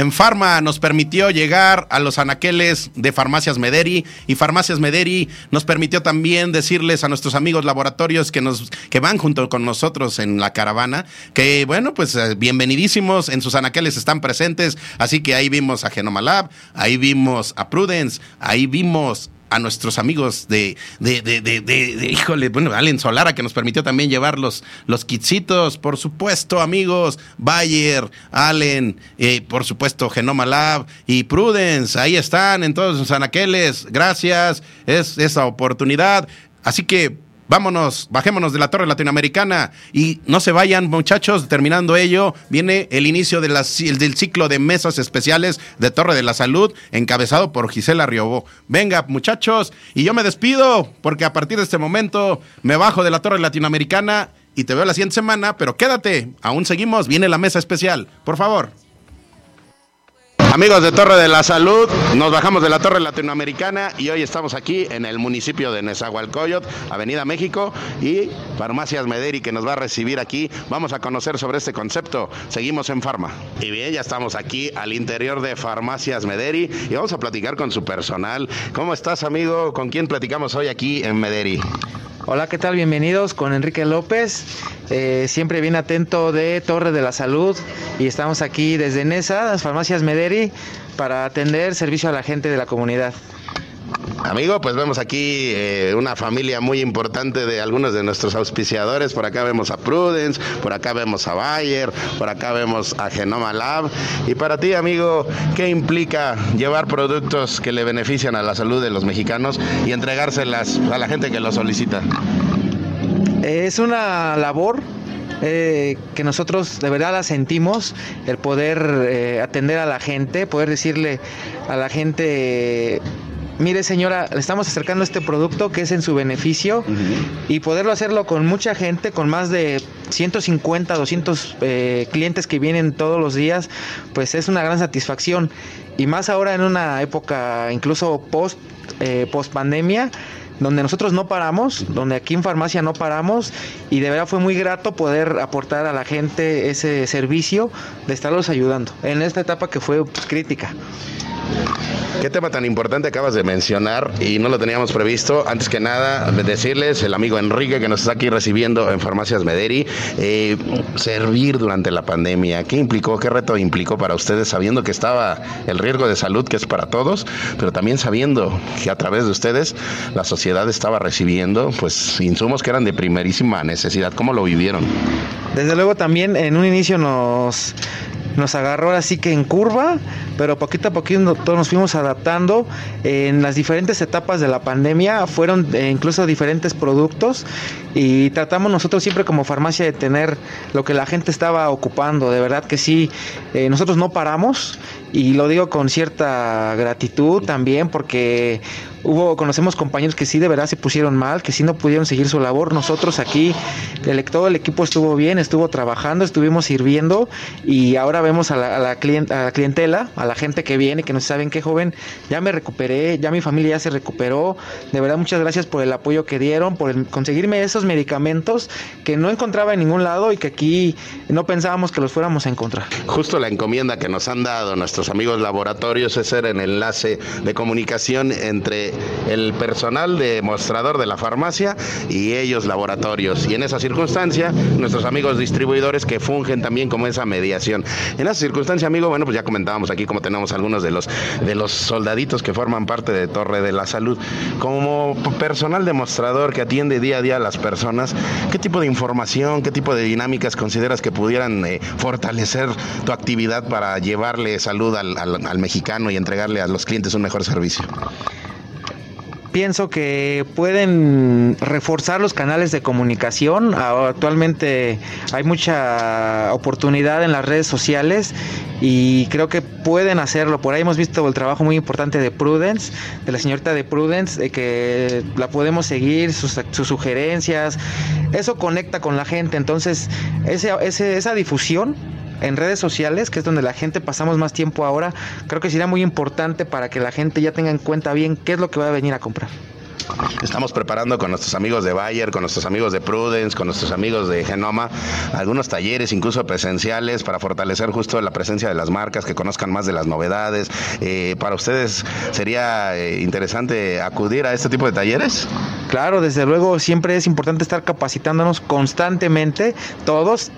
En Farma nos permitió llegar a los anaqueles de Farmacias Mederi y Farmacias Mederi nos permitió también decirles a nuestros amigos laboratorios que nos que van junto con nosotros en la caravana que bueno, pues eh, bienvenidísimos, en sus anaqueles están presentes, así que ahí vimos a Genomalab, ahí vimos a Prudence, ahí vimos a nuestros amigos de, de, de, de, híjole, bueno, Allen Solara, que nos permitió también llevar los, kitsitos, por supuesto, amigos, Bayer, Allen, eh, por supuesto, Genoma Lab y Prudence, ahí están en todos sus anaqueles, gracias, es esa oportunidad. Así que vámonos, bajémonos de la torre latinoamericana y no se vayan muchachos, terminando ello, viene el inicio de del ciclo de mesas especiales de Torre de la Salud, encabezado por Gisela Riobó. Venga muchachos, y yo me despido, porque a partir de este momento me bajo de la torre latinoamericana y te veo la siguiente semana, pero quédate, aún seguimos, viene la mesa especial, por favor. Amigos de Torre de la Salud, nos bajamos de la Torre Latinoamericana y hoy estamos aquí en el municipio de Nezahualcóyotl, Avenida México y Farmacias Mederi que nos va a recibir aquí. Vamos a conocer sobre este concepto. Seguimos en Farma. Y bien, ya estamos aquí al interior de Farmacias Mederi y vamos a platicar con su personal. ¿Cómo estás, amigo? ¿Con quién platicamos hoy aquí en Mederi? Hola, ¿qué tal? Bienvenidos con Enrique López, eh, siempre bien atento de Torre de la Salud y estamos aquí desde NESA, las farmacias Mederi, para atender servicio a la gente de la comunidad. Amigo, pues vemos aquí eh, una familia muy importante de algunos de nuestros auspiciadores. Por acá vemos a Prudence, por acá vemos a Bayer, por acá vemos a Genoma Lab. Y para ti, amigo, ¿qué implica llevar productos que le benefician a la salud de los mexicanos y entregárselas a la gente que lo solicita? Es una labor eh, que nosotros de verdad la sentimos, el poder eh, atender a la gente, poder decirle a la gente mire señora, le estamos acercando este producto que es en su beneficio y poderlo hacerlo con mucha gente, con más de 150, 200 eh, clientes que vienen todos los días, pues es una gran satisfacción. Y más ahora en una época incluso post, eh, post pandemia, donde nosotros no paramos, donde aquí en farmacia no paramos y de verdad fue muy grato poder aportar a la gente ese servicio de estarlos ayudando en esta etapa que fue pues, crítica. Qué tema tan importante acabas de mencionar y no lo teníamos previsto. Antes que nada, decirles, el amigo Enrique que nos está aquí recibiendo en Farmacias Mederi, eh, servir durante la pandemia. ¿Qué implicó, qué reto implicó para ustedes sabiendo que estaba el riesgo de salud que es para todos, pero también sabiendo que a través de ustedes la sociedad estaba recibiendo pues insumos que eran de primerísima necesidad? ¿Cómo lo vivieron? Desde luego también en un inicio nos nos agarró así que en curva, pero poquito a poquito todos nos fuimos adaptando. En las diferentes etapas de la pandemia fueron eh, incluso diferentes productos y tratamos nosotros siempre como farmacia de tener lo que la gente estaba ocupando. De verdad que sí, eh, nosotros no paramos y lo digo con cierta gratitud también porque hubo conocemos compañeros que sí de verdad se pusieron mal, que sí no pudieron seguir su labor. Nosotros aquí el, todo el equipo estuvo bien, estuvo trabajando, estuvimos sirviendo y ahora vemos a la, a la, clientela, a la gente que viene, que no saben qué joven, ya me recuperé, ya mi familia ya se recuperó. De verdad muchas gracias por el apoyo que dieron, por conseguirme esos medicamentos que no encontraba en ningún lado y que aquí no pensábamos que los fuéramos a encontrar. Justo la encomienda que nos han dado nuestros amigos laboratorios es ser el enlace de comunicación entre el personal de mostrador de la farmacia y ellos laboratorios. Y en esa circunstancia, nuestros amigos distribuidores que fungen también como esa mediación. En esa circunstancia, amigo, bueno, pues ya comentábamos aquí como tenemos algunos de los de los soldaditos que forman parte de Torre de la Salud. Como personal demostrador que atiende día a día a las personas, ¿qué tipo de información, qué tipo de dinámicas consideras que pudieran eh, fortalecer tu actividad para llevarle salud al, al mexicano y entregarle a los clientes un mejor servicio? pienso que pueden reforzar los canales de comunicación. Actualmente hay mucha oportunidad en las redes sociales y creo que pueden hacerlo. Por ahí hemos visto el trabajo muy importante de Prudence, de la señorita de Prudence, de que la podemos seguir, sus, sugerencias. Eso conecta con la gente. Entonces, esa difusión en redes sociales, que es donde la gente pasamos más tiempo ahora, creo que sería muy importante para que la gente ya tenga en cuenta bien qué es lo que va a venir a comprar. Estamos preparando con nuestros amigos de Bayer, con nuestros amigos de Prudence, con nuestros amigos de Genoma, algunos talleres, incluso presenciales, para fortalecer justo la presencia de las marcas, que conozcan más de las novedades. Eh, ¿Para ustedes sería eh, interesante acudir a este tipo de talleres? Claro, desde luego siempre es importante estar capacitándonos constantemente, todos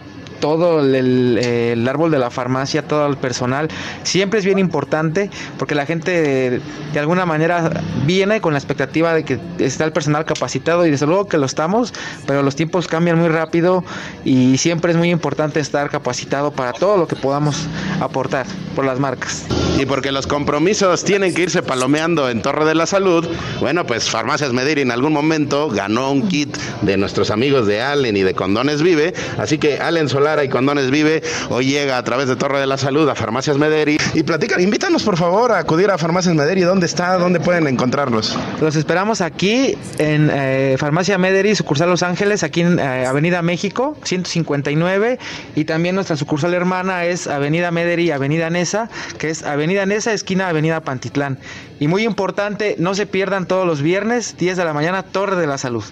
todo el, árbol de la farmacia, todo el personal, siempre es bien importante porque la gente de, alguna manera viene con la expectativa de que está el personal capacitado y desde luego que lo estamos, pero los tiempos cambian muy rápido y siempre es muy importante estar capacitado para todo lo que podamos aportar por las marcas. Y porque los compromisos tienen que irse palomeando en Torre de la Salud, bueno, pues Farmacias Medir en algún momento ganó un kit de nuestros amigos de Allen y de Condones Vive, así que Allen Solar y Condones Vive hoy llega a través de Torre de la Salud a Farmacias Mederi y platican, invítanos por favor a acudir a Farmacias Mederi, ¿dónde está? ¿Dónde pueden encontrarlos? Los esperamos aquí en eh, Farmacia Mederi, sucursal Los Ángeles, aquí en eh, Avenida México, 159 y también nuestra sucursal hermana es Avenida Mederi, Avenida Nesa, que es Avenida Nesa, esquina Avenida Pantitlán. Y muy importante, no se pierdan todos los viernes, 10 de la mañana, Torre de la Salud.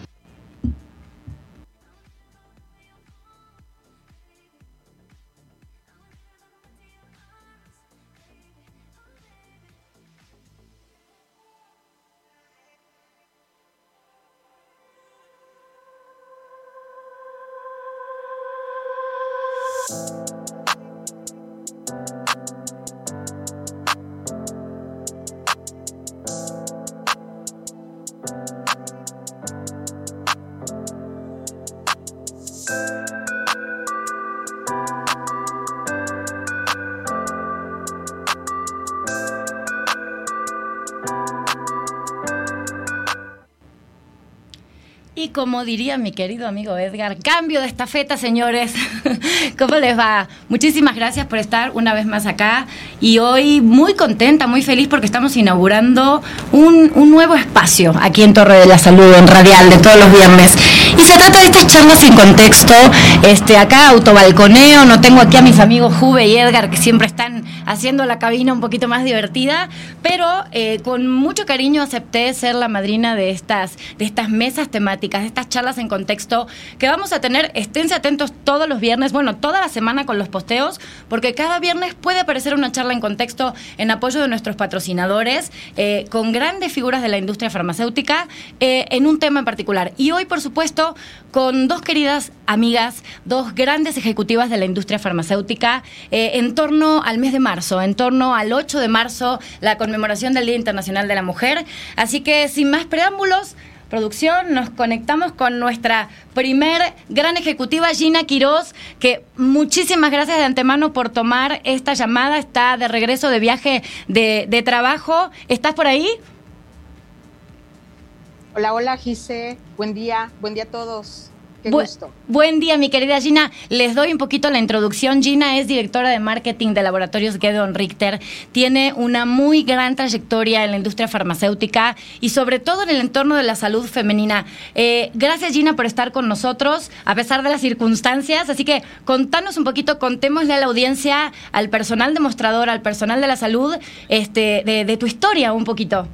Como diría mi querido amigo Edgar, cambio de estafeta, señores. ¿Cómo les va? Muchísimas gracias por estar una vez más acá. Y hoy muy contenta, muy feliz porque estamos inaugurando un, un nuevo espacio aquí en Torre de la Salud, en Radial, de todos los viernes. Y se trata de estas charlas sin contexto. Este, acá autobalconeo, no tengo aquí a mis amigos Juve y Edgar que siempre están haciendo la cabina un poquito más divertida, pero eh, con mucho cariño acepté ser la madrina de estas, de estas mesas temáticas, estas charlas en contexto que vamos a tener. Esténse atentos todos los viernes, bueno, toda la semana con los posteos, porque cada viernes puede aparecer una charla en contexto en apoyo de nuestros patrocinadores, eh, con grandes figuras de la industria farmacéutica, eh, en un tema en particular. Y hoy, por supuesto, con dos queridas amigas, dos grandes ejecutivas de la industria farmacéutica, en torno al mes de marzo, en torno al 8 de marzo, la conmemoración del Día Internacional de la Mujer. Así que, sin más preámbulos, producción, nos conectamos con nuestra primer gran ejecutiva, Gina Quiroz, que muchísimas gracias de antemano por tomar esta llamada. Está de regreso de viaje de, de trabajo. ¿Estás por ahí? Hola, hola, Gise. Buen día, buen día a todos. Buen día, mi querida Gina. Les doy un poquito la introducción. Gina es directora de marketing de Laboratorios Gedeon Richter. Tiene una muy gran trayectoria en la industria farmacéutica y sobre todo en el entorno de la salud femenina. Eh, gracias, Gina, por estar con nosotros a pesar de las circunstancias. Así que contanos un poquito, contémosle a la audiencia, al personal demostrador, al personal de la salud, este, de, de tu historia un poquito.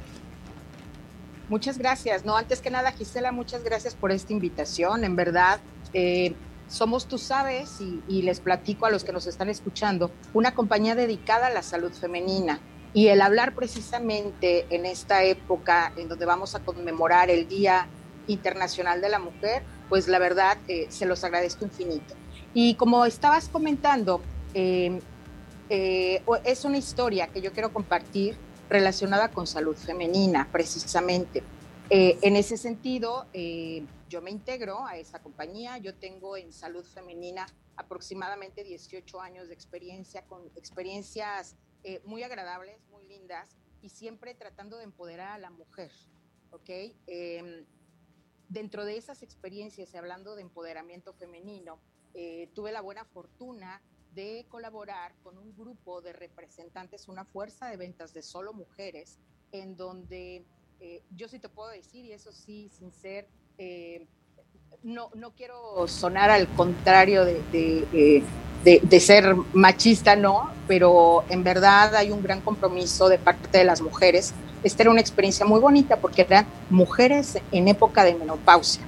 Muchas gracias. No, antes que nada, Gisela, muchas gracias por esta invitación. En verdad, eh, somos, tú sabes, y, les platico a los que nos están escuchando, una compañía dedicada a la salud femenina. Y el hablar precisamente en esta época en donde vamos a conmemorar el Día Internacional de la Mujer, pues la verdad eh, se los agradezco infinito. Y como estabas comentando, eh, es una historia que yo quiero compartir relacionada con salud femenina, precisamente. Eh, en ese sentido, eh, yo me integro a esta compañía. Yo tengo en salud femenina aproximadamente 18 años de experiencia, con experiencias eh, muy agradables, muy lindas, y siempre tratando de empoderar a la mujer. Em, dentro de esas experiencias, hablando de empoderamiento femenino, tuve la buena fortuna de colaborar con un grupo de representantes, una fuerza de ventas de solo mujeres, en donde eh, yo sí te puedo decir, y eso sí, sin ser, eh, no, no quiero sonar al contrario de, de, ser machista, no, pero en verdad hay un gran compromiso de parte de las mujeres. Esta era una experiencia muy bonita porque eran mujeres en época de menopausia.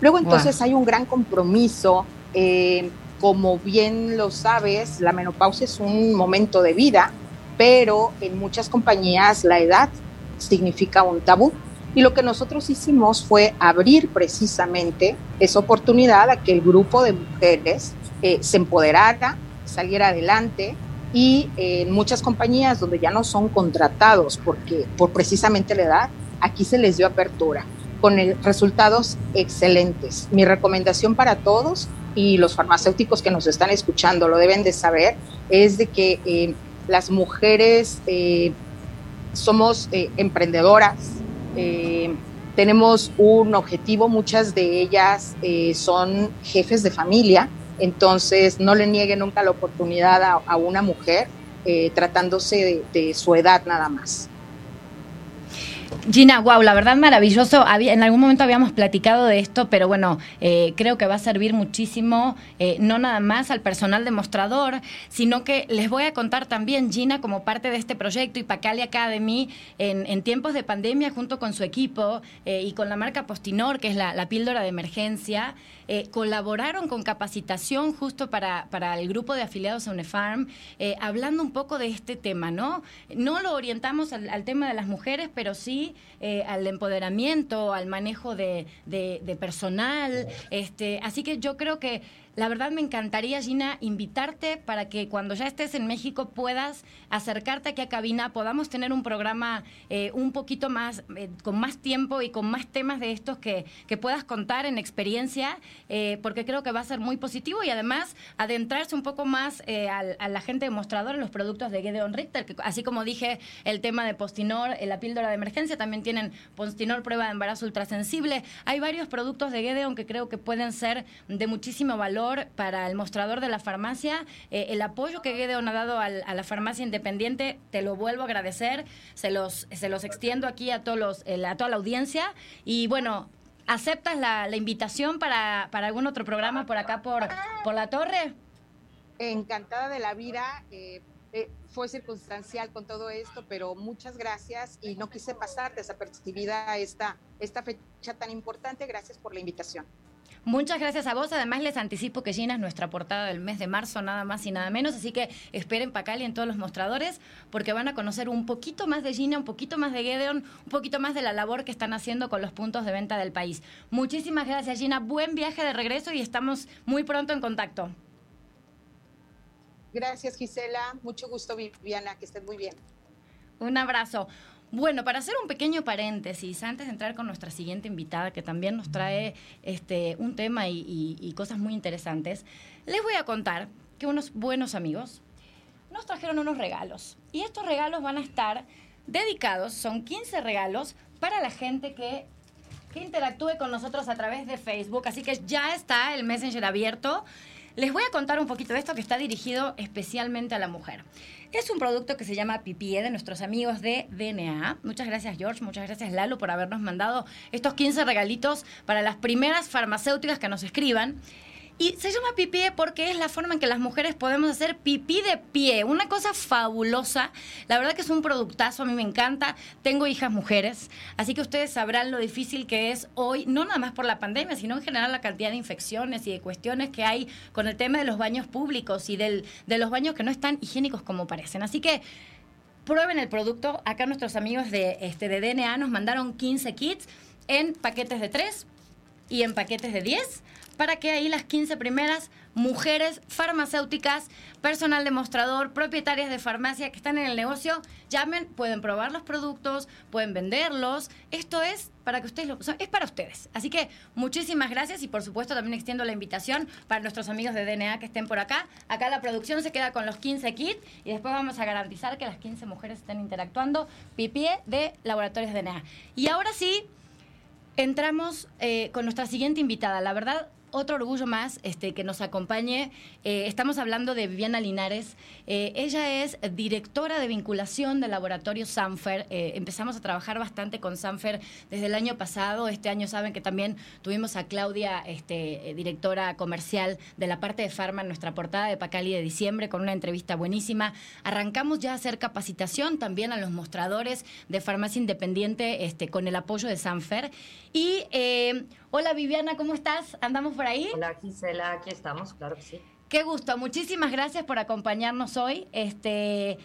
Luego entonces hay un gran compromiso. Eh, como bien lo sabes, la menopausia es un momento de vida, pero en muchas compañías la edad significa un tabú. Y lo que nosotros hicimos fue abrir precisamente esa oportunidad a que el grupo de mujeres eh, se empoderara, saliera adelante y eh, en muchas compañías donde ya no son contratados porque por precisamente la edad, aquí se les dio apertura con resultados excelentes. Mi recomendación para todos y los farmacéuticos que nos están escuchando lo deben de saber, es de que eh, las mujeres eh, somos eh, emprendedoras, tenemos un objetivo, muchas de ellas son jefes de familia, entonces no le nieguen nunca la oportunidad a, una mujer tratándose de su edad nada más. Gina, wow, la verdad maravilloso. en algún momento habíamos platicado de esto, pero bueno, eh, creo que va a servir muchísimo, eh, no nada más al personal demostrador, sino que les voy a contar también, Gina, como parte de este proyecto y Pacali Academy, en, tiempos de pandemia, junto con su equipo eh, y con la marca Postinor, que es la píldora de emergencia, eh, colaboraron con capacitación justo para, para, el grupo de afiliados a UNEFARM, eh, hablando un poco de este tema, ¿no? No lo orientamos al, tema de las mujeres, pero sí eh, al empoderamiento, al manejo de, de, personal. Este, así que yo creo que la verdad me encantaría, Gina, invitarte para que cuando ya estés en México puedas acercarte aquí a cabina, podamos tener un programa eh, un poquito más, eh, con más tiempo y con más temas de estos que, que puedas contar en experiencia, eh, porque creo que va a ser muy positivo y además adentrarse un poco más a, la gente demostradora en los productos de Gedeon Richter, que así como dije, el tema de Postinor, la píldora de emergencia, también tienen Postinor prueba de embarazo ultrasensible. Hay varios productos de Gedeon que creo que pueden ser de muchísimo valor para el mostrador de la farmacia. Eh, el apoyo que Gedeon ha dado a la farmacia independiente, te lo vuelvo a agradecer. Se los, se los extiendo aquí a, todos los, eh, a toda la audiencia. Y bueno, ¿aceptas la, invitación para, algún otro programa por acá por, por la torre? Encantada de la vida. Eh, fue circunstancial con todo esto, pero muchas gracias y no quise pasar desapercibida esta, esta fecha tan importante. Gracias por la invitación. Muchas gracias a vos. Además, les anticipo que Gina es nuestra portada del mes de marzo, nada más y nada menos. Así que esperen Pacali en todos los mostradores, porque van a conocer un poquito más de Gina, un poquito más de Gedeon, un poquito más de la labor que están haciendo con los puntos de venta del país. Muchísimas gracias, Gina. Buen viaje de regreso y estamos muy pronto en contacto. Gracias, Gisela. Mucho gusto, Viviana. Que estén muy bien. Un abrazo. Bueno, para hacer un pequeño paréntesis, antes de entrar con nuestra siguiente invitada, que también nos trae este, un tema y, cosas muy interesantes, les voy a contar que unos buenos amigos nos trajeron unos regalos. Y estos regalos van a estar dedicados, son 15 regalos para la gente que, que interactúe con nosotros a través de Facebook. Así que ya está el Messenger abierto. Les voy a contar un poquito de esto que está dirigido especialmente a la mujer. Es un producto que se llama Pipie de nuestros amigos de DNA. Muchas gracias George, muchas gracias Lalo por habernos mandado estos 15 regalitos para las primeras farmacéuticas que nos escriban. Y se llama pipí porque es la forma en que las mujeres podemos hacer pipí de pie. Una cosa fabulosa. La verdad que es un productazo, a mí me encanta. Tengo hijas mujeres, así que ustedes sabrán lo difícil que es hoy, no nada más por la pandemia, sino en general la cantidad de infecciones y de cuestiones que hay con el tema de los baños públicos y del, de los baños que no están higiénicos como parecen. Así que prueben el producto. Acá nuestros amigos de, este, de DNA nos mandaron 15 kits en paquetes de 3 y en paquetes de 10 para que ahí las 15 primeras mujeres farmacéuticas, personal demostrador, propietarias de farmacia que están en el negocio, llamen, pueden probar los productos, pueden venderlos. Esto es para que ustedes lo es para ustedes. Así que muchísimas gracias y por supuesto también extiendo la invitación para nuestros amigos de DNA que estén por acá. Acá la producción se queda con los 15 kits y después vamos a garantizar que las 15 mujeres estén interactuando. Pipie de Laboratorios DNA. Y ahora sí, entramos eh, con nuestra siguiente invitada. La verdad, otro orgullo más este, que nos acompañe. Eh, estamos hablando de Viviana Linares. Eh, ella es directora de vinculación del laboratorio Sanfer. Eh, empezamos a trabajar bastante con Sanfer desde el año pasado. Este año saben que también tuvimos a Claudia, este, directora comercial de la parte de Farma en nuestra portada de Pacali de diciembre con una entrevista buenísima. Arrancamos ya a hacer capacitación también a los mostradores de farmacia independiente este, con el apoyo de Sanfer. Y hola Viviana, ¿cómo estás? Andamos ahí? Hola Gisela, aquí estamos, claro que sí. Qué gusto, muchísimas gracias por acompañarnos hoy. Este,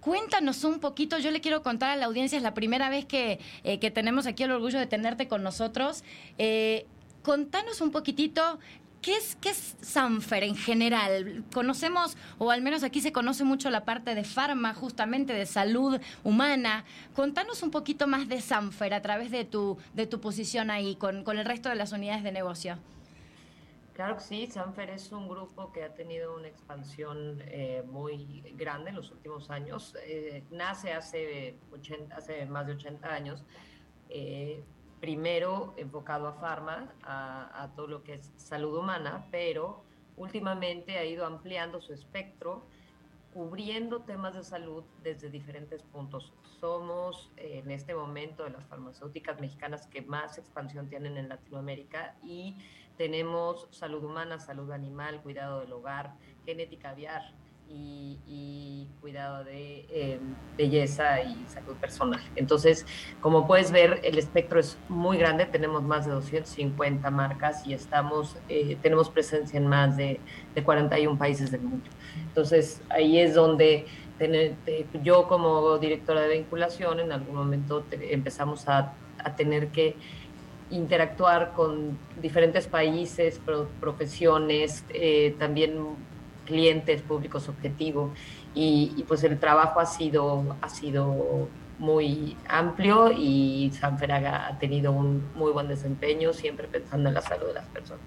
cuéntanos un poquito, yo le quiero contar a la audiencia, es la primera vez que, eh, que tenemos aquí el orgullo de tenerte con nosotros. Eh, contanos un poquitito ¿Qué es, ¿Qué es Sanfer en general? Conocemos, o al menos aquí se conoce mucho la parte de farma, justamente de salud humana. Contanos un poquito más de Sanfer a través de tu, de tu posición ahí con, con el resto de las unidades de negocio. Claro que sí, Sanfer es un grupo que ha tenido una expansión eh, muy grande en los últimos años. Eh, nace hace, 80, hace más de 80 años, eh, primero enfocado a farma, a, todo lo que es salud humana, pero últimamente ha ido ampliando su espectro cubriendo temas de salud desde diferentes puntos. Somos en este momento de las farmacéuticas mexicanas que más expansión tienen en Latinoamérica y tenemos salud humana, salud animal, cuidado del hogar, genética aviar, y, cuidado de eh, belleza y salud personal. Entonces, como puedes ver, el espectro es muy grande, tenemos más de 250 marcas y estamos, eh, tenemos presencia en más de, de, 41 países del mundo. Entonces, ahí es donde yo como directora de vinculación, en algún momento empezamos a, a tener que interactuar con diferentes países, profesiones, eh, también clientes, públicos objetivos y, pues el trabajo ha sido, ha sido muy amplio y Sanferaga ha tenido un muy buen desempeño, siempre pensando en la salud de las personas.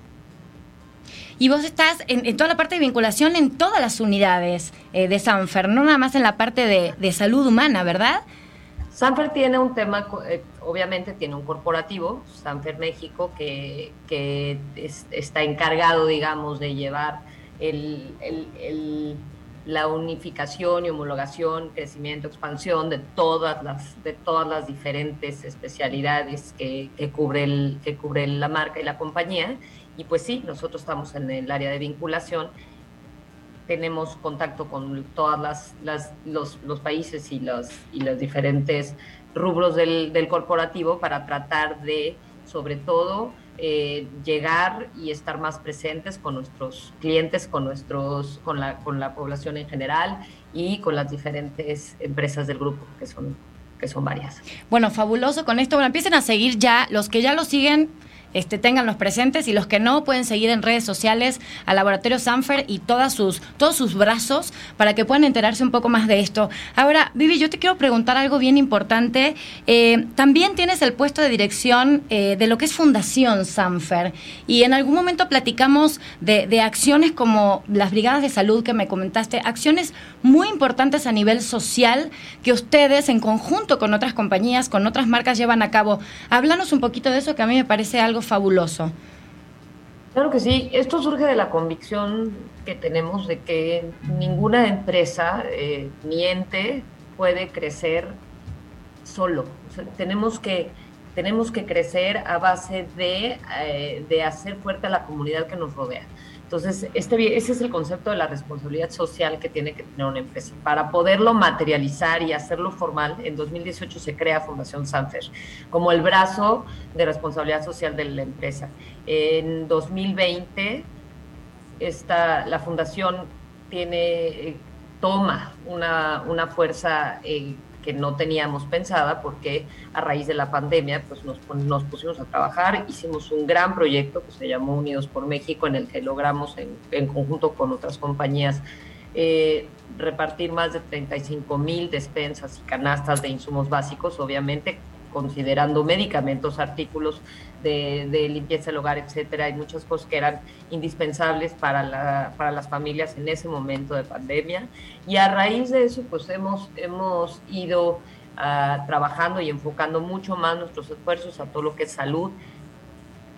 Y vos estás en, toda la parte de vinculación en todas las unidades eh, de Sanfer, no nada más en la parte de, salud humana, ¿verdad? Sanfer tiene un tema, eh, obviamente tiene un corporativo, Sanfer México, que, que está encargado, digamos, de llevar la unificación y homologación, crecimiento, expansión de todas las, de todas las diferentes especialidades que, que, cubre que cubre la marca y la compañía. Y pues sí, nosotros estamos en el área de vinculación, tenemos contacto con todas las los, los, países y los, y los diferentes rubros del, del corporativo para tratar de, sobre todo, eh, llegar y estar más presentes con nuestros clientes, con, nuestros, con, la, con la población en general y con las diferentes empresas del grupo, que son, que son varias. Bueno, fabuloso con esto. Bueno, empiecen a seguir ya, los que ya lo siguen, este, tenganlos presentes y los que no pueden seguir en redes sociales al Laboratorio Sanfer y todas sus, todos sus brazos para que puedan enterarse un poco más de esto. Ahora, Vivi, yo te quiero preguntar algo bien importante. Eh, también tienes el puesto de dirección eh, de lo que es Fundación Sanfer y en algún momento platicamos de, de acciones como las brigadas de salud que me comentaste, acciones muy importantes a nivel social que ustedes en conjunto con otras compañías, con otras marcas llevan a cabo. Háblanos un poquito de eso que a mí me parece algo fabuloso. Claro que sí, esto surge de la convicción que tenemos de que ninguna empresa eh, puede crecer solo. tenemos, que, tenemos que crecer a base de, eh, de hacer fuerte a la comunidad que nos rodea. Entonces, este, ese es el concepto de la responsabilidad social que tiene que tener una empresa. Para poderlo materializar y hacerlo formal, en 2018 se crea Fundación Sanfer como el brazo de responsabilidad social de la empresa. En 2020, esta, la fundación tiene, eh, toma una, una fuerza eh, que no teníamos pensada porque a raíz de la pandemia pues nos, nos pusimos a trabajar, hicimos un gran proyecto que se llamó Unidos por México en el que logramos en, en conjunto con otras compañías eh, repartir más de 35 mil despensas y canastas de insumos básicos, obviamente considerando medicamentos, artículos de, limpieza del hogar, etcétera, hay muchas cosas que eran indispensables para las familias en ese momento de pandemia. Y a raíz de eso, pues hemos, hemos ido ah, trabajando y enfocando mucho más nuestros esfuerzos a todo lo que es salud,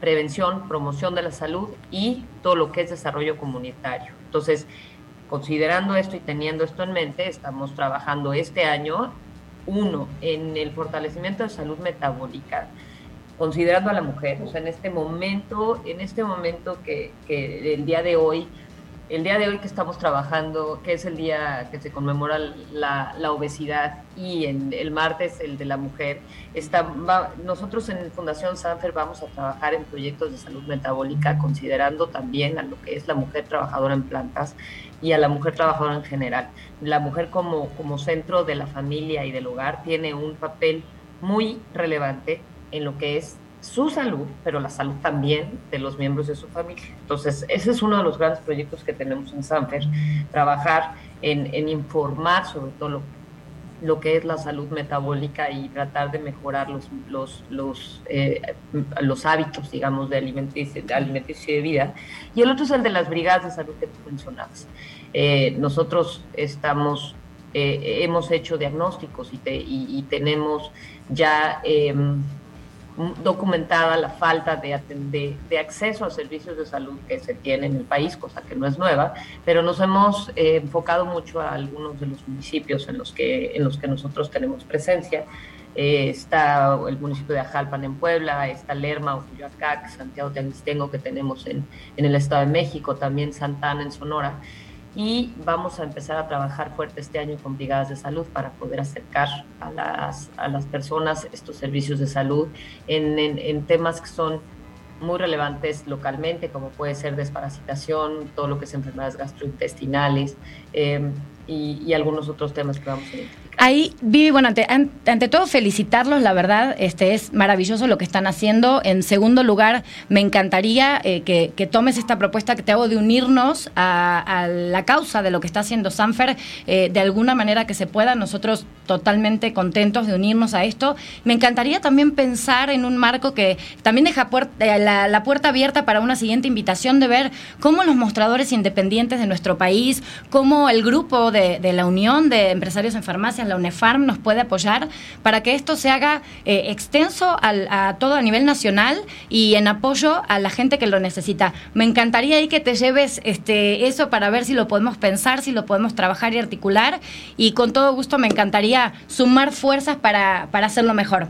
prevención, promoción de la salud y todo lo que es desarrollo comunitario. Entonces, considerando esto y teniendo esto en mente, estamos trabajando este año uno, en el fortalecimiento de salud metabólica, considerando a la mujer, o sea, en este momento, en este momento que, que el día de hoy, el día de hoy que estamos trabajando, que es el día que se conmemora la, obesidad y el martes el de la mujer, está, nosotros en Fundación Sanfer vamos a trabajar en proyectos de salud metabólica considerando también a lo que es la mujer trabajadora en plantas y a la mujer trabajadora en general. La mujer como, como centro de la familia y del hogar tiene un papel muy relevante en lo que es su salud, pero la salud también de los miembros de su familia. Entonces, ese es uno de los grandes proyectos que tenemos en Sanfer, trabajar en, en informar sobre todo lo, lo, que es la salud metabólica y tratar de mejorar los, los, los, eh, los hábitos, digamos, de alimenticio, de alimenticio y de vida. Y el otro es el de las brigadas de salud que tú mencionabas. Eh, nosotros estamos, eh, hemos hecho diagnósticos y, y, tenemos ya em, documentada la falta de, acceso a servicios de salud que se tiene en el país, cosa que no es nueva, pero nos hemos eh, enfocado mucho a algunos de los municipios en los que, en los que nosotros tenemos presencia. Eh, está el municipio de Ajalpan en Puebla, está Lerma, Ocuyacac, Santiago de Anistengo que tenemos en, en el Estado de México, también Santana en Sonora y vamos a empezar a trabajar fuerte este año con brigadas de salud para poder acercar a las, a las personas estos servicios de salud en, en, temas que son muy relevantes localmente, como puede ser desparasitación, todo lo que es enfermedades gastrointestinales eh, y, algunos otros temas que vamos a identificar. Ahí, Vivi, bueno, ante, ante, todo felicitarlos, la verdad, este es maravilloso lo que están haciendo. En segundo lugar, me encantaría eh, que, tomes esta propuesta que te hago de unirnos a, la causa de lo que está haciendo Sanfer, eh, de alguna manera que se pueda. Nosotros totalmente contentos de unirnos a esto. Me encantaría también pensar en un marco que también deja eh, la, puerta abierta para una siguiente invitación de ver cómo los mostradores independientes de nuestro país, cómo el grupo de, de la Unión de Empresarios en Farmacias, la UNEFARM nos puede apoyar para que esto se haga eh, extenso a todo a nivel nacional y en apoyo a la gente que lo necesita. Me encantaría ahí que te lleves este, eso para ver si lo podemos pensar, si lo podemos trabajar y articular y con todo gusto me encantaría sumar fuerzas para, hacerlo mejor.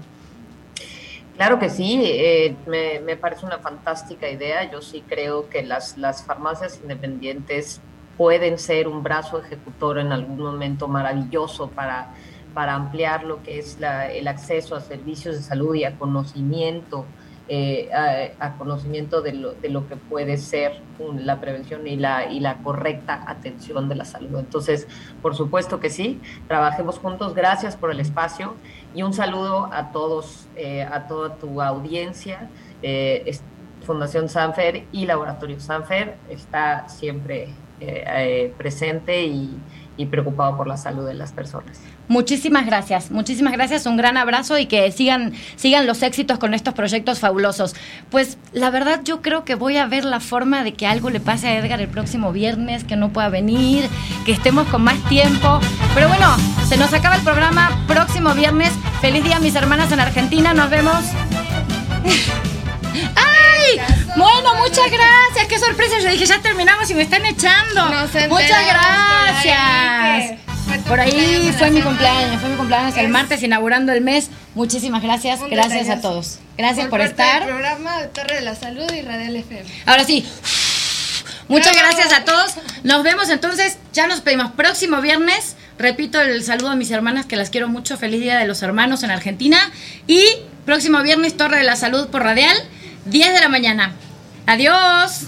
Claro que sí, eh, me, parece una fantástica idea. Yo sí creo que las, las farmacias independientes pueden ser un brazo ejecutor en algún momento maravilloso para, para ampliar lo que es el acceso a servicios de salud y a conocimiento, eh, a, conocimiento de lo, de lo, que puede ser la prevención y la, y la correcta atención de la salud. Entonces, por supuesto que sí, trabajemos juntos. Gracias por el espacio y un saludo a todos, eh, a toda tu audiencia. Eh, Fundación Sanfer y Laboratorio Sanfer está siempre eh, eh, presente y, preocupado por la salud de las personas. Muchísimas gracias, muchísimas gracias, un gran abrazo y que sigan, sigan los éxitos con estos proyectos fabulosos. Pues la verdad yo creo que voy a ver la forma de que algo le pase a Edgar el próximo viernes, que no pueda venir, que estemos con más tiempo. Pero bueno, se nos acaba el programa próximo viernes. Feliz día mis hermanas en Argentina, nos vemos. ¡Ay! Bueno, muchas gracias. Qué sorpresa. Yo dije, ya terminamos y me están echando. muchas gracias. Por ahí fue mi cumpleaños, fue mi cumpleaños el martes inaugurando el mes. Muchísimas gracias, gracias a todos. Gracias por, estar. El programa de Torre de la Salud y Radial FM. Ahora sí. Muchas gracias a todos. Nos vemos entonces, ya nos pedimos próximo viernes. Repito el saludo a mis hermanas que las quiero mucho. Feliz Día de los Hermanos en Argentina. Y próximo viernes Torre de la Salud por Radial. 10 de la mañana. Adiós.